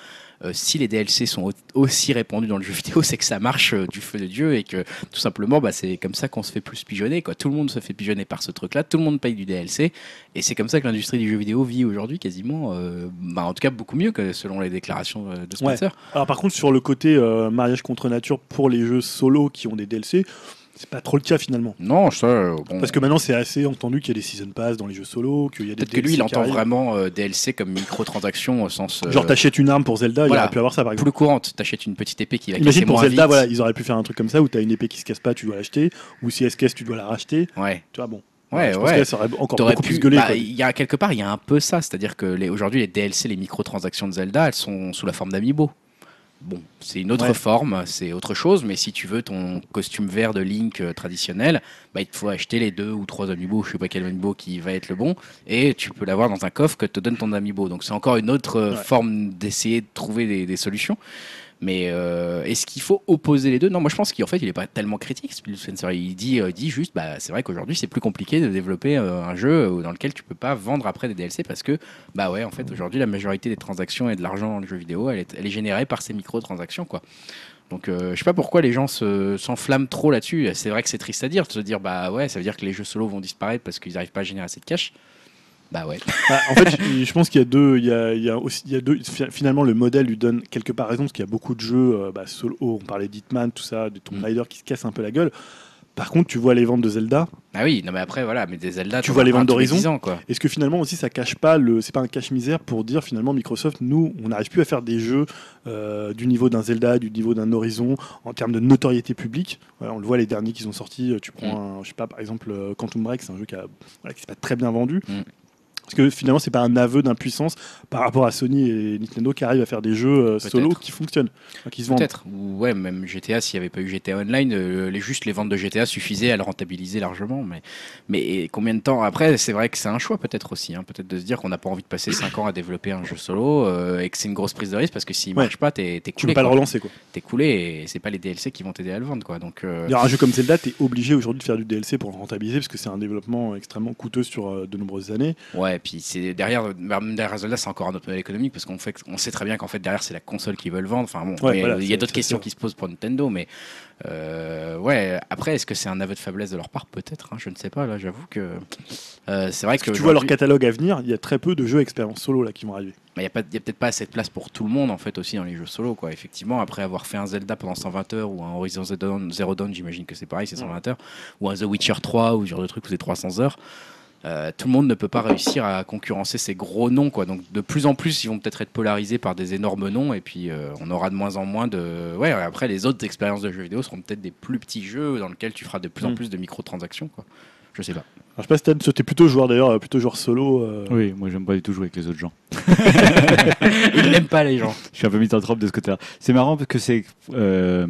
Euh, si les DLC sont au- aussi répandus dans le jeu vidéo, c'est que ça marche euh, du feu de Dieu et que tout simplement, bah, c'est comme ça qu'on se fait plus pigeonner. Quoi. Tout le monde se fait pigeonner par ce truc-là, tout le monde paye du DLC, et c'est comme ça que l'industrie du jeu vidéo vit aujourd'hui quasiment, euh, bah, en tout cas beaucoup mieux que selon les déclarations de Spencer. Alors par contre, sur le côté mariage contre nature pour les jeux solo qui ont des DLC, c'est pas trop le cas finalement. Non, ça, euh, bon. Parce que maintenant, c'est assez entendu qu'il y a des season pass dans les jeux solo, qu'il y a des Peut-être que lui, il entend vraiment euh, DLC comme microtransaction au sens. euh, Genre, t'achètes une arme pour Zelda, il aurait pu avoir ça par exemple. plus courante. T'achètes une petite épée qui va Imagine pour moins Zelda, vite. voilà, ils auraient pu faire un truc comme ça où t'as une épée qui se casse pas, tu dois l'acheter, ou si elle se casse, tu dois la racheter. Ouais. Tu vois, bon. Ouais, je pense ouais. ça aurait encore T'aurais beaucoup pu. plus gueulé. bah, y a quelque part, il y a un peu ça, c'est-à-dire que aujourd'hui les DLC, les microtransactions de Zelda, elles sont sous la forme d'amiibo. Bon, c'est une autre Ouais. forme, c'est autre chose, mais si tu veux ton costume vert de Link euh, traditionnel, bah, il te faut acheter les deux ou trois amiibo, je sais pas quel amiibo qui va être le bon, et tu peux l'avoir dans un coffre que te donne ton amiibo. Donc c'est encore une autre euh, Ouais. forme d'essayer de trouver des, des solutions. Mais euh, est-ce qu'il faut opposer les deux? Non, moi je pense qu'en fait il est pas tellement critique. Il dit, euh, il dit juste, bah c'est vrai qu'aujourd'hui c'est plus compliqué de développer euh, un jeu dans lequel tu peux pas vendre après des DLC parce que bah ouais en fait aujourd'hui la majorité des transactions et de l'argent dans le jeu vidéo elle est, générée par ces microtransactions quoi. Donc euh, je sais pas pourquoi les gens se- s'enflamment trop là-dessus. C'est vrai que c'est triste à dire de se dire bah ouais ça veut dire que les jeux solo vont disparaître parce qu'ils n'arrivent pas à générer assez de cash. Bah ouais. Bah, en fait, je je pense qu'il y a deux. Il y a, il y a aussi, il y a deux. fi- Finalement, le modèle lui donne quelque part raison, parce qu'il y a beaucoup de jeux euh, bah, solo. On parlait d'Hitman, tout ça, de Tomb Mm. Raider qui se casse un peu la gueule. Par contre, tu vois les ventes de Zelda. Ah oui non mais après voilà mais des Zelda. Tu vois les ventes d'Horizon 10 ans, quoi. Est-ce que finalement aussi ça cache pas le. C'est pas un cache-misère pour dire finalement Microsoft, nous, on n'arrive plus à faire des jeux euh, du niveau d'un Zelda, du niveau d'un Horizon, en termes de notoriété publique? Voilà, on le voit les derniers qui sont sortis. Tu prends, un, je sais pas, par exemple, euh, Quantum Break, c'est un jeu qui a, voilà, qui s'est pas très bien vendu. Mm. Parce que finalement, c'est pas un aveu d'impuissance par rapport à Sony et Nintendo qui arrivent à faire des jeux euh, solo qui fonctionnent, qui se vendent. Peut-être. Ou ouais, même GTA, s'il n'y avait pas eu GTA Online, euh, les, juste les ventes de GTA suffisaient à le rentabiliser largement. Mais, mais combien de temps après C'est vrai que c'est un choix peut-être aussi. hein, peut-être de se dire qu'on n'a pas envie de passer 5 ans à développer un jeu solo euh, et que c'est une grosse prise de risque parce que s'il Ouais. marche pas, t'es t'es Tu coulé. peux pas le relancer quoi. T'es coulé et c'est pas les DLC qui vont t'aider à le vendre. Quoi. Donc, euh, Il y aura un jeu comme Zelda, tu es obligé aujourd'hui de faire du DLC pour le rentabiliser parce que c'est un développement extrêmement coûteux sur de nombreuses années. Ouais, puis c'est derrière, même derrière Zelda, c'est encore un autre modèle économique parce qu'on fait, on sait très bien qu'en fait derrière c'est la console qu'ils veulent vendre. Enfin bon, Ouais, mais, voilà, il y a d'autres questions qui se posent pour Nintendo, mais euh, ouais. Après, est-ce que c'est un aveu de faiblesse de leur part? Peut-être. hein, je ne sais pas. Là, j'avoue que euh, c'est vrai Parce que que tu vois leur catalogue à venir, il y a très peu de jeux expérience solo là qui vont arriver. bah, il y a, a peut-être pas assez de place pour tout le monde en fait aussi dans les jeux solo quoi. Effectivement, après avoir fait un Zelda pendant 120 heures ou un Horizon Zero Dawn, Zero Dawn, j'imagine que c'est pareil, c'est 120 heures, ou un The Witcher 3 ou ce genre de truc où c'est 300 heures. Euh, tout le monde ne peut pas réussir à concurrencer ces gros noms quoi. Donc de plus en plus, ils vont peut-être être polarisés par des énormes noms et puis euh, on aura de moins en moins de. Ouais. Après, les autres expériences de jeux vidéo seront peut-être des plus petits jeux dans lesquels tu feras de plus en Mm. plus de microtransactions quoi. Je sais pas. Alors je sais pas si t'es plutôt joueur d'ailleurs, plutôt joueur solo. euh, Oui, moi j'aime pas du tout jouer avec les autres gens. Ils n'aiment pas les gens. Je suis un peu misanthrope de ce côté-là. C'est marrant parce que c'est euh,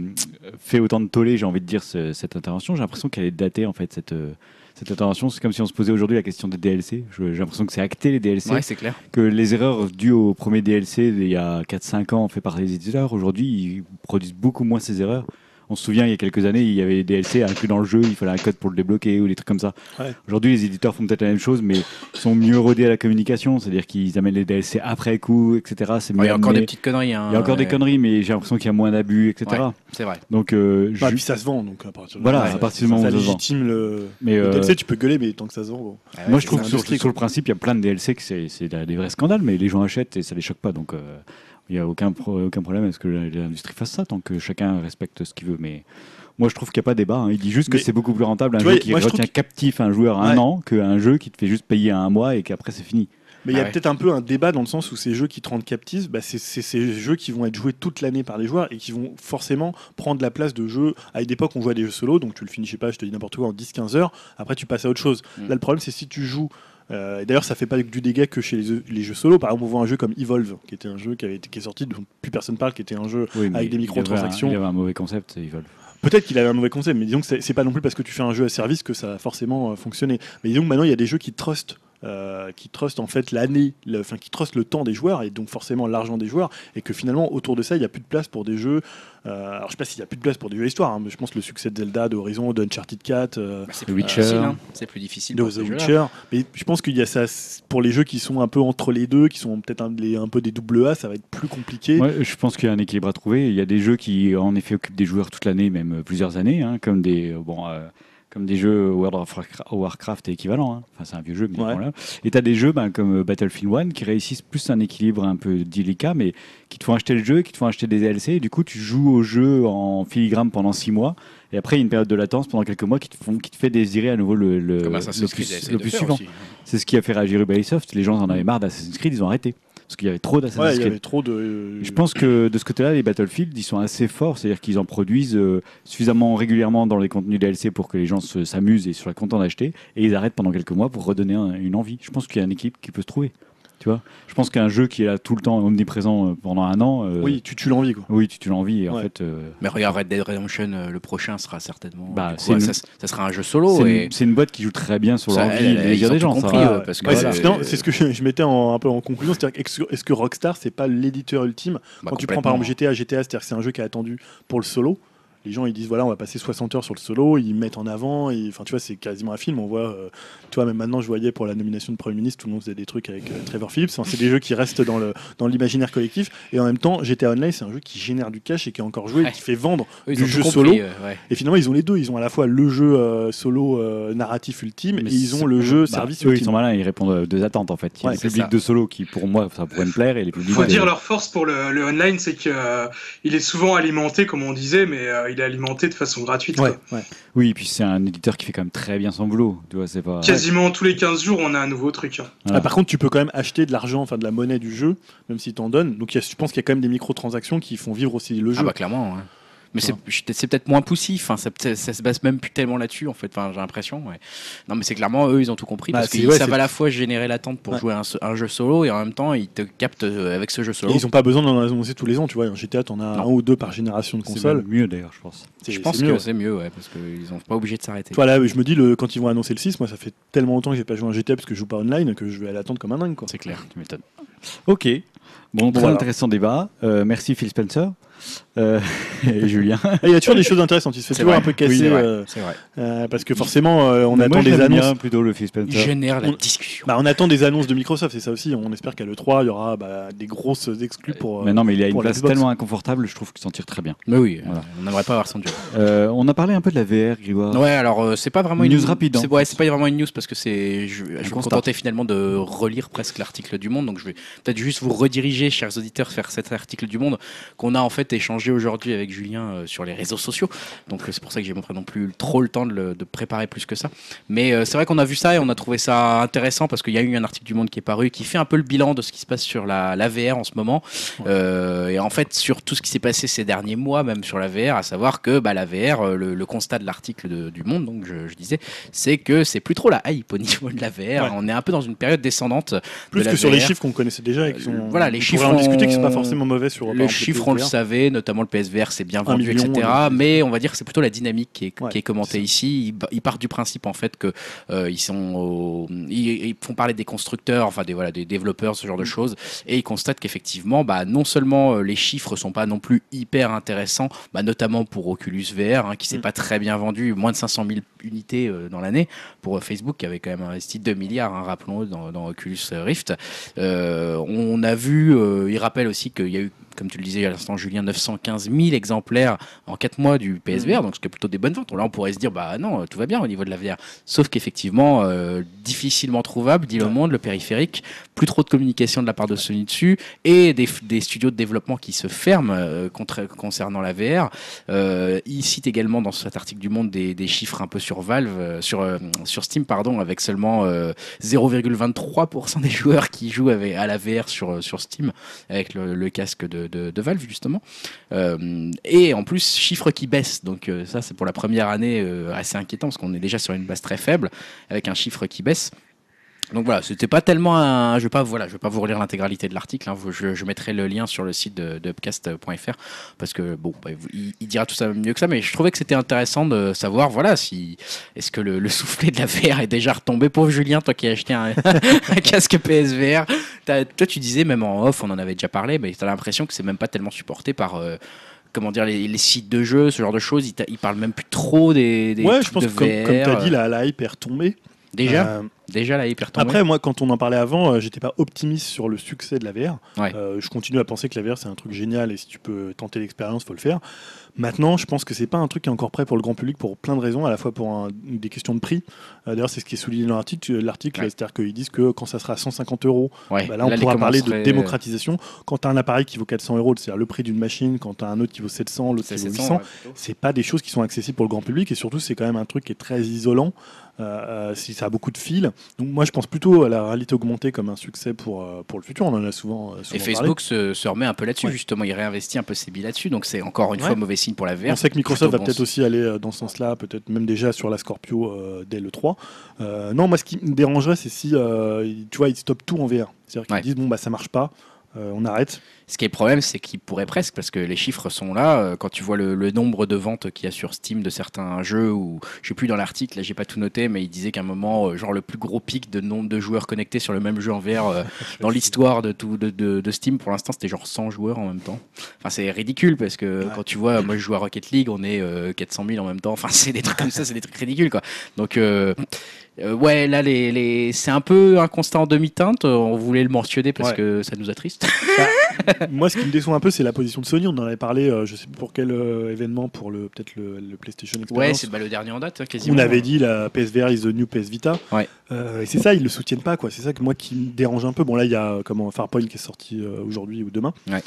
fait autant de tollé, j'ai envie de dire, ce- cette intervention. J'ai l'impression qu'elle est datée en fait, cette, euh, cette intervention. C'est comme si on se posait aujourd'hui la question des DLC. J'ai l'impression que c'est acté les DLC. Ouais, c'est clair. Que les erreurs dues au premier DLC il y a 4-5 ans fait par les éditeurs, aujourd'hui ils produisent beaucoup moins ces erreurs. On se souvient, il y a quelques années, il y avait des DLC inclus dans le jeu, il fallait un code pour le débloquer ou des trucs comme ça. Ouais. Aujourd'hui, les éditeurs font peut-être la même chose, mais ils sont mieux rodés à la communication, c'est-à-dire qu'ils amènent les DLC après coup, etc. C'est Ouais, mieux Il y a encore amené. des petites conneries. hein, Il y a encore des conneries, mais j'ai l'impression qu'il y a moins d'abus, etc. Ouais. C'est vrai. Donc, euh, Bah, puis ça se vend donc à partir de Voilà, là, à partir du moment ça où ça se vend. légitime le, mais le euh, DLC, tu peux gueuler, mais tant que ça se vend. bon. Ah ouais, moi, je trouve ça. que sur, le principe, il y a plein de DLC que c'est c'est des vrais scandales, mais les gens achètent et ça les choque pas. Donc, euh, il n'y a aucun, pro- aucun problème à ce que l'industrie fasse ça, tant que chacun respecte ce qu'il veut. Mais moi, je trouve qu'il n'y a pas de débat. hein. Il dit juste que c'est beaucoup plus rentable un Tu jeu vois, qui moi, retient captif un joueur un an qu'un jeu qui te fait juste payer un mois et qu'après c'est fini. Mais il y a Ah ouais. peut-être un peu un débat dans le sens où ces jeux qui te rendent captif, bah, c'est ces jeux qui vont être joués toute l'année par les joueurs et qui vont forcément prendre la place de jeux. À une époque, on jouait à des jeux solo, donc tu le finis, je sais pas, je te dis n'importe quoi, en 10-15 heures. Après, tu passes à autre chose. Mm. Là, le problème, c'est si tu joues. Euh, D'ailleurs, ça fait pas du dégât que chez les, les jeux solo. Par exemple, on voit un jeu comme Evolve, qui était un jeu qui, avait été, qui est sorti, dont plus personne parle, qui était un jeu Oui, Avec des il microtransactions. avait un- Il avait un mauvais concept, veulent. Peut-être qu'il avait un mauvais concept, mais disons que c'est pas non plus parce que tu fais un jeu à service que ça va forcément euh, fonctionner. Mais disons que maintenant il y a des jeux qui trustent, euh, qui trustent en fait l'année, le- enfin qui trustent le temps des joueurs et donc forcément l'argent des joueurs, et que finalement autour de ça il n'y a plus de place pour des jeux. euh, alors je sais pas s'il y a plus de place pour des jeux histoire, hein, mais je pense que le succès de Zelda, de Horizon, de Uncharted 4. euh, Bah, c'est The plus Witcher. difficile. hein. C'est plus difficile. de The. Witcher, mais je pense qu'il y a ça pour les jeux qui sont un peu entre les deux, qui sont peut-être un, peu des double A, ça va être plus compliqué. Ouais, je pense qu'il y a un équilibre à trouver. Il y a des jeux qui, en effet, occupent des joueurs toute l'année, même euh, plusieurs années, hein, comme des euh, bon, euh, comme des jeux World of Warcra- Warcraft et équivalent. hein. Enfin, c'est un vieux jeu, mais Ouais. voilà. Et tu as des jeux ben, comme euh, Battlefield 1 qui réussissent plus un équilibre un peu délicat, mais qui te font acheter le jeu, qui te font acheter des DLC. Et du coup, tu joues au jeu en filigrane pendant six mois. Et après, il y a une période de latence pendant quelques mois qui te, font, qui te fait désirer à nouveau le, le, plus, le plus suivant. aussi. C'est ce qui a fait réagir Ubisoft. Les gens en avaient marre d'Assassin's Creed, ils ont arrêté. Parce qu'il y avait trop d'Assassin's Ouais, il y avait trop de. Je pense que de ce côté-là, les Battlefield, ils sont assez forts, c'est-à-dire qu'ils en produisent euh, suffisamment régulièrement dans les contenus DLC pour que les gens se- s'amusent et soient contents d'acheter, et ils arrêtent pendant quelques mois pour redonner un- une envie. Je pense qu'il y a une équipe qui peut se trouver. Tu vois Je pense qu'un jeu qui est là tout le temps, omniprésent euh, pendant un an. euh, Oui, tu tues l'envie quoi. Oui, tu, tu l'envie. Et en fait, euh, Mais regarde, Red Dead Redemption, le prochain sera certainement. Bah, coup, ça, sera un jeu solo. c'est et une, c'est une boîte qui joue très bien sur l'envie et des gens. ça compris, va. parce que Ouais, voilà, c'est euh, ce que je, je mettais en- un peu en conclusion, c'est-à-dire est-ce que, est-ce que Rockstar c'est pas l'éditeur ultime? Bah, Quand tu prends par exemple. GTA, GTA, c'est-à-dire que c'est un jeu qui est attendu pour le solo. Les gens ils disent voilà on va passer 60 heures sur le solo, ils mettent en avant, et, enfin tu vois c'est quasiment un film. On voit, euh, tu vois même maintenant je voyais pour la nomination de Premier ministre tout le monde faisait des trucs avec euh, Trevor Phillips. Enfin, c'est des jeux qui restent dans le dans l'imaginaire collectif et en même temps GTA Online c'est un jeu qui génère du cash et qui est encore joué, et qui fait vendre. Eux, du jeu compris, solo. euh, ouais. Et finalement ils ont les deux, ils ont à la fois le jeu euh, solo euh, narratif ultime Mais et ils ont le jeu bah, service eux, ils ultime. sont malins, ils répondent à deux attentes en fait. Il y a Ouais, les publics ça. de solo qui, pour moi, ça pourrait me plaire et les publics. faut dire leur force pour le, le online, c'est que il est souvent alimenté, comme on disait, mais euh, il est alimenté de façon gratuite. Ouais, quoi. ouais. Oui, et puis c'est un éditeur qui fait quand même très bien son boulot. Tu vois, c'est pas. Quasiment tous les 15 jours, on a un nouveau truc. hein. Voilà. Ah, par contre, tu peux quand même acheter de l'argent, enfin de la monnaie du jeu, même si t'en donnes. Donc il y a- je pense qu'il y a quand même des microtransactions qui font vivre aussi le jeu. Ah bah clairement. ouais. Mais c'est c'est peut-être moins poussif, hein, ça, ça se base même plus tellement là-dessus en fait, enfin, j'ai l'impression. ouais. Non mais c'est clairement eux ils ont tout compris Bah, parce c'est- qu'ils ouais, savent c'est- à la fois générer l'attente pour Ouais. jouer un, un jeu solo et en même temps ils te captent euh, avec ce jeu Et solo. ils n'ont pas besoin d'en annoncer tous les ans, tu vois. En GTA, t'en as Non. un ou deux par génération de C'est console. même mieux d'ailleurs, je pense. C'est- Je pense c'est que c'est mieux ouais, parce qu'ils sont pas obligés de s'arrêter. Voilà, je me dis, le, quand ils vont annoncer le 6, moi ça fait tellement longtemps que j'ai pas joué à un GTA parce que je joue pas online que je vais l'attendre comme un dingue. Quoi. C'est clair. Tu m'étonnes. Ok. Bon, très Voilà. intéressant débat. Euh, merci Phil Spencer euh, et Julien. Il y a toujours des choses intéressantes, il se fait toujours vrai. un peu Oui, casser c'est vrai. euh, C'est vrai. euh, parce que forcément euh, on Moi, attend des j'aime annonces. bien plutôt le Il génère la On- discussion. Bah, on attend des annonces de Microsoft, c'est ça aussi. On espère qu'à l'E3 il y aura bah, des grosses exclus pour. euh, Mais non, mais il a une place Xbox. tellement inconfortable, je trouve qu'il s'en tire très bien. Mais oui, Voilà. on n'aimerait pas avoir son job. Euh, on a parlé un peu de la VR, Grégoire. Ouais, alors euh, c'est pas vraiment Une une news rapide, C'est hein. ouais, c'est pas vraiment une news parce que c'est. Je, je vais me contenter finalement de relire presque l'article du Monde. Donc je vais peut-être juste vous rediriger, chers auditeurs, vers cet article du Monde qu'on a en fait échangé aujourd'hui avec Julien euh, sur les réseaux sociaux. Donc euh, c'est pour ça que j'ai pas non plus trop le temps de, le- de préparer plus que ça. Mais euh, c'est vrai qu'on a vu ça et on a trouvé ça intéressant parce qu'il y a eu un article du Monde qui est paru qui fait un peu le bilan de ce qui se passe sur la, la VR en ce moment. Euh, et en fait, sur tout ce qui s'est passé ces derniers mois, même sur la VR, à savoir que bah, la VR, le, le constat de l'article du Monde, donc je, je disais, c'est que c'est plus trop la hype au niveau de la VR. Ouais. On est un peu dans une période descendante. Plus de la que sur les chiffres qu'on connaissait déjà et qui sont. Voilà, les on chiffres, pourrait en discuter qui sont pas on- forcément mauvais sur. Les chiffres, on le PSVR. Notamment le PSVR, c'est bien vendu, million, etc. Mais on va dire que c'est plutôt la dynamique qui est, Ouais, qui est commentée ici. Ils, partent du principe en fait que euh, ils sont, au- ils, ils font parler des constructeurs, enfin des voilà, des développeurs, ce genre Mm. de choses, et ils constatent qu'effectivement, bah, non seulement euh, les chiffres sont pas non plus hyper intéressants, bah, notamment pour Oculus VR, hein, qui s'est Mm. pas très bien vendu, moins de 500 000 unités euh, dans l'année pour euh, Facebook, qui avait quand même investi 2 milliards, hein, rappelons-le, dans, dans Oculus Rift. On a vu, il rappelle aussi qu'il y a eu, comme tu le disais à l'instant, Julien, 915 000 exemplaires en 4 mois du PSVR, donc ce qui est plutôt des bonnes ventes. Là, on pourrait se dire, bah non, tout va bien au niveau de la VR. Sauf qu'effectivement, euh, difficilement trouvable, dit le monde, le périphérique, plus trop de communication de la part de Sony dessus, et des, des studios de développement qui se ferment euh, contre- concernant la VR. Euh, il cite également dans cet article du Monde des, des chiffres un peu sur Valve, sur, sur Steam, pardon, avec seulement euh, 0,23% des joueurs qui jouent avec, à la VR sur, sur Steam, avec le, le casque de, de- Valve, justement. Euh, et en plus, chiffres qui baissent. Donc, euh, ça, c'est pour la première année euh, assez inquiétant, parce qu'on est déjà sur une base très faible, avec un chiffre qui baisse. Donc voilà, c'était pas tellement un. Je vais pas, voilà, je vais pas vous relire l'intégralité de l'article. hein. Je, je mettrai le lien sur le site de, de upcast.fr parce que bon, bah, il, il dira tout ça mieux que ça. Mais je trouvais que c'était intéressant de savoir, voilà, si est-ce que le, le soufflet de la VR est déjà retombé? Pauvre Julien, toi qui as acheté un, un casque PSVR, toi tu disais même en off, on en avait déjà parlé, mais t'as l'impression que c'est même pas tellement supporté par. euh, Comment dire, les, les sites de jeux, ce genre de choses, ils, ils parlent même plus trop des. des Ouais, je pense de que comme, VR, comme tu as dit, euh, la, la hype est retombée. Déjà, Euh, déjà la hyper tombée. Après, moi, quand on en parlait avant, euh, j'étais pas optimiste sur le succès de la VR. Ouais. Euh, je continue à penser que la VR c'est un truc génial et si tu peux tenter l'expérience, faut le faire. Maintenant, je pense que c'est pas un truc qui est encore prêt pour le grand public pour plein de raisons, à la fois pour un- des questions de prix. Euh, D'ailleurs, c'est ce qui est souligné dans l'article. L'article, Ouais. c'est-à-dire qu'ils disent que quand ça sera à 150 euros, Ouais, bah là, on pourra parler de démocratisation. Quand tu as un appareil qui vaut 400 euros, c'est-à-dire le prix d'une machine, quand tu as un autre qui vaut 700, l'autre qui vaut 700, 800, ouais, plutôt. c'est pas des choses qui sont accessibles pour le grand public et surtout c'est quand même un truc qui est très isolant. Euh, euh, si ça a beaucoup de fils, Donc moi je pense plutôt à la réalité augmentée comme un succès pour, euh, pour le futur. On en a souvent, souvent Et. Facebook se, se remet un peu là-dessus, Ouais. justement. Il réinvestit un peu ses billes là-dessus. Donc c'est encore une Ouais. fois mauvais signe pour la VR. On sait que Microsoft va bon peut-être aussi aller dans ce sens-là, peut-être même déjà sur la Scorpio euh, dès le 3. Euh, non, moi ce qui me dérangerait, c'est si tu vois, ils stoppent tout en VR. C'est-à-dire qu'ils Ouais. disent bon bah ça marche pas, on arrête. Ce qui est le problème, c'est qu'il pourrait presque, parce que les chiffres sont là. euh, Quand tu vois le, le nombre de ventes qu'il y a sur Steam de certains jeux, ou je sais plus dans l'article, là j'ai pas tout noté, mais il disait qu'à un moment, euh, genre le plus gros pic de nombre de joueurs connectés sur le même jeu en VR euh, dans l'histoire de, tout, de, de- de Steam, pour l'instant, c'était genre 100 joueurs en même temps. Enfin, c'est ridicule parce que Ouais. quand tu vois, moi je joue à Rocket League, on est euh, 400 000 en même temps. Enfin, c'est des trucs comme ça, c'est des trucs ridicules quoi. Donc, euh, euh, ouais, là, les, les... c'est un peu un constat en demi-teinte. On voulait le mentionner parce Ouais. que ça nous attriste. moi ce qui me déçoit un peu, c'est la position de Sony. On en avait parlé, euh, je sais plus pour quel euh, événement, pour le peut-être le, le PlayStation Ouais, Experience. c'est bah, le dernier en date, hein, quasiment. on avait dit la PSVR is the new PS Vita. Ouais. Euh, et c'est ça, ils le soutiennent pas, quoi. C'est ça que moi qui me dérange un peu. Bon, là, il y a comment Farpoint qui est sorti euh, aujourd'hui ou demain. Ouais.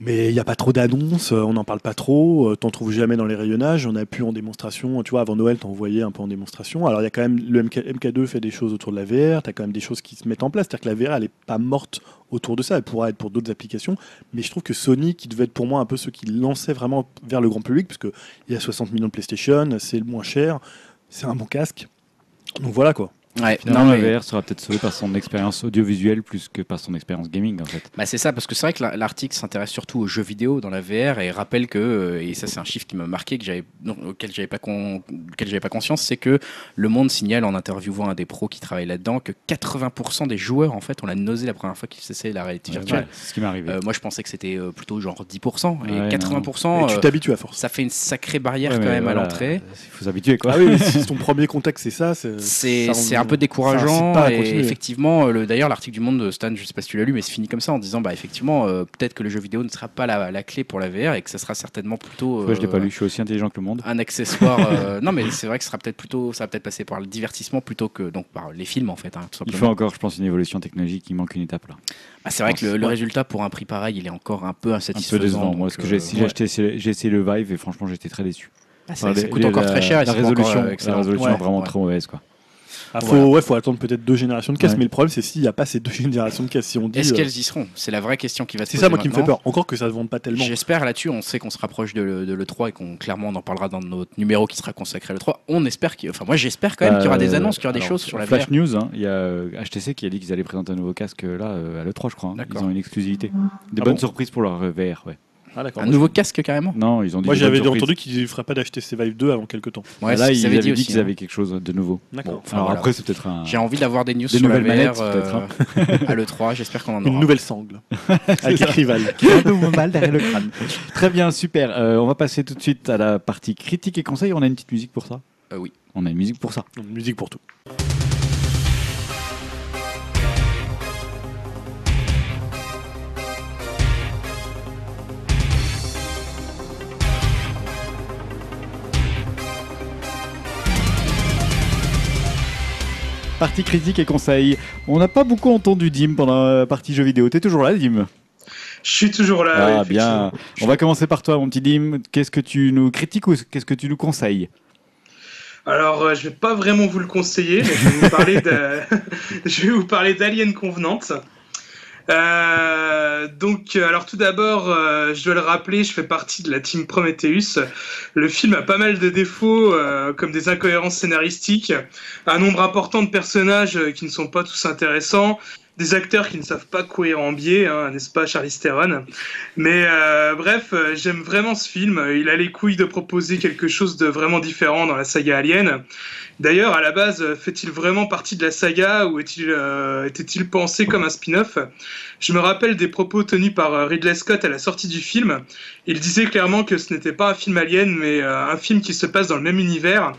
Mais il n'y a pas trop d'annonces, on n'en parle pas trop, t'en trouves jamais dans les rayonnages, on a pu en démonstration, tu vois, avant Noël, t'en voyais un peu en démonstration. Alors il y a quand même, le MK, MK2 fait des choses autour de la VR, t'as quand même des choses qui se mettent en place, c'est-à-dire que la VR, elle est pas morte autour de ça, elle pourra être pour d'autres applications, mais je trouve que Sony, qui devait être pour moi un peu ceux qui lançaient vraiment vers le grand public, parce qu'il y a 60 millions de PlayStation, c'est le moins cher, c'est un bon casque. Donc voilà quoi. Ouais, Finalement, non, la mais- VR sera peut-être sauvé par son expérience audiovisuelle plus que par son expérience gaming en fait. Bah c'est ça, parce que c'est vrai que la- l'article s'intéresse surtout aux jeux vidéo dans la VR et rappelle que, euh, et ça c'est un chiffre qui m'a marqué, que j'avais, non, auquel j'avais pas, con- auquel j'avais pas conscience, c'est que Le Monde signale en interviewant un des pros qui travaille là-dedans que 80% des joueurs en fait ont la nausée la première fois qu'ils essaient la réalité virtuelle. Ouais, c'est ce qui m'est arrivé. Euh, moi je pensais que c'était euh, plutôt genre 10%, et Ouais, 80%, Et tu t'habitues à force. ça fait une sacrée barrière Ouais, quand même à l'entrée. Il faut s'habituer quoi. Ah oui, si ton premier contact c'est ça, c'est C'est ça c'est rend- un peu ça décourageant. à et effectivement, euh, le- d'ailleurs, l'article du Monde de Stan, je sais pas si tu l'as lu, mais c'est fini comme ça en disant bah effectivement, euh, peut-être que le jeu vidéo ne sera pas la, la clé pour la VR et que ça sera certainement plutôt Ouais, je l'ai pas euh, lu, je suis aussi intelligent que le monde. un accessoire. euh, non, mais c'est vrai que ce sera peut-être plutôt, ça va peut-être passer par le divertissement plutôt que donc par les films en fait, hein, tout Il faut encore, je pense, une évolution technologique. Il manque une étape là. Ah, c'est vrai que le, résultat pour un prix pareil, il est encore un peu Un insatisfaisant. peu décevant. Moi, parce que j'ai si j'ai acheté- j'ai essayé le Vive et franchement, j'étais très déçu. ah, ça, Enfin, ça les- coûte les- encore la- très cher. et La encore, résolution, euh, la résolution Ouais. est vraiment Ouais. trop mauvaise quoi. Ah, faut, Voilà. ouais, faut attendre peut-être deux générations de Ouais. mais le problème c'est s'il n'y a pas ces deux générations de casques. Si on dit, Est-ce euh, qu'elles y seront? C'est la vraie question qui va se c'est poser ça moi qui me fait peur. Encore que ça ne vende pas tellement. J'espère là-dessus, on sait qu'on se rapproche de, le- de l'E3 et qu'on clairement on en parlera dans notre numéro qui sera consacré à l'E3. On espère qu'il enfin moi j'espère quand même qu'il y aura des Euh, annonces, qu'il y aura des alors, choses sur la VR. Flash News, hein, il y a euh, HTC qui a dit qu'ils allaient présenter un nouveau casque euh, là euh, à l'E3, je crois. hein. Ils ont une exclusivité. Des Ah bonnes bon surprises pour leur euh, VR, ouais. Ah, d'accord. Un Moi, nouveau casque carrément Non, ils ont dit. Moi des j'avais bonnes surprises. entendu qu'ils ne feraient pas d'HTC Vive 2 avant quelques temps. Ouais, là, c'est ce ils qu'ils avaient avaient dit aussi. qu'ils hein. avaient quelque chose de nouveau. D'accord. Enfin, Alors voilà. après, c'est peut-être un. J'ai envie d'avoir des news Des sur la nouvelles VR manettes, peut-être, hein. euh, à l'E3, j'espère qu'on en aura. Une nouvelle sangle avec écrit Valve. un nouveau mal derrière le crâne. Très bien, super. Euh, on va passer tout de suite à la partie critique et conseil. On a une petite musique pour ça? Euh, oui. On a une musique pour ça. Donc, Musique pour tout. Partie critique et conseil. On n'a pas beaucoup entendu Dim pendant la partie jeux vidéo. T'es toujours là, Dim? Je suis toujours là. Ah, oui, bien. On va commencer par toi, mon petit Dim. Qu'est-ce que tu nous critiques ou qu'est-ce que tu nous conseilles? Alors, euh, je vais pas vraiment vous le conseiller, mais je vais vous parler d'Alien Convenant. Euh, donc, euh, alors tout d'abord, euh, je dois le rappeler, je fais partie de la team Prometheus. Le film a pas mal de défauts, comme des incohérences scénaristiques, un nombre important de personnages qui ne sont pas tous intéressants, des acteurs qui ne savent pas courir en biais, hein, n'est-ce pas, Charlie Theron Mais euh, bref, euh, j'aime vraiment ce film. Il a les couilles de proposer quelque chose de vraiment différent dans la saga Alien. D'ailleurs, à la base, euh, fait-il vraiment partie de la saga ou euh, était-il pensé comme un spin-off? Je me rappelle des propos tenus par Ridley Scott à la sortie du film. Il disait clairement que ce n'était pas un film Alien, mais un film qui se passe dans le même univers.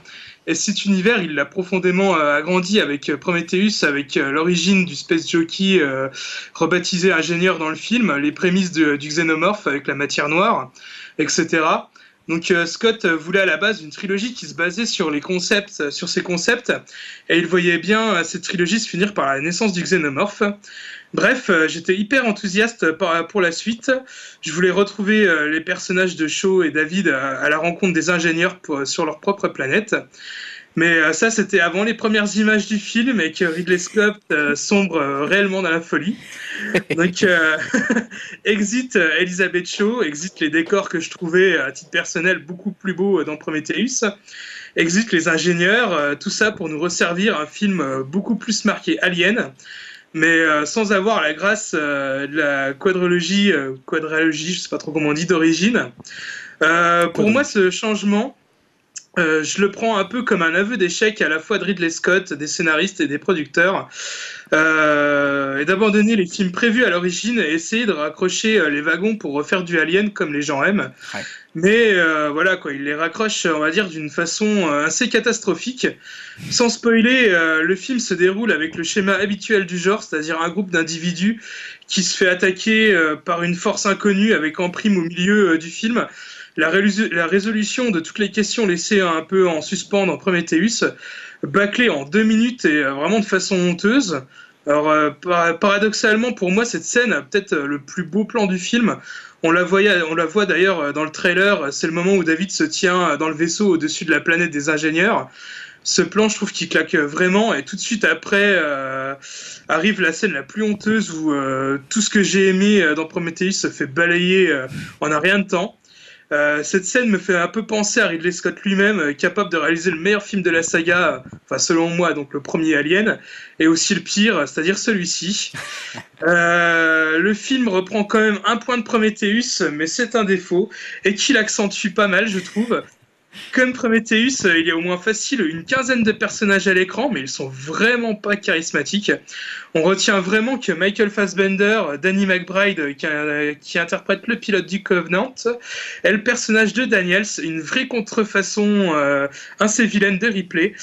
Et cet univers, il l'a profondément euh, agrandi avec euh, Prometheus, avec euh, l'origine du space jockey rebaptisé ingénieur dans le film, les prémices du xénomorphe avec la matière noire, etc. Donc Scott voulait à la base une trilogie qui se basait sur sur ces concepts, et il voyait bien cette trilogie se finir par la naissance du xénomorphe. Bref, euh, j'étais hyper enthousiaste pour la suite. Je voulais retrouver euh, les personnages de Shaw et David à, la rencontre des ingénieurs pour- sur leur propre planète. Mais euh, ça, c'était avant les premières images du film et que Ridley Scott euh, sombre euh, réellement dans la folie. Donc, euh, exit euh, Elizabeth Shaw, exit les décors que je trouvais à titre personnel beaucoup plus beaux euh, dans Prometheus, exit les ingénieurs, euh, tout ça pour nous resservir un film euh, beaucoup plus marqué Alien, mais euh, sans avoir la grâce euh, de la quadrologie, euh, quadralogie, je sais pas trop comment on dit, d'origine. Pour moi, ce changement, euh, je le prends un peu comme un aveu d'échec à la fois de Ridley Scott, des scénaristes et des producteurs, euh, et d'abandonner les films prévus à l'origine et essayer de raccrocher les wagons pour refaire du Alien comme les gens aiment. Ouais. Mais euh, voilà, quoi, il les raccroche, on va dire, d'une façon euh, assez catastrophique. Sans spoiler, euh, le film se déroule avec le schéma habituel du genre, c'est-à-dire un groupe d'individus qui se fait attaquer euh, par une force inconnue avec en prime au milieu euh, du film la, résolution de toutes les questions laissées un peu en suspens dans Prometheus, bâclée en deux minutes et euh, vraiment de façon honteuse. Alors, par- paradoxalement, pour moi, cette scène a peut-être le plus beau plan du film. On la, voyait, on la voit d'ailleurs euh, dans le trailer, c'est le moment où David se tient euh, dans le vaisseau au-dessus de la planète des ingénieurs. Ce plan, je trouve qu'il claque euh, vraiment, et tout de suite après euh, arrive la scène la plus honteuse où euh, tout ce que j'ai aimé euh, dans Prometheus se fait balayer euh, en un rien de temps. Euh, cette scène me fait un peu penser à Ridley Scott lui-même, euh, capable de réaliser le meilleur film de la saga, euh, enfin selon moi, donc le premier Alien, et aussi le pire, c'est-à-dire celui-ci. Euh, le film reprend quand même un point de Prometheus, mais c'est un défaut, et qui l'accentue pas mal, je trouve. Comme Prometheus, il y a au moins facile une quinzaine de personnages à l'écran, mais ils sont vraiment pas charismatiques. On retient vraiment que Michael Fassbender, Danny McBride, euh, qui, euh, interprète le pilote du Covenant, est le personnage de Daniels, une vraie contrefaçon euh, assez vilaine de Ripley.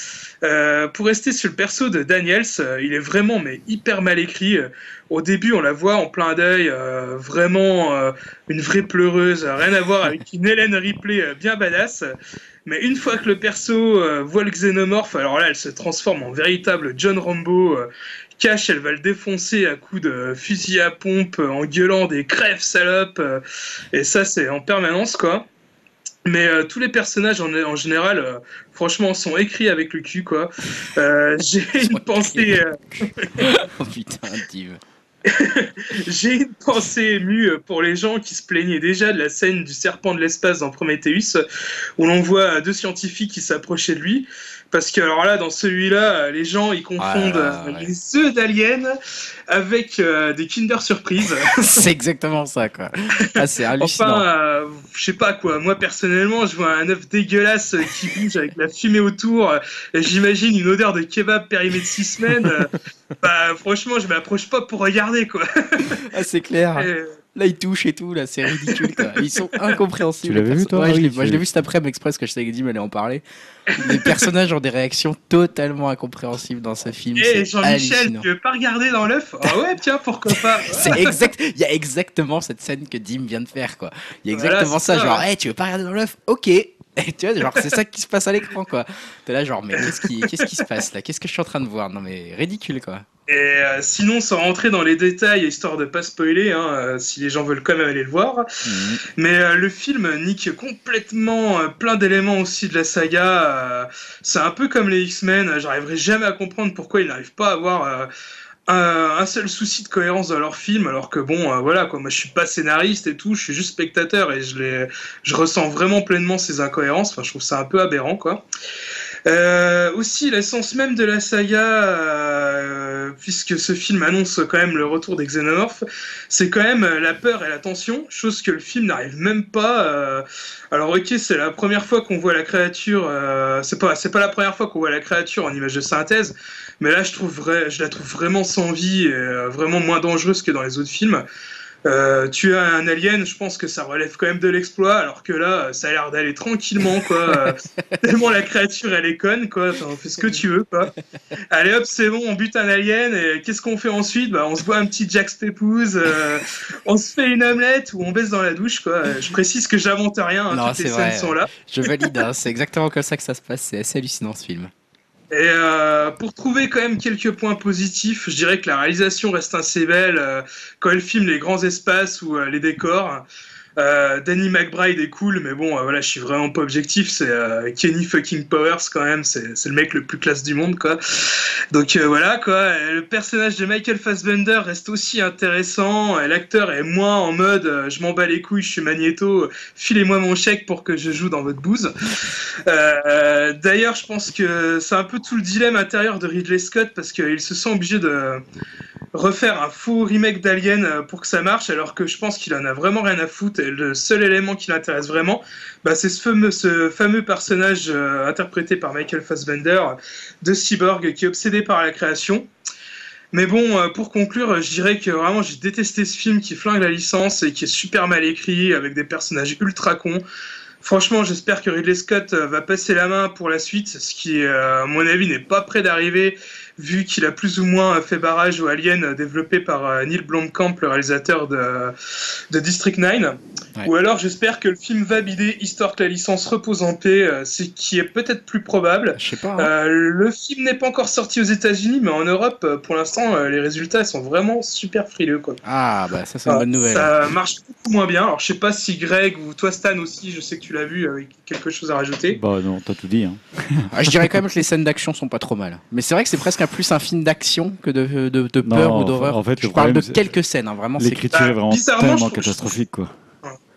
Euh, pour rester sur le perso de Daniels, euh, il est vraiment mais hyper mal écrit. Euh, Au début, on la voit en plein euh, vraiment euh, une vraie pleureuse, euh, rien à voir avec une Hélène Ripley euh, bien badass. Mais une fois que le perso euh, voit le xénomorphe, alors là, elle se transforme en véritable John Rambo. euh, Cash, elle va le défoncer à coups de fusil à pompe, en gueulant des crèves salopes. euh, et ça, c'est en permanence, quoi. Mais euh, tous les personnages en, en général, euh, franchement, sont écrits avec le cul, quoi. Euh, J'ai une pensée. Oh putain. J'ai une pensée émue pour les gens qui se plaignaient déjà de la scène du serpent de l'espace dans Prometheus, où l'on voit deux scientifiques qui s'approchaient de lui. Parce que, alors là, dans celui-là, les gens ils confondent Ah, ouais. les œufs d'Alien avec euh, des Kinder Surprise. c'est exactement ça, quoi. Ah, c'est hallucinant. Enfin, euh, je sais pas quoi. Moi personnellement, je vois un œuf dégueulasse qui bouge avec la fumée autour. J'imagine une odeur de kebab périmé de six semaines. Bah franchement, je m'approche pas pour regarder quoi. Ah, c'est clair. Et, Là, ils touchent et tout, là, c'est ridicule. Quoi. Ils sont incompréhensibles. Tu l'avais les vu, toi Ouais, je l'ai oui, moi, je l'ai vu cet après-midi express que je sais que Dim allait en parler. Les personnages ont des réactions totalement incompréhensibles dans ce film. et c'est Jean-Michel, tu veux pas regarder dans l'œuf? Ah ouais, tiens, pourquoi pas C'est exact. Il y a exactement cette scène que Dim vient de faire, quoi. Il y a exactement ça, ça, genre, hey, tu veux pas regarder dans l'œuf? Ok. Et tu vois, genre, c'est ça qui se passe à l'écran, quoi. T'es là, genre, mais qu'est-ce qui, qu'est-ce qui se passe là? Qu'est-ce que je suis en train de voir? Non, mais ridicule, quoi. Et euh, sinon, sans rentrer dans les détails, histoire de pas spoiler, hein, euh, si les gens veulent quand même aller le voir, Mhm. Mais euh, le film nique complètement plein d'éléments aussi de la saga. c'est un peu comme les X-Men. J'arriverai jamais à comprendre pourquoi ils n'arrivent pas à avoir un, seul souci de cohérence dans leur film, alors que bon, euh, voilà, quoi. Moi, je suis pas scénariste et tout. Je suis juste spectateur et je les, je ressens vraiment pleinement ces incohérences. Enfin, je trouve ça un peu aberrant, quoi. Euh, aussi, l'essence même de la saga, euh, puisque ce film annonce quand même le retour des xénomorphes, c'est quand même euh, la peur et la tension, chose que le film n'arrive même pas. euh, Alors ok, c'est la première fois qu'on voit la créature. C'est pas, c'est pas la première fois qu'on voit la créature en image de synthèse, mais là je vrai, la trouve vraiment sans vie et euh, vraiment moins dangereuse que dans les autres films. Euh, tuer un alien, je pense que ça relève quand même de l'exploit, alors que là, ça a l'air d'aller tranquillement, quoi. Tellement la créature, elle est conne, quoi. Enfin, on fait ce que tu veux, quoi. Allez hop, c'est bon, on bute un alien, et qu'est-ce qu'on fait ensuite? Bah, on se boit un petit Jack's Pépouze, euh, on se fait une omelette ou on baisse dans la douche, quoi. Je précise que j'invente rien, hein, Non, toutes les c'est scènes vrai. sont là. Je valide, hein, c'est exactement comme ça que ça se passe. C'est assez hallucinant ce film. Et euh, pour trouver quand même quelques points positifs, je dirais que la réalisation reste assez belle euh, quand elle filme les grands espaces ou euh, les décors. Euh, Danny McBride est cool, mais bon, euh, voilà, je suis vraiment pas objectif. C'est euh, Kenny fucking Powers quand même, c'est le mec le plus classe du monde, quoi. Donc voilà, quoi. Le personnage de Michael Fassbender reste aussi intéressant. L'acteur est moins en mode je m'en bats les couilles, je suis magnéto, filez-moi mon chèque pour que je joue dans votre bouse. D'ailleurs, je pense que c'est un peu tout le dilemme intérieur de Ridley Scott parce qu'il se sent obligé de refaire un faux remake d'Alien euh, pour que ça marche, alors que je pense qu'il en a vraiment rien à foutre. Et le seul élément qui l'intéresse vraiment, bah, c'est ce fameux, personnage euh, interprété par Michael Fassbender de Cyborg qui est obsédé par la création. Mais bon, euh, pour conclure, je dirais que vraiment j'ai détesté ce film qui flingue la licence et qui est super mal écrit, avec des personnages ultra cons. Franchement, j'espère que Ridley Scott va passer la main pour la suite, ce qui, à mon avis, n'est pas près d'arriver, vu qu'il a plus ou moins fait barrage au Alien euh, développé par euh, Neil Blomkamp, le réalisateur de, de District 9. Ouais. Ou alors, j'espère que le film va bider, histoire que la licence repose en paix, euh, ce qui est peut-être plus probable. Je sais pas. hein. Euh, le film n'est pas encore sorti aux États-Unis, mais en Europe, euh, pour l'instant, euh, les résultats sont vraiment super frileux. Quoi. Ah, bah ça, c'est une bonne nouvelle. Ça marche beaucoup moins bien. Alors, je sais pas si Greg ou toi, Stan aussi, je sais que tu l'as vu, avec quelque chose à rajouter. Bah non, t'as tout dit. Hein. Ah, je dirais quand même que les scènes d'action sont pas trop mal. Mais c'est vrai que c'est presque un plus un film d'action que de, de, de peur Non, ou d'horreur. en fait, je le parle de quelques scènes, hein, vraiment. c'est- L'écriture Bah, est vraiment tellement catastrophique quoi.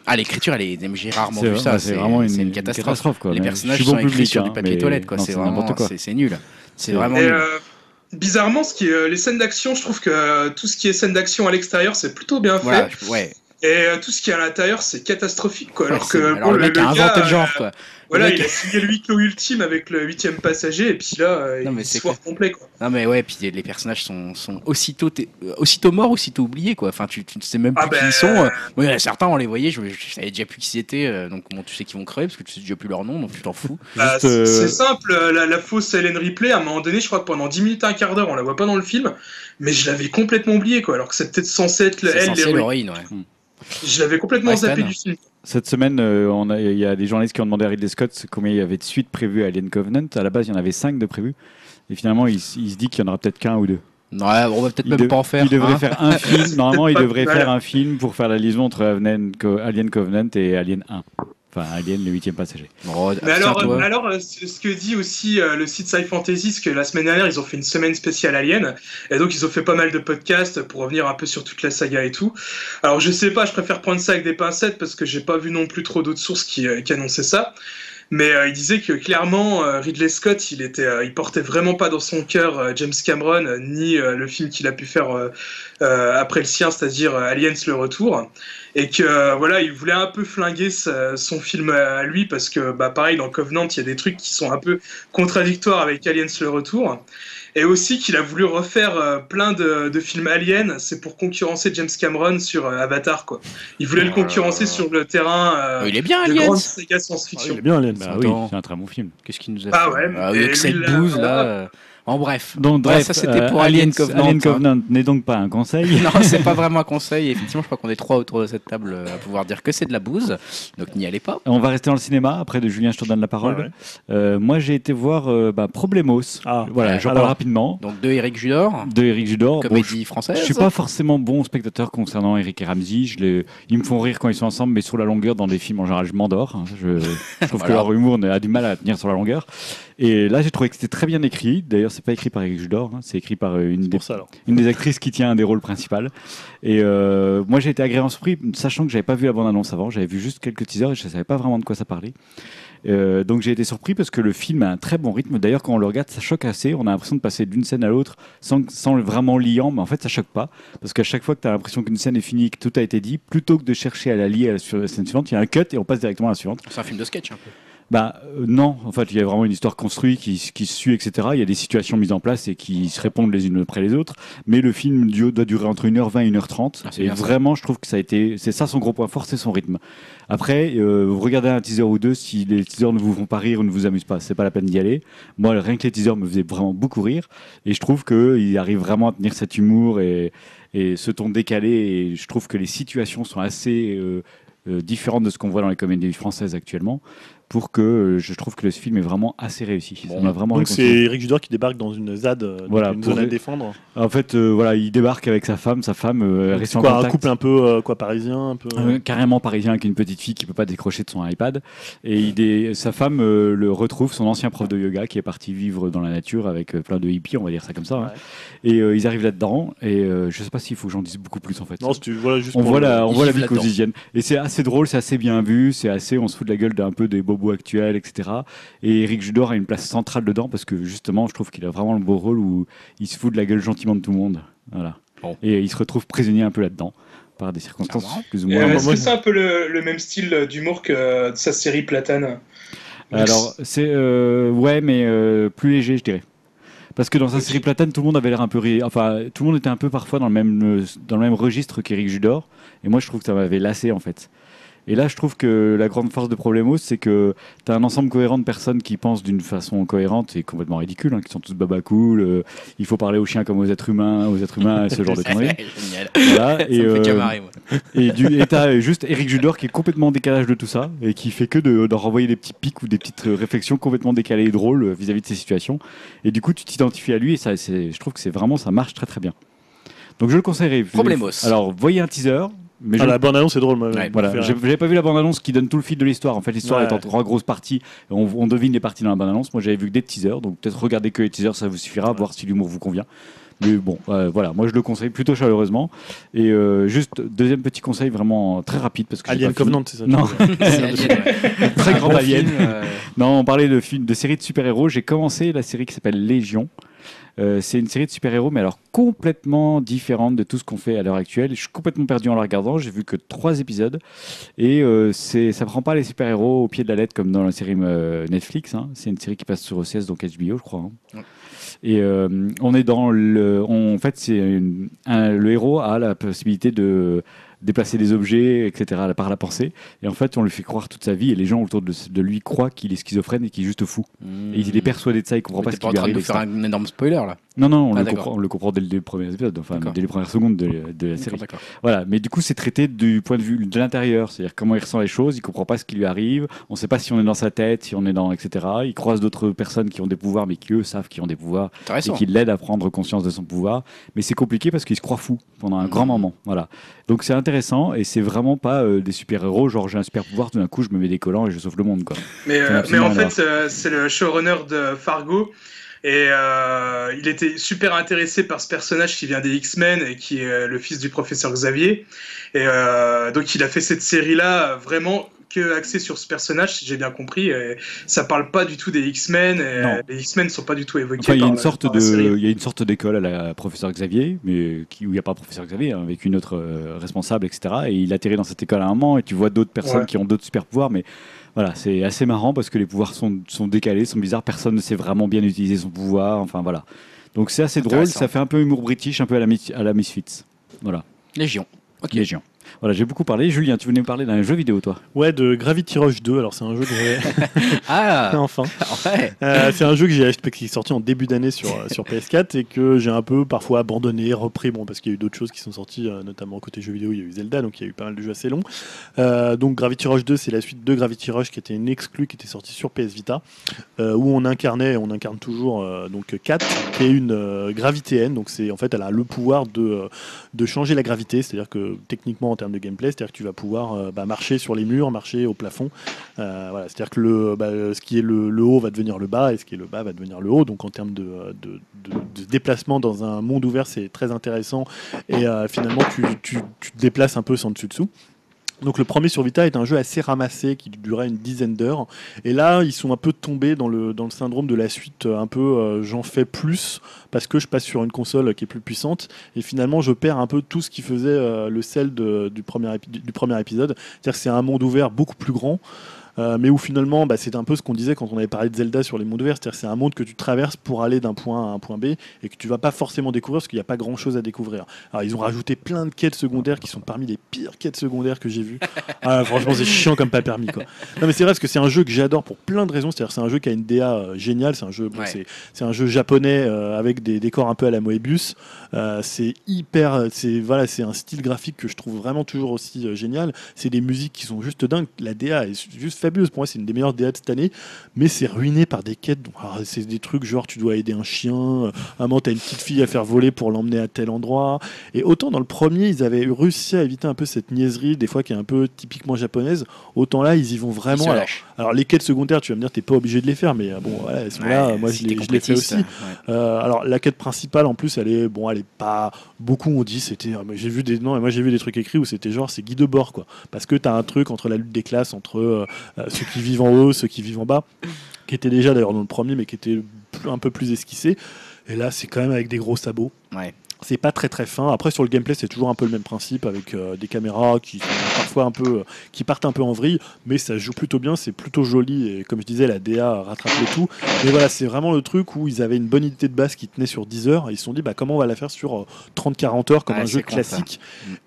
Ah, l'écriture, elle est. J'ai rarement C'est vu ça. bah, c'est vraiment une, une catastrophe. quoi. les personnages sont bon écrits public, sur hein, du papier toilette, quoi. C'est vraiment. quoi. c'est- nul. C'est vraiment euh, bizarrement, ce qui est, euh, les scènes d'action, je trouve que euh, tout ce qui est scènes d'action à l'extérieur, c'est plutôt bien fait. Ouais. Et euh, tout ce qui est à l'intérieur, c'est catastrophique. Quoi. Alors que alors bon, le mec a inventé gars, le genre, euh, quoi. Voilà, Le mec- il a signé le huis clos ultime avec le huitième passager, et puis là, euh, Non, mais il foire complet. Quoi. Non mais ouais, puis les personnages sont, sont aussitôt, t- aussitôt morts, aussitôt oubliés quoi. Enfin, tu, tu ne sais même plus Ah qui ben, ils sont. Moi, il y en a certains, on les voyait, je, je savais déjà plus qui c'était. donc bon, tu sais qu'ils vont crever parce que tu sais déjà plus leur nom, donc tu t'en fous. Bah, Juste, c'est euh, c'est simple, la, la fausse Helen Ripley, à un moment donné, je crois que pendant 10 minutes, un quart d'heure, on la voit pas dans le film, mais je l'avais complètement oublié, quoi. Alors que c'est peut-être censé être le- C'est elle, censé l'héroïne. l'héroïne, ouais. Je l'avais complètement Ouais, zappé du film. Cette semaine, euh, il y a des journalistes qui ont demandé à Ridley Scott combien il y avait de suites prévues à Alien Covenant. À la base, il y en avait 5 de prévues. Et finalement, il, se dit qu'il y en aura peut-être qu'un ou deux. Ouais, on va peut-être Il, même de- pas en faire. il devrait hein. faire un film. Normalement, il devrait faire un film pour faire la liaison entre Alien Covenant et Alien 1. Enfin, Alien, le huitième passager. Oh, Mais alors, euh, alors euh, ce que dit aussi euh, le site Sci Fantasy, c'est que la semaine dernière, ils ont fait une semaine spéciale Alien, et donc ils ont fait pas mal de podcasts pour revenir un peu sur toute la saga et tout. Alors je sais pas, je préfère prendre ça avec des pincettes parce que j'ai pas vu non plus trop d'autres sources qui, qui annonçaient ça. Mais euh, il disait que clairement euh, Ridley Scott, il était, euh, il portait vraiment pas dans son cœur euh, James Cameron euh, ni euh, le film qu'il a pu faire après le sien, c'est-à-dire Aliens le retour, et que voilà, il voulait un peu flinguer sa- son film à lui parce que bah pareil dans Covenant, il y a des trucs qui sont un peu contradictoires avec Aliens le retour. Et aussi qu'il a voulu refaire euh, plein de, de films aliens, c'est pour concurrencer James Cameron sur euh, Avatar quoi. Il voulait le concurrencer sur le terrain euh, Oh, il est bien, de grandes sagas Ah, science-fiction. il est bien, Alien. Bah oui, c'est un très bon film. Qu'est-ce qu'il nous a Ah fait ouais, Ah, mais Avec cette bouse là. En bref. Donc, Ouais, bref, ça, c'était euh, pour Alien Covenant, Alien hein. Covenant n'est donc pas un conseil. non, c'est pas vraiment un conseil. Effectivement, je crois qu'on est trois autour de cette table euh, à pouvoir dire que c'est de la bouse. Donc n'y allez pas. On va rester dans le cinéma. Après, de Julien, je te donne la parole. Ouais, ouais. Euh, moi, j'ai été voir euh, bah, Problemos. Ah, voilà, j'en parle rapidement. Donc de Eric Judor, De Eric Judor. Bon, comédie je- française. Je suis pas forcément bon spectateur concernant Eric et Ramsey. Je les... Ils me font rire quand ils sont ensemble, mais sur la longueur, dans des films, en général, je m'endors. hein. Je, je trouve que leur humour a du mal à tenir sur la longueur. Et là, j'ai trouvé que c'était très bien écrit. D'ailleurs, c'est pas écrit par Eric Judor, hein. c'est écrit par euh, une des, pour ça alors. une des actrices qui tient un des rôles principaux. Et euh, moi, j'ai été agréablement surpris, sachant que j'avais pas vu la bande-annonce avant. J'avais vu juste quelques teasers et je savais pas vraiment de quoi ça parlait. Euh, donc j'ai été surpris parce que le film a un très bon rythme. D'ailleurs, quand on le regarde, ça choque assez. On a l'impression de passer d'une scène à l'autre sans, vraiment liant, mais en fait, ça choque pas. Parce qu'à chaque fois que tu as l'impression qu'une scène est finie, que tout a été dit, plutôt que de chercher à la lier à la scène suivante, il y a un cut et on passe directement à la suivante. C'est un film de sketch un peu. Bah euh, non, en fait, il y a vraiment une histoire construite qui, qui se suit, etc. Il y a des situations mises en place et qui se répondent les unes après les autres. Mais le film du- doit durer entre 1h20 et 1h30. Ah, et vraiment, je trouve que ça a été, c'est ça son gros point fort, c'est son rythme. Après, euh, vous regardez un teaser ou deux, si les teasers ne vous font pas rire ou ne vous amusent pas, c'est pas la peine d'y aller. Moi, rien que les teasers me faisaient vraiment beaucoup rire. Et je trouve qu'il arrive vraiment à tenir cet humour et, et ce ton décalé. Et je trouve que les situations sont assez euh, euh, différentes de ce qu'on voit dans les comédies françaises actuellement. Pour que euh, je trouve que le film est vraiment assez réussi. Bon. Ça vraiment Donc c'est. Eric Judor qui débarque dans une ZAD, euh, Voilà, une pour zone à défendre. En fait, euh, voilà, il débarque avec sa femme, sa femme euh, reste C'est en quoi, un couple un peu euh, quoi parisien, un peu. Euh, carrément parisien avec une petite fille qui peut pas décrocher de son iPad et il est- sa femme euh, le retrouve son ancien prof de yoga qui est parti vivre dans la nature avec euh, plein de hippies on va dire ça comme ça hein. et euh, ils arrivent là-dedans et euh, je sais pas s'il faut que j'en dise beaucoup plus en fait Non, tu voilà juste on voit la, on voit la vie quotidienne et c'est assez drôle c'est assez bien vu c'est assez on se fout de la gueule d'un peu des bobos actuels etc et Eric Judor a une place centrale dedans parce que justement je trouve qu'il a vraiment le beau rôle où il se fout de la gueule gentiment de tout le monde voilà Bon. et il se retrouve prisonnier un peu là-dedans par des circonstances plus ou moins euh, Est-ce que c'est un peu le, le même style d'humour que euh, de sa série Platane? Alors, c'est. euh, ouais, mais euh, plus léger, je dirais. Parce que dans sa série Platane, tout le monde avait l'air un peu. Enfin, tout le monde était un peu parfois dans le même, dans le même registre qu'Éric Judor. Et moi, je trouve que ça m'avait lassé, en fait. Et là, je trouve que la grande force de Problemos, c'est que tu as un ensemble cohérent de personnes qui pensent d'une façon cohérente et complètement ridicule, hein, qui sont tous baba cool. euh, il faut parler aux chiens comme aux êtres humains, aux êtres humains, ce genre de conneries. Voilà, et, euh, et du et t'as juste Eric Judor qui est complètement en décalage de tout ça et qui fait que de, renvoyer des petits pics ou des petites euh, réflexions complètement décalées et drôles euh, vis-à-vis de ces situations. Et du coup, tu t'identifies à lui et ça, je trouve que c'est vraiment ça marche très très bien. Donc je le conseillerais. Problemos. Alors voyez un teaser. Mais Ah, je- la bande annonce c'est drôle. moi, Ouais, voilà, j'avais pas vu la bande-annonce qui donne tout le fil de l'histoire. En fait, l'histoire Ouais. est en trois grosses parties. On, on devine les parties dans la bande-annonce. Moi, j'avais vu que des teasers, donc peut-être regarder que les teasers, ça vous suffira, voir si l'humour vous convient. Mais bon, euh, voilà, moi je le conseille plutôt chaleureusement. Et euh, juste deuxième petit conseil vraiment très rapide parce que j'ai Alien. Covenant, c'est ça. Non. ouais. Très grand bon alien. film, euh, Non, on parlait de film, de série de super-héros. J'ai commencé la série qui s'appelle Légion. Euh, c'est une série de super-héros, mais alors complètement différente de tout ce qu'on fait à l'heure actuelle. Je suis complètement perdu en la regardant. J'ai vu que trois épisodes et euh, c'est, ça prend pas les super-héros au pied de la lettre comme dans la série euh, Netflix. hein. C'est une série qui passe sur OCS, donc HBO, je crois. hein. Ouais. Et euh, on est dans le, on- en fait, c'est une- un- le héros a la possibilité de déplacer des objets, etc. par la pensée. Et en fait, on lui fait croire toute sa vie et les gens autour de, de lui croient qu'il est schizophrène et qu'il est juste fou. Et il est persuadé de ça, il comprend Mais pas ce qui en lui arrive. faire un énorme spoiler là. Non, non, on, Ah, le d'accord. comprend, on le comprend dès le premier épisode, enfin dès les premières secondes de, de la série. Voilà, mais du coup, c'est traité du point de vue de l'intérieur, c'est-à-dire comment il ressent les choses, il comprend pas ce qui lui arrive, on sait pas si on est dans sa tête, si on est dans, etc. Il croise d'autres personnes qui ont des pouvoirs, mais qui eux savent qu'ils ont des pouvoirs et qui l'aident à prendre conscience de son pouvoir. Mais c'est compliqué parce qu'il se croit fou pendant un grand Mhm. moment. Voilà. Donc c'est intéressant et c'est vraiment pas euh, des super-héros, genre j'ai un super pouvoir, tout d'un coup je me mets des collants et je sauve le monde. Quoi. Mais, euh, mais en fait, euh, c'est le showrunner de Fargo. Et euh, il était super intéressé par ce personnage qui vient des X-Men et qui est le fils du professeur Xavier. Et euh, donc il a fait cette série-là vraiment que axée sur ce personnage, si j'ai bien compris. Et ça parle pas du tout des X-Men. Les X-Men sont pas du tout évoqués. Enfin, il y a une la- sorte de, il y a une sorte d'école à la professeur Xavier, mais qui, où il n'y a pas professeur Xavier, hein, avec une autre euh, responsable, etc. Et il atterrit dans cette école à un moment, et tu vois d'autres personnes Ouais. qui ont d'autres super pouvoirs, mais voilà, c'est assez marrant parce que les pouvoirs sont, sont décalés, sont bizarres, personne ne sait vraiment bien utiliser son pouvoir, enfin voilà. Donc c'est assez drôle, ça fait un peu humour british, un peu à la, à la Misfits. Voilà, Légion. Ok. Légion. Voilà, j'ai beaucoup parlé. Julien, tu venais me parler d'un jeu vidéo, toi Ouais, de Gravity Rush 2. Alors, c'est un jeu que j'ai. Ah enfin. ouais. Euh, c'est un jeu que j'ai acheté, qui est sorti en début d'année sur, euh, sur PS4 et que j'ai un peu parfois abandonné, repris, bon, parce qu'il y a eu d'autres choses qui sont sorties, euh, notamment côté jeux vidéo, il y a eu Zelda, donc il y a eu pas mal de jeux assez longs. Euh, donc Gravity Rush 2, c'est la suite de Gravity Rush qui était une exclue qui était sortie sur PS Vita, euh, où on incarnait, on incarne toujours donc Kat, qui est une gravitéenne, donc c'est en fait elle a le pouvoir de, de changer la gravité, c'est-à-dire que techniquement en termes de gameplay, c'est-à-dire que tu vas pouvoir euh, bah, marcher sur les murs, marcher au plafond, euh, voilà, c'est-à-dire que le, bah, ce qui est le, haut va devenir le bas et ce qui est le bas va devenir le haut. Donc en termes de, déplacement dans un monde ouvert, c'est très intéressant. Et euh, finalement, tu, tu- tu te déplaces un peu sans dessus dessous. Donc le premier sur Vita est un jeu assez ramassé qui durait une dizaine d'heures. Et là, ils sont un peu tombés dans le, dans le syndrome de la suite, euh, un peu euh, j'en fais plus parce que je passe sur une console qui est plus puissante. Et finalement, je perds un peu tout ce qui faisait euh, le sel du, premier du premier épisode. C'est-à-dire que c'est un monde ouvert beaucoup plus grand. Euh, mais où finalement, bah, c'est un peu ce qu'on disait quand on avait parlé de Zelda sur les mondes ouverts, c'est-à-dire c'est un monde que tu traverses pour aller d'un point A à un point B et que tu vas pas forcément découvrir parce qu'il n'y a pas grand-chose à découvrir. Alors ils ont rajouté plein de quêtes secondaires qui sont parmi les pires quêtes secondaires que j'ai vues. Ah, franchement, c'est chiant comme pas permis quoi. Non mais c'est vrai parce que c'est un jeu que j'adore pour plein de raisons. C'est-à-dire c'est un jeu qui a une DA euh, géniale. C'est un jeu, bon, Ouais. c'est c'est un jeu japonais euh, avec des décors un peu à la Moebius. Euh, c'est hyper, c'est voilà, c'est un style graphique que je trouve vraiment toujours aussi euh, génial. C'est des musiques qui sont juste dingues. La DA est juste fabuleuse. Pour moi, c'est une des meilleures DA de cette année, mais c'est ruiné par des quêtes. alors, c'est des trucs genre tu dois aider un chien, euh, un moment t'as une petite fille à faire voler pour l'emmener à tel endroit. Et autant dans le premier, ils avaient réussi à éviter un peu cette niaiserie, des fois qui est un peu typiquement japonaise, autant là, ils y vont vraiment. Alors, alors, les quêtes secondaires, tu vas me dire, t'es pas obligé de les faire, mais euh, bon, voilà, elles sont là. Ouais, Moi, si je fait complétiste, aussi. ouais. Euh, alors la quête principale en plus elle est bon elle est pas beaucoup on dit c'était mais j'ai vu des non et moi j'ai vu des trucs écrits où c'était genre c'est guide de bord quoi. Parce que tu as un truc entre la lutte des classes entre euh, euh, ceux qui vivent en haut ceux qui vivent en bas qui était déjà d'ailleurs dans le premier mais qui était un peu plus esquissé. Et là c'est quand même avec des gros sabots. Ouais. C'est pas très très fin. Après sur le gameplay c'est toujours un peu le même principe avec euh, des caméras qui sont parfois un peu euh, qui partent un peu en vrille, mais ça joue plutôt bien, c'est plutôt joli et comme je disais la DA rattrape le tout. Mais voilà c'est vraiment le truc où ils avaient une bonne idée de base qui tenait sur 10 heures et ils se sont dit bah comment on va la faire sur euh, 30-40 heures comme Ouais, un jeu ça. classique?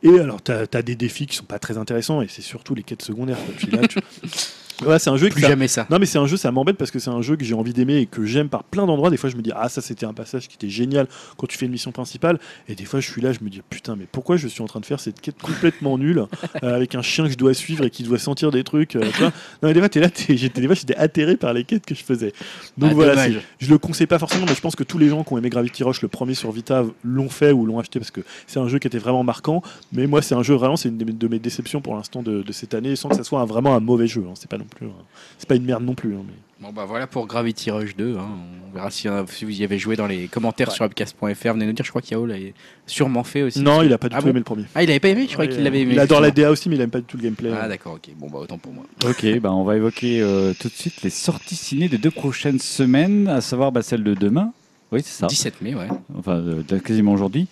Et alors t'as as des défis qui sont pas très intéressants et c'est surtout les quêtes secondaires. quoi. Puis là, tu- Ouais, c'est un jeu que Plus ça- jamais ça. non mais c'est un jeu, ça m'embête parce que c'est un jeu que j'ai envie d'aimer et que j'aime par plein d'endroits. Des fois je me dis ah ça c'était un passage qui était génial quand tu fais une mission principale et des fois je suis là je me dis putain mais pourquoi je suis en train de faire cette quête complètement nulle euh, avec un chien que je dois suivre et qui doit sentir des trucs. euh, non mais des fois t'es là, j'étais des fois j'étais atterré par les quêtes que je faisais. Donc Ah, voilà, je le conseille pas forcément mais je pense que tous les gens qui ont aimé Gravity Rush le premier sur Vita l'ont fait ou l'ont acheté parce que c'est un jeu qui était vraiment marquant. Mais moi c'est un jeu vraiment c'est une de mes- de mes déceptions pour l'instant de, de cette année sans que ça soit un- vraiment un mauvais jeu. hein. C'est pas non plus. un- c'est pas une merde non plus. hein, mais- Bon bah voilà pour Gravity Rush 2. hein. On verra si, euh, si vous y avez joué dans les commentaires sur upcast.fr. Venez nous dire. Je crois qu'Yao l'a sûrement fait aussi. Non, il a pas du Ah tout bon aimé le premier. Ah il avait pas aimé. Je crois Ouais, qu'il l'avait aimé. Il adore la. DA aussi, mais il aime pas du tout le gameplay. Ah d'accord. Ok. Bon bah autant pour moi. Ok, bah on va évoquer euh, tout de suite les sorties ciné des deux prochaines semaines, à savoir bah, celle de demain. Oui, c'est ça. 17 mai ouais. Enfin, euh, quasiment aujourd'hui.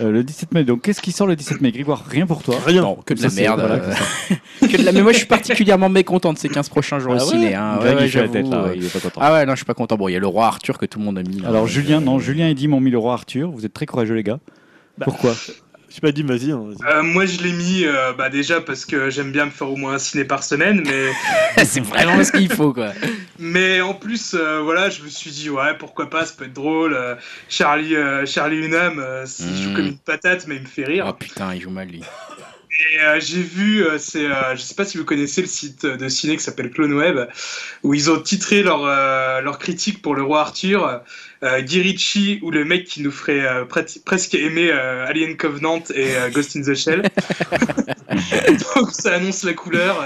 Euh, le 17 mai. Donc, qu'est-ce qui sort le 17 mai Grégoire, rien pour toi? Rien. Non, que de la merde. voilà, euh, que de la- Mais moi je suis particulièrement mécontent de ces 15 prochains jours au Ah ouais ciné. hein. Ouais, ouais, la tête j'avoue, là, ouais, il est pas content. Ah ouais non je suis pas content. Bon il y a le roi Arthur que tout le monde a mis. là. Alors, Euh, Julien, non, Julien et Dim ont mis le roi Arthur. Vous êtes très courageux, les gars. Bah, Pourquoi? Je sais pas, dis, vas-y. hein. Euh, moi, je l'ai mis euh, bah, déjà parce que j'aime bien me faire au moins un ciné par semaine, mais, c'est vraiment ce qu'il faut quoi. mais en plus, euh, voilà, je me suis dit, ouais, pourquoi pas, ça peut être drôle. euh, Charlie, euh, Charlie Hunnam, euh, il joue Mm. comme une patate, mais il me fait rire. Oh putain il joue mal lui. Et euh, j'ai vu, euh, c'est, euh, je sais pas si vous connaissez le site de ciné qui s'appelle CloneWeb, où ils ont titré leur, euh, leur critique pour le roi Arthur, euh, Guy Ritchie ou le mec qui nous ferait euh, presque aimer euh, Alien Covenant et euh, Ghost in the Shell. donc ça annonce la couleur.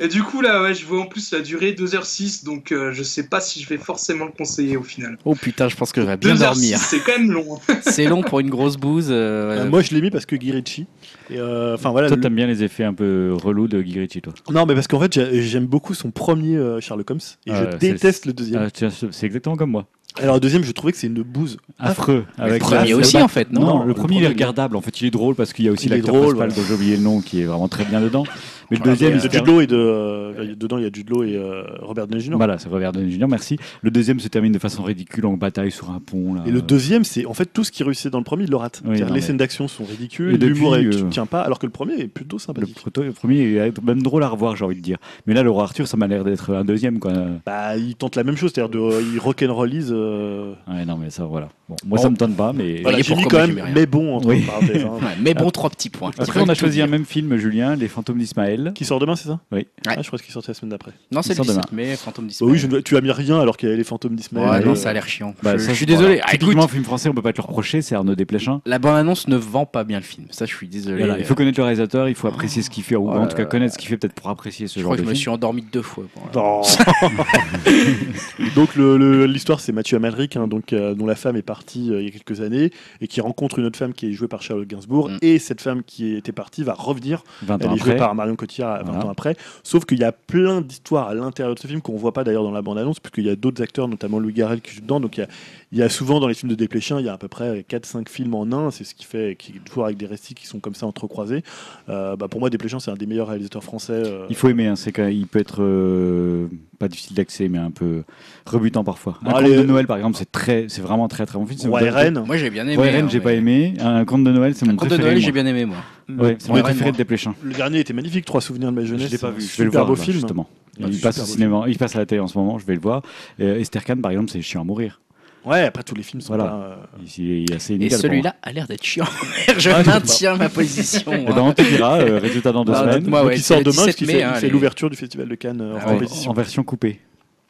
Et, et du coup là, ouais, je vois en plus la durée 2h06, donc euh, je sais pas si je vais forcément le conseiller au final. Oh putain je pense que je vais bien 2h06, dormir. c'est quand même long. C'est long pour une grosse bouse. euh, Euh, moi, je l'ai mis parce que Guy Ritchie. Et, euh, Enfin voilà. Toi, le- t'aimes bien les effets un peu relous de Guy Ritchie, toi? Non, mais parce qu'en fait, j'ai- j'aime beaucoup son premier euh, Sherlock Holmes et je déteste le deuxième. C'est exactement comme moi. Alors le deuxième, je trouvais que c'est une bouse. Affreux. le Avec premier la- aussi en fait non. Non, le, le premier, premier, il est regardable. En fait, il est drôle parce qu'il y a aussi l'acteur drôle, principal voilà. dont j'ai oublié le nom qui est vraiment très bien dedans. Mais le deuxième, de il se Jude Law et de euh, dedans il y a Jude Law et euh, Robert Downey Jr. Voilà, c'est Robert Downey Jr. Merci. Le deuxième se termine de façon ridicule en bataille sur un pont. Là. Et le deuxième, c'est en fait tout ce qui réussit dans le premier, il le rate. Oui, C'est-à-dire non, les mais- scènes d'action sont Et ridicules, l'humour est- tu euh, ne tiens pas, alors que le premier est plutôt Le, sympathique. le premier est même drôle à revoir, j'ai envie de dire. Mais là, le roi Arthur, ça m'a l'air d'être un deuxième, quoi. Bah, il tente la même chose, c'est-à-dire de, il rock'n'rollise. Euh... Ouais, non, mais ça, voilà. Bon, moi, Bon. ça me tente pas, mais. Voilà, j'ai mis quand même, mais bon entre Oui. parenthèses, hein. Ouais, mais bon trois petits points. Après, on a choisi un même film, Julien, Les Fantômes d'Ismaël. Qui sort demain, c'est ça? Oui. Ah, je crois qu'il sortait la semaine d'après. Non c'est le sort 17 mai Fantôme Bah d'Ismaël. oui, je ne- tu as mis rien alors qu'il y avait les fantômes d'Ismaël. Ouais, Euh, non, ça a l'air chiant. Bah, je, ça, je suis voilà. désolé. Ah, écoute, Typiquement, film français, on peut pas te le reprocher, c'est Arnaud Desplechin. la bande-annonce ne vend pas bien le film. Ça, je suis désolé. Voilà, il faut connaître le réalisateur, il faut apprécier ce qu'il fait, ou Oh en tout cas connaître ce qu'il fait peut-être pour apprécier ce Je genre crois de que je me film. suis endormi deux fois. Bon, voilà. Non. donc le- le- l'histoire c'est Mathieu Amalric hein, donc euh, dont la femme est partie euh, il y a quelques années et qui rencontre une autre femme qui est jouée par Charlotte Gainsbourg Mm. et cette femme qui était partie va revenir 20 elle ans est jouée après. par Marion Cotillard 20 Voilà. ans après sauf qu'il y a plein d'histoires à l'intérieur de ce film qu'on voit pas d'ailleurs dans la bande annonce puisqu'il y a d'autres acteurs notamment Louis Garrel qui joue dedans donc il y a, il y a souvent dans les films de Desplechin il y a à peu près 4-5 films en un c'est ce qui fait qui toujours avec des récits qui sont comme ça entrecroisés Euh, bah, pour moi Desplechin c'est un des meilleurs réalisateurs français euh, Il faut aimer, hein, c'est qu'il peut être euh, pas difficile d'accès, mais un peu rebutant parfois. Un Bon, conte allez, de Noël, par exemple, c'est très, c'est vraiment très très bon film. Préféré. Rennes Moi, j'ai bien aimé. Hein, j'ai mais- pas aimé. Un conte de Noël, c'est mon Un conte de préféré. Noël, j'ai bien aimé, moi. Ouais, c'est mon préféré moi. de Desplechin. le dernier était magnifique Trois souvenirs de ma jeunesse Je l'ai pas vu. Je vais le voir beau film justement. Ah, il passe au cinéma, il passe à la télé en ce moment. Je vais le voir. Et Esther Kahn, par exemple, c'est chiant à mourir. Ouais, après tous les films sont Voilà. pas. euh, Ici, il est assez Et moi. celui-là a l'air d'être chiant. je Ah, maintiens ma position. Eh ben, on te dira, euh, résultat dans deux Bah, semaines. donc ouais, il sort demain parce 17 qu'il mai, fait, hein, il fait les- l'ouverture du festival de Cannes euh, Ah en ouais. compétition. En version coupée.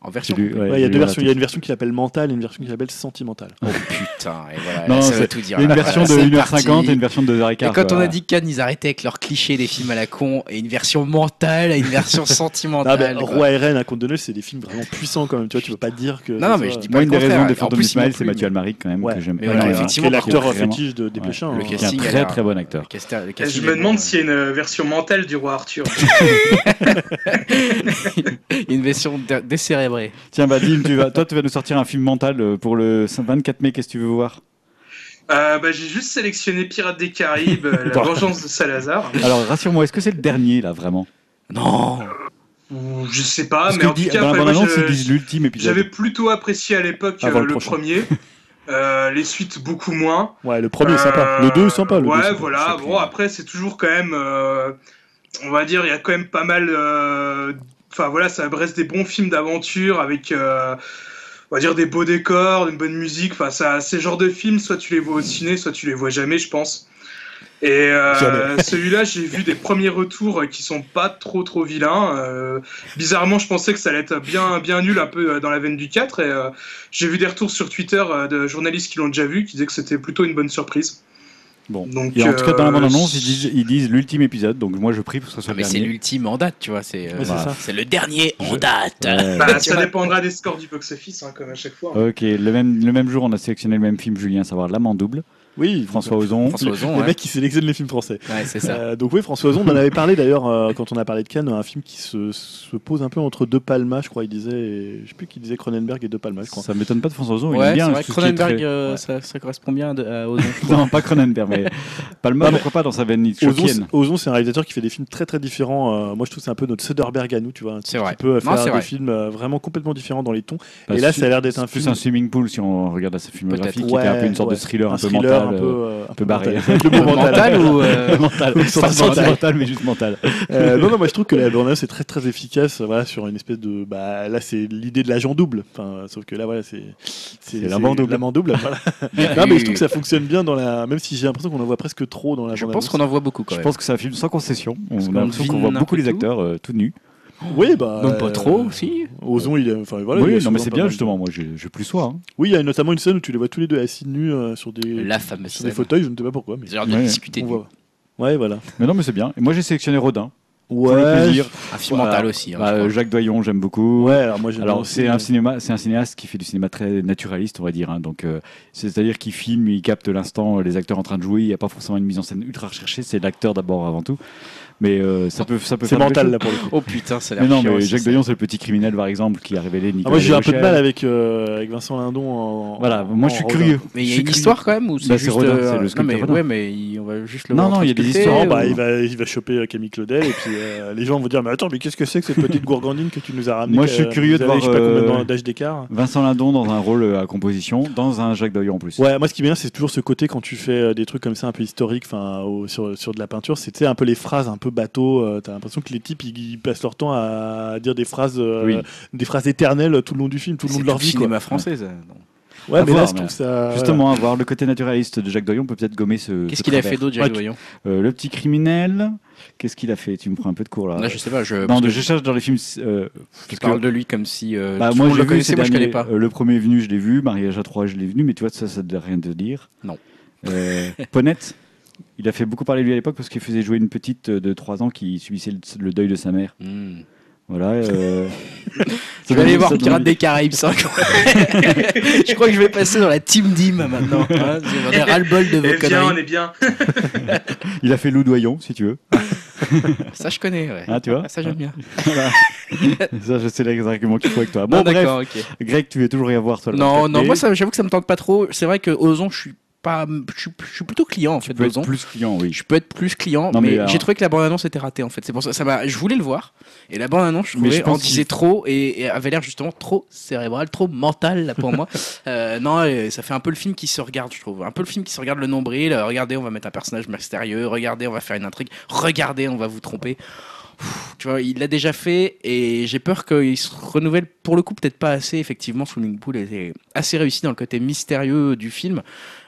En version. J'ai lu, ouais, Ouais, il y a deux versions. Il y a une version qui s'appelle mentale et une version qui s'appelle sentimentale. Oh putain, et voilà, Non, ça c'est- veut tout dire. Il y a une version de C'est 1h50 parti. et une version de 2h15. Et quand on a dit Cannes, ils arrêtaient avec leurs clichés des films à la con et une version mentale et une version Ah, sentimentale. bah, quoi. Roi et Reine à Conte de Neige, c'est des films vraiment puissants quand même. Tu vois, tu peux pas dire que. Non, non, mais je dis pas Moi, une des raisons de En Phantom plus, Ismail, non c'est Mathieu Almaric quand même que j'aime. Effectivement, qui est par l'acteur fétiche de Dépêchin. Ouais. Le hein. Casting très très bon acteur. Je me demande s'il y a une version mentale du roi Arthur. une version dé- Tiens, bah, Dim, tu vas, toi, tu vas nous sortir un film mental euh, pour le 24 mai. Qu'est-ce que tu veux voir? Euh, bah, J'ai juste sélectionné Pirates des Caraïbes, euh, La vengeance de Salazar. Alors, rassure-moi, est-ce que c'est le dernier, là, vraiment? Non Ou Je sais pas, Parce mais en tout dit- cas, disent l'ultime épisode. j'avais plutôt apprécié à l'époque euh, le premier. Euh, les suites beaucoup moins. Ouais, le premier sympa. Le deux sympa. Le deux est ouais, sympa. voilà. Bon, après, c'est toujours quand même. euh, on va dire, il y a quand même pas mal. Enfin, voilà, ça reste des bons films d'aventure avec. euh, on va dire des beaux décors, une bonne musique. Enfin, ça, ces genres de films, soit tu les vois au ciné, soit tu les vois jamais, je pense. Et euh, celui-là, j'ai vu des premiers retours qui sont pas trop trop vilains. Euh, bizarrement, je pensais que ça allait être bien bien nul, un peu dans la veine du 4. Et euh, j'ai vu des retours sur Twitter de journalistes qui l'ont déjà vu, qui disaient que c'était plutôt une bonne surprise. Bon. Donc, Et en tout cas, dans la euh, bande-annonce, ils disent, ils disent l'ultime épisode. Donc, moi, je prie pour que ce soit Ah, le mais c'est l'ultime en date, tu vois. C'est euh, c'est le dernier en date. Ouais. Bah, ça dépendra des scores du box-office, hein, comme à chaque fois. Ok, le même, le même jour, on a sélectionné le même film, Julien, à savoir L'âme en double. Oui, François Ozon. François Le, Ozon, le ouais. mec qui sélectionne les films français. Ouais, c'est ça. Euh, donc oui, François Ozon, on en avait parlé d'ailleurs euh, quand on a parlé de Cannes, un film qui se, se pose un peu entre deux Palmas, je crois. Il disait, et- je sais plus qui disait Cronenberg et deux Palmas, je crois. Ça m'étonne pas de François Ozon. il aime bien c'est vrai Cronenberg, très- euh, Ouais. ça, ça correspond bien à Ozon. Non, pas Cronenberg, mais Palma, Non, mais- pourquoi pas dans sa veine Ozon. Ozon, c'est un réalisateur qui fait des films très très différents. Euh, moi, je trouve que c'est un peu notre Soderbergh à nous, tu vois. Qui peut Non, faire des vrai. films euh, vraiment complètement différents dans les tons. Bah, et là, ça a l'air d'être un c'est plus film. un swimming pool si on regarde à sa filmographie, qui était un peu une sorte de thriller un, peu thriller mental. un peu, euh, euh, un peu barré. Le mot mental. Mental ou euh, mental. Pas sentimental. mental, mais juste mental. Euh, non, non, moi je trouve que la bande est très très efficace. Voilà, sur une espèce de. Bah, là, c'est l'idée de l'agent double. Enfin, sauf que là, voilà, c'est. C'est l'amant double. L'amant double. Voilà. non, mais je trouve que ça fonctionne bien dans la. Même si j'ai l'impression qu'on en voit presque trop dans la Je pense qu'on en voit beaucoup quand Je même. pense que c'est un film sans concession. On a l'impression qu'on voit beaucoup les acteurs tout nus. Oui, bah. Même pas euh, trop, si. Ozon, il est. Enfin, voilà, il oui, est non, mais c'est bien justement. Moi, je plus sois. hein. Oui, il y a notamment une scène où tu les vois tous les deux assis nus euh, sur des. La fameuse sur des fauteuils, je ne sais pas pourquoi, mais. J'ai l'air de Ouais. discuter. on de voit. Ouais, voilà. Mais non, mais c'est bien. Et moi, j'ai sélectionné Rodin. Pour le Ouais. plaisir. Un film Voilà. mental aussi. hein, Bah, crois. Jacques Doyon, j'aime beaucoup. Ouais, alors moi Alors c'est un cinéma, c'est un cinéaste qui fait du cinéma très naturaliste, on va dire. hein. Donc euh, c'est-à-dire qu'il filme, il capte l'instant, euh, les acteurs en train de jouer. Il n'y a pas forcément une mise en scène ultra recherchée. C'est l'acteur d'abord avant tout. Mais euh, ça peut, ça peut C'est mental là pour le coup. Oh putain, ça a l'air Mais non, chiant mais aussi, Jacques ça. Doyon, c'est le petit criminel par exemple qui a révélé Ah, Nicolas. moi j'ai un peu de mal avec, euh, avec Vincent Lindon en. Voilà, moi je suis Rodin. curieux. Mais il y a une histoire quand même ou c'est Bah, juste Rodin, euh, c'est le non mais Rodin. ouais mais on va juste le Non, voir non, il y a des histoires, bah, il, va, il va choper euh, Camille Claudel et puis les gens vont dire mais attends mais qu'est-ce que c'est que cette petite gourgandine que tu nous as ramenée Moi, je suis curieux de voir, je sais pas combien d'an- d'âge d'écart. Vincent Lindon dans un rôle à composition, dans un Jacques Doyon en plus. Ouais, moi ce qui est bien, c'est toujours ce côté quand tu fais des trucs comme ça un peu historiques, sur, sur de la peinture, sais, un peu les phrases un peu bateau. euh, T'as l'impression que les types ils, ils passent leur temps à dire des phrases, euh, Oui. des phrases éternelles tout le long du film, tout le long C'est de leur vie. Quoi. cinéma français ça. Ouais, À mais voir, là je mais trouve ça. Justement, à voir le côté naturaliste de Jacques Doyon peut peut-être gommer ce. Qu'est-ce ce qu'il a fait d'autre, Jacques Ouais, Doyon Euh, Le petit criminel. Qu'est-ce qu'il a fait? Tu me prends un peu de cours là. Là, je sais pas, je, non, parce de- que je cherche dans les films. euh, je parle que- de lui comme si euh, Bah, moi, j'ai le ces moi je connais pas. euh, le premier venu, je l'ai vu. Mariage à trois, je l'ai vu. Mais tu vois, ça, ça ne doit rien te dire. Non. Euh, Ponette? Il a fait beaucoup parler de lui à l'époque parce qu'il faisait jouer une petite de 3 ans qui subissait le, le deuil de sa mère. Hmm. Voilà. euh, Je vais aller voir Pirates des Caraïbes 5. je crois que je vais passer dans la team Dim maintenant. Hein, ai ras-le-bol de vos Eh bien, on est bien. Il a fait Lou Doyon, si tu veux. Ça, je connais, ouais. Ah, tu vois Ça, j'aime bien. Voilà. ça, je sais les arguments qu'il faut avec toi. Bon, Non, bref. d'accord, ok. Greg, tu veux toujours rien voir, toi. Non, 24 non, moi, j'avoue que ça me tente pas trop. C'est vrai que Ozon, je suis pas, je suis, je suis plutôt client en fait Tu peux être plus client, oui. Je peux être plus client, Non, mais, mais alors- j'ai trouvé que la bande-annonce était ratée en fait. C'est pour ça, ça m'a, je voulais le voir et la bande-annonce, je Mais trouvais, je en disait trop et, et avait l'air justement trop cérébral, trop mental là, pour moi. Euh, non, ça fait un peu le film qui se regarde, je trouve, un peu le film qui se regarde le nombril. Euh, regardez, on va mettre un personnage mystérieux. Regardez, on va faire une intrigue. Regardez, on va vous tromper. tu vois, il l'a déjà fait et j'ai peur qu'il se renouvelle pour le coup peut-être pas assez. Effectivement, Swimming Pool était assez réussi dans le côté mystérieux du film.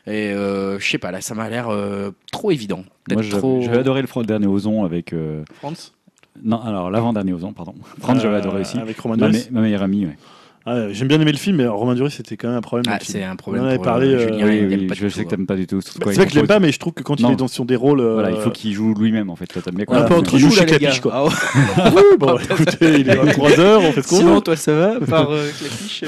Et euh, je sais pas, là, ça m'a l'air euh, trop évident. Moi, j'avais trop. adoré le, dernier Ozon avec. euh, France? Non, alors l'avant-dernier Ozon, pardon. France, j'avais adoré aussi. Avec Roman Ma, Duris. me- ma meilleure amie, ouais. Ah, J'aime bien aimé le film, mais Romain Duris, c'était quand même un problème. Ah, c'est un problème. On en avait parlé, euh, euh, Julien, Oui, oui, pas je du sais tout, que t'aimes pas du tout. Bah, C'est vrai que je l'aime pas, mais je trouve que quand Non. il est dans sur des rôles. euh, Voilà, il faut qu'il joue lui-même en fait. Toi, t'aimes bien quand Un il peu joue entre nous, chez Clapiche, quoi. Ah ouais. Oui, bon, écoutez, il est 23h, on fait ce qu'on Sinon, toi, ça va Par euh, Clapiche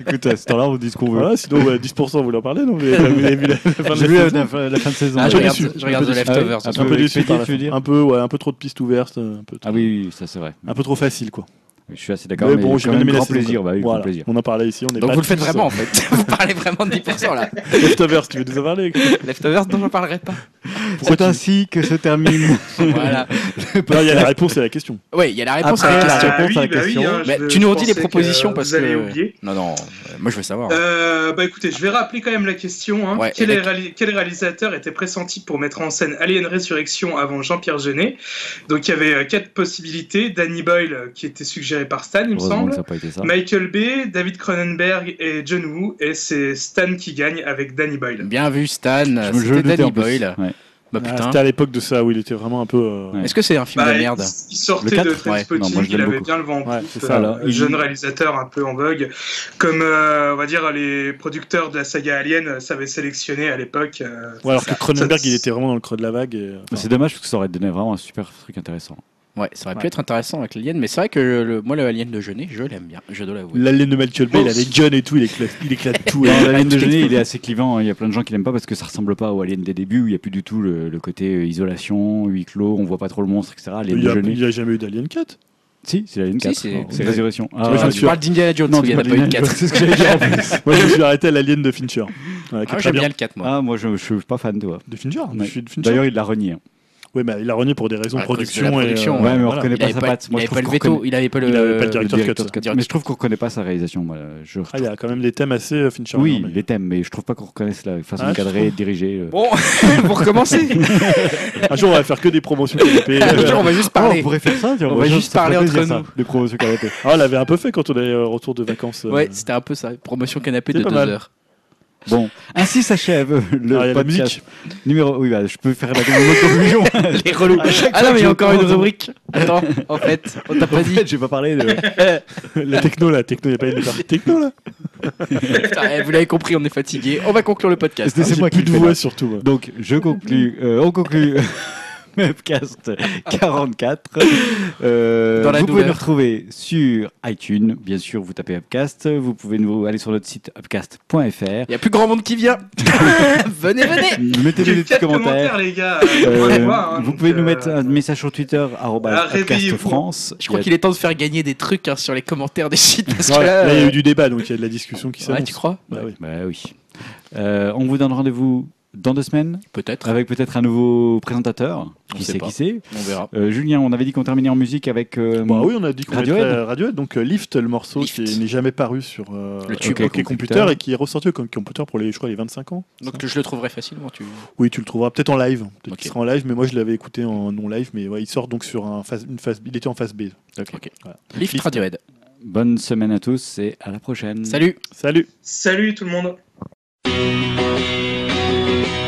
Écoute, à ce temps-là, on dit ce qu'on veut. Voilà, sinon, ouais, 10%, vous voulez en parler, non Vous avez vous avez vu la, fin de la la, saison la- la fin de saison. Ah, je regarde, je regarde un peu The. Leftovers. Ah. Un peu déçu Un peu, ouais, un peu trop de pistes ouvertes, un peu, Ah oui, oui, ça c'est vrai. un peu trop facile, quoi. Je suis assez d'accord. Mais Mais bon, j'ai bien aimé la grand saison, plaisir. Bah oui, Voilà. grand plaisir. On en parlait ici, on est Donc pas vous le faites vraiment en fait. vous parlez vraiment de 10% là. euh, Leftovers, tu veux nous en parler Leftovers, non, j'en parlerai pas. C'est ainsi que se termine. voilà. Non, il y a la réponse et la question. Ouais, il y a la réponse Après, à la question. oui, à la bah oui, hein, Bah, je- tu nous je redis les propositions que parce vous allez que. oublier. Non, non, euh, moi je veux savoir. Euh, bah écoutez, je vais rappeler quand même la question. hein. Ouais, quel, réalisateur était pressenti pour mettre en scène Alien Résurrection avant Jean-Pierre Jeunet? Donc il y avait euh, quatre possibilités. Danny Boyle, euh, qui était suggéré par Stan, il me semble. ça n'a pas été ça. Michael Bay, David Cronenberg et John Woo. Et c'est Stan qui gagne avec Danny Boyle. Bien vu, Stan. Je me- je C'était Danny. Boyle. Ouais. Bah Ah. C'était à l'époque de ça où il était vraiment un peu. euh, Ouais. Est-ce que c'est un film Bah, de merde il, sortait de Ouais. Trainspotting, Non, moi, je il avait beaucoup. bien le vent en Ouais, poupe, c'est ça. euh, il- jeune réalisateur un peu en vogue, comme euh, on va dire les producteurs de la saga Alien savaient sélectionner à l'époque. euh, Ouais, alors que Cronenberg, ça- il était vraiment dans le creux de la vague. Et, C'est dommage parce que ça aurait donné vraiment un super truc intéressant. Ouais, ça aurait pu Ouais. être intéressant avec l'Alien, mais c'est vrai que le, moi, le Alien de Jeunet, je l'aime bien, je dois l'avouer. L'alien de Michael Bay, il a les guns et tout, il éclate, il éclate tout. Et- L'Alien de Jeunet, il est assez clivant. hein. Il y a plein de gens qui l'aiment pas parce que ça ressemble pas au Alien des débuts où il y a plus du tout le, le côté euh, isolation, huis clos, on voit pas trop le monstre, etc. Il n'y a, jamais eu d'Alien 4. Si, c'est l'Alien Si, 4. c'est- C'est Résurrection. Ah, je tu suis- parles d'Indiana Jones, Non, il n'y en a pas eu de d'Indiana 4. C'est ce que j'allais dire en plus. Moi, je me suis arrêté à l'Alien de Fincher. Voilà, Ah, J'aime bien. le 4, moi. Ah, moi, je, je suis pas fan, toi. De Fincher? De. D'ailleurs, il l'a renié. Oui, mais il a renié pour des raisons de production. la et, euh, Ouais, mais on voilà. reconnaît Il pas sa pas, patte. il Moi, je avait trouve pas le veto, il avait pas le, Il directeur cut. Mais je trouve qu'on reconnaît pas sa réalisation. moi. Je... Ah, il y a quand même des thèmes assez euh, Fincher. Oui, les thèmes, mais je trouve pas qu'on reconnaisse la façon Ah, de cadrer, diriger. euh. Bon, pour commencer, Un jour, on va faire que des promotions canapé. un jour, on va juste Ah, on parler. pourrait faire ça, On va juste parler entre nous. Les promotions canapé. Ah, on l'avait un peu fait quand on est retour de vacances. Ouais, c'était un peu ça, promotion canapé de pas 2 mal. heures. Bon, ainsi s'achève le Ah, il y a la podcast numéro. Oui, bah, je peux faire la conclusion. Les relous. Ah non, mais il y a encore une rubrique. Attends, en fait, on t'a pas En dit. fait, j'ai pas parlé de. La techno, là, techno, il n'y a pas une partie techno, là. Putain, eh, vous l'avez compris, on est fatigué. On va conclure le podcast. C'est J'ai moi plus qui de voix, surtout. moi. Donc, je conclus. euh, on conclut. Webcast 44. Euh, Dans la vous pouvez nous retrouver sur iTunes, bien sûr, vous tapez Upcast. Vous pouvez nous aller sur notre site upcast.fr. Il y a plus grand monde qui vient. venez, venez. Mettez des petits commentaires. les gars. Euh, hein, vous donc, pouvez nous euh, mettre un message sur Twitter, Ah, réveillez-vous. Upcast France. Je crois qu'il est temps de faire gagner des trucs hein, sur les commentaires des sites. Parce que Ouais, là, Là, il y a eu du débat, donc il y a de la discussion qui ouais, s'annonce. tu crois? Bah oui. Bah oui. Euh, on vous donne rendez-vous dans deux semaines Peut-être. avec peut-être un nouveau présentateur. On Qui sait qui c'est On verra. Euh, Julien, on avait dit qu'on terminait en musique avec. euh, Bah oui, on a dit qu'on Radiohead. Radiohead, donc euh, Lift, le morceau Lift. qui n'est jamais paru sur euh, Le tube OK Computer. Computer et qui est ressorti au Computer pour les, je crois, les 25 ans. Donc je le trouverai facilement. Tu... Oui, tu le trouveras peut-être en live. Peut-être qu'il sera en live, mais moi je l'avais écouté en non live. Mais ouais, il sort donc sur un phase, une phase. Il était en phase B. Ok. Voilà. Lift Lift. Radiohead. Bonne semaine à tous et à la prochaine. Salut. Salut. Salut tout le monde. Is